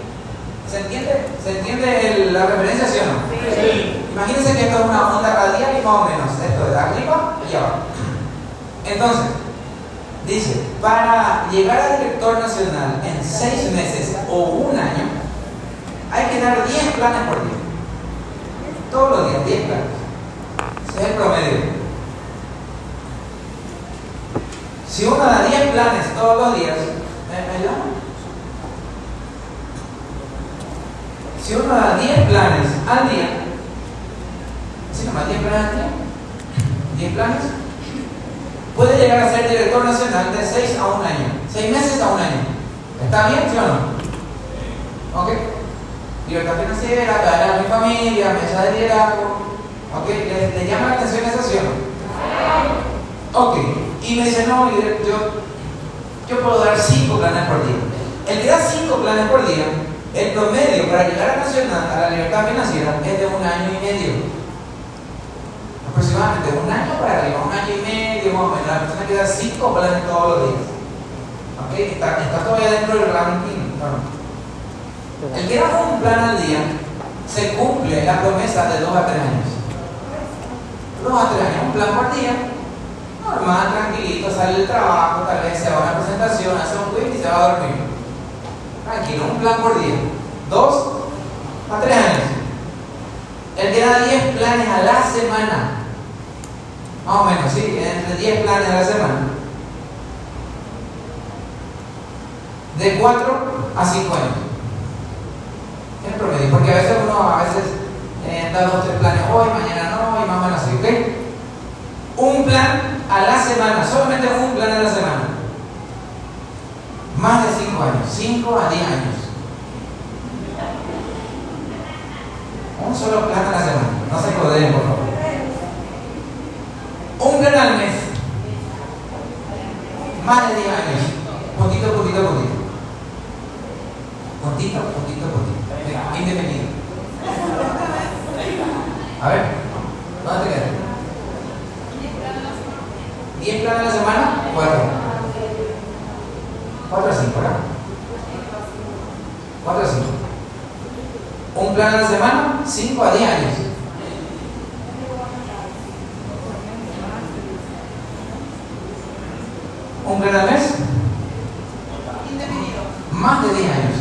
¿Se entiende? ¿Se entiende el- la referencia, sí o no? Sí. Imagínense que esto es una onda radial y más o menos. Esto es de arriba y abajo. Entonces, dice, para llegar a director nacional en seis meses o un año, hay que dar 10 planes por día. Todos los días, 10 planes. Ese es el promedio. Si uno da 10 planes todos los días, ¿me, me ayudan? Si uno da 10 planes al día, ¿sí nomás 10 planes al día? 10 planes, puede llegar a ser director nacional de 6 a un año, 6 meses a un año. ¿Está bien, sí o no? ¿Ok? Libertad financiera, caer a mi familia, mesa de liderazgo. ¿Ok? ¿Le, le llama la atención esa sí o no? Ok. Y me dice, no, líder, yo, yo puedo dar 5 planes por día. El que da 5 planes por día, el promedio para llegar a nacional, a la libertad financiera, es de un año y medio. Aproximadamente un año para arriba, un año y medio más o menos. La persona que da 5 planes todos los días. ¿Ok? Está, está todavía dentro del ranking. El que da un plan al día se cumple la promesa de 2 a 3 años. 2 a 3 años, un plan por día, normal, tranquilito, sale del trabajo, tal vez se va a una presentación, hace un quiz y se va a dormir. Tranquilo, un plan por día. 2 a 3 años. El que da 10 planes a la semana, más o menos, sí, entre 10 planes a la semana. De 4 a 5 años. El promedio, porque a veces uno a veces eh, da dos tres planes hoy, mañana no, y más o menos así, ¿ok? Un plan a la semana, solamente un plan a la semana. Más de 5 años, 5 a 10 años. Un solo plan a la semana, no se codeen, por favor. Un plan al mes, más de 10 años, poquito, poquito, poquito. Poquito, poquito, poquito. Indefinido. A ver, ¿dónde te quedas? 10 planes a la semana, 4. 4 a 5, ¿verdad? 4 a 5. Un plan a la semana, 5 a 10 años. Un plan al mes, más de 10 años.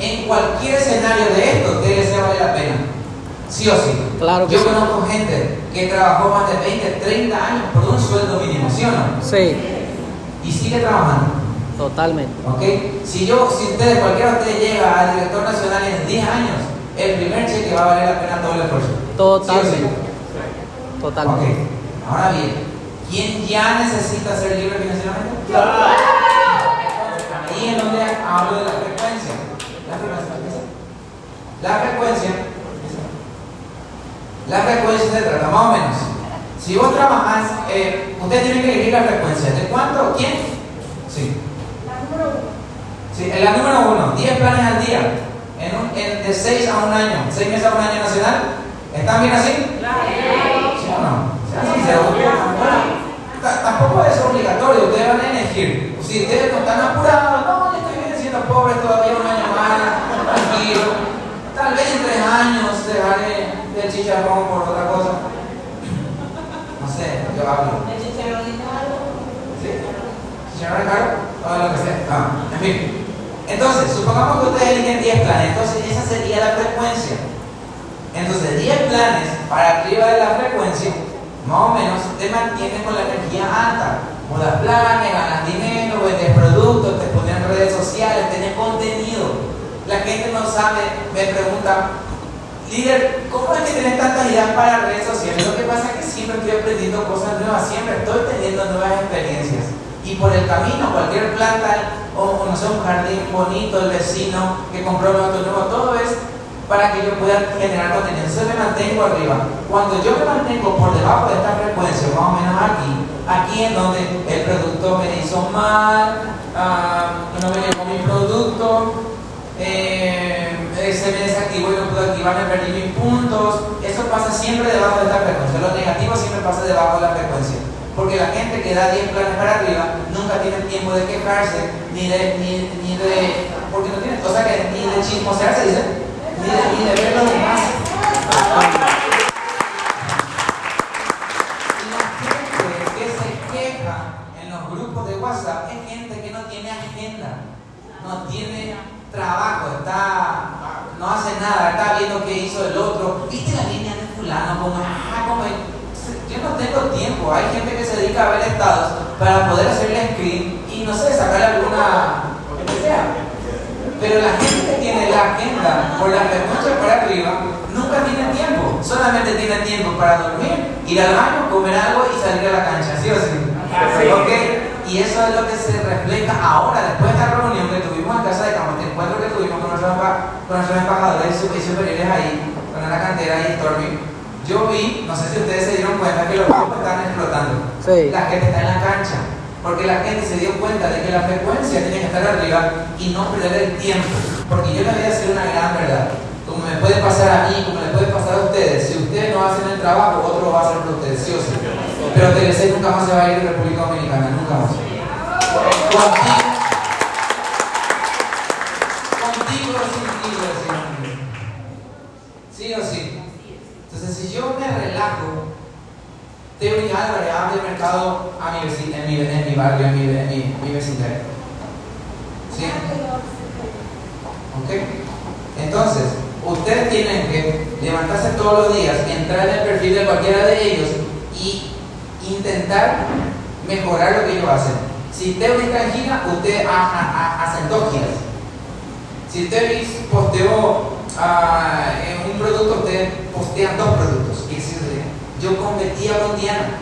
En cualquier escenario de esto, DLC vale la pena. Sí o sí. Claro que Yo sí. conozco gente que trabajó más de 20, 30 años por un sueldo mínimo, ¿sí o no? Sí, Y sigue trabajando. totalmente. ¿Ok? Si yo, si ustedes, cualquiera de ustedes llega al director nacional en 10 años, el primer cheque va a valer la pena todo el esfuerzo. Totalmente. ¿Sí o sí? Totalmente. Ok. Ahora bien, ¿quién ya necesita ser libre financieramente? Ahí es donde hablo de la frecuencia. La frecuencia. La frecuencia. La frecuencia se trata más o menos. Si vos trabajás, eh, usted tiene que elegir la frecuencia. ¿De cuánto? ¿Quién? Sí. Sí, en la número uno, 10 planes al día. En un- en- de 6 a un año. 6 meses a un año nacional. ¿Están bien así? ¿Sí o no? Sean sinceros. Ta- Tampoco es obligatorio, ustedes van a elegir. Si ustedes no están apurados, no, yo estoy bien siendo pobre todavía un año más, tranquilo. Tal vez en tres años dejaré del chicharrón por otra cosa. Sé, yo hablo. ¿Sí? ¿Chicharrón es caro? Todo lo que sea. Ah, en fin. Entonces, supongamos que ustedes eligen 10 planes, entonces esa sería la frecuencia. Entonces, 10 planes para arriba de la frecuencia, más o menos, te mantienen con la energía alta. Mudas planes, ganas dinero, vendes productos, te ponen en redes sociales, tienes contenido. La gente no sabe, me pregunta, líder, ¿cómo es que tienes tantas ideas para redes sociales? Lo que pasa es que siempre estoy aprendiendo cosas nuevas, siempre estoy teniendo nuevas experiencias. Y por el camino, cualquier planta, o no sé, un jardín bonito, el vecino que compró un auto nuevo, todo es para que yo pueda generar contenido. Entonces me mantengo arriba. Cuando yo me mantengo por debajo de esta frecuencia, más o menos aquí, aquí en donde el producto me hizo mal, uh, no me llegó mi producto, eh, pude activar, me perdí mis puntos. Eso pasa siempre debajo de esta frecuencia. Lo negativo siempre pasa debajo de la frecuencia. Porque la gente que da 10 planes para arriba nunca tiene tiempo de quejarse, ni de, ni, ni de, porque no tiene, o sea que ni de chismosearse, dice, ni de, ni de ver los demás. Y la gente que se queja en los grupos de WhatsApp es gente que no tiene agenda, no tiene trabajo, está, no hace nada, está viendo qué hizo el otro. ¿Viste la línea de fulano? Como, ah, como, yo no tengo tiempo. Hay gente que se dedica a ver estados para poder hacerle screen y no sé, sacar alguna, lo que sea. Pero la gente que tiene la agenda por la frecuencia para arriba nunca tiene tiempo. Solamente tiene tiempo para dormir, ir al baño, comer algo y salir a la cancha. ¿Sí o sí? ¿Okay? Y eso es lo que se refleja ahora, después de esta reunión que tuvimos en casa de campo, este encuentro que tuvimos con nuestros, con nuestros embajadores y superiores ahí, con la cantera y Stormy. Yo vi, no sé si ustedes se dieron cuenta que los grupos están explotando. Sí. La gente está en la cancha. Porque la gente se dio cuenta de que la frecuencia tiene que estar arriba y no perder el tiempo. Porque yo les voy a decir una gran verdad. Como me puede pasar a mí, como le puede pasar a ustedes. Si ustedes no hacen el trabajo, otro lo va a hacer por ustedes, sí o sí. Pero TLC nunca más se va a ir de República Dominicana, nunca más. Contigo. Contigo sin ti. Sí o sí. Entonces, si yo me relajo, Teoría Álvarez abre el mercado a mi, en, mi, en mi barrio, en mi, en mi, mi vecindario. ¿Sí? ¿Ok? Entonces, ustedes tienen que levantarse todos los días, entrar en el perfil de cualquiera de ellos y intentar mejorar lo que ellos hacen. Si usted está gira, usted hace dos giras. Si usted posteó uh, un producto, usted postea dos productos. Y yo competía con Diana.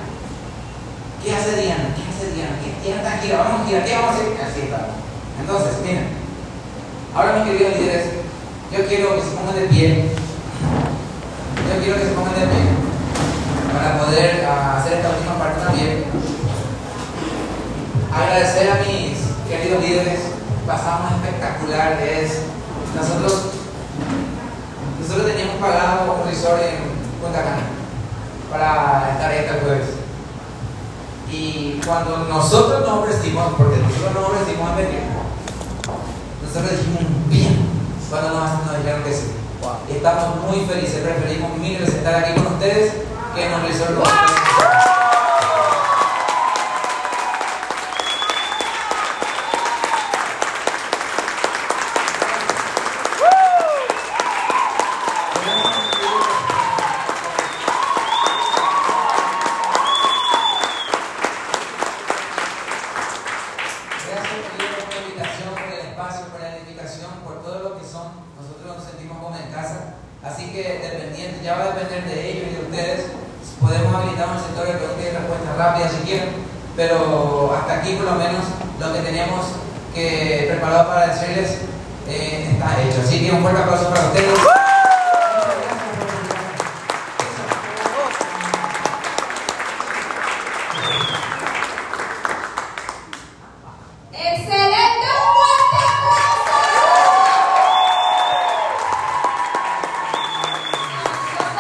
¿Qué hace Diana? ¿Qué hace Diana? ¿Qué Diana está gira? Vamos a gira, ¿qué vamos a hacer? Así está. Entonces, miren, ahora mis queridos líderes, yo quiero que se pongan de pie. Yo quiero que se pongan de pie para poder uh, hacer esta última parte también. Agradecer a mis queridos líderes, pasamos espectacular. Es, nosotros, nosotros teníamos pagado un resort en Punta Cana para estar este jueves. Y cuando nosotros nos ofrecimos, porque nosotros nos ofrecimos a venir, nosotros dijimos bien cuando nos, nos dijeron que sí. Estamos muy felices, preferimos mil veces estar aquí con ustedes que en un aquí por lo menos lo que teníamos que preparado para decirles eh, está hecho. Así que un fuerte aplauso para ustedes.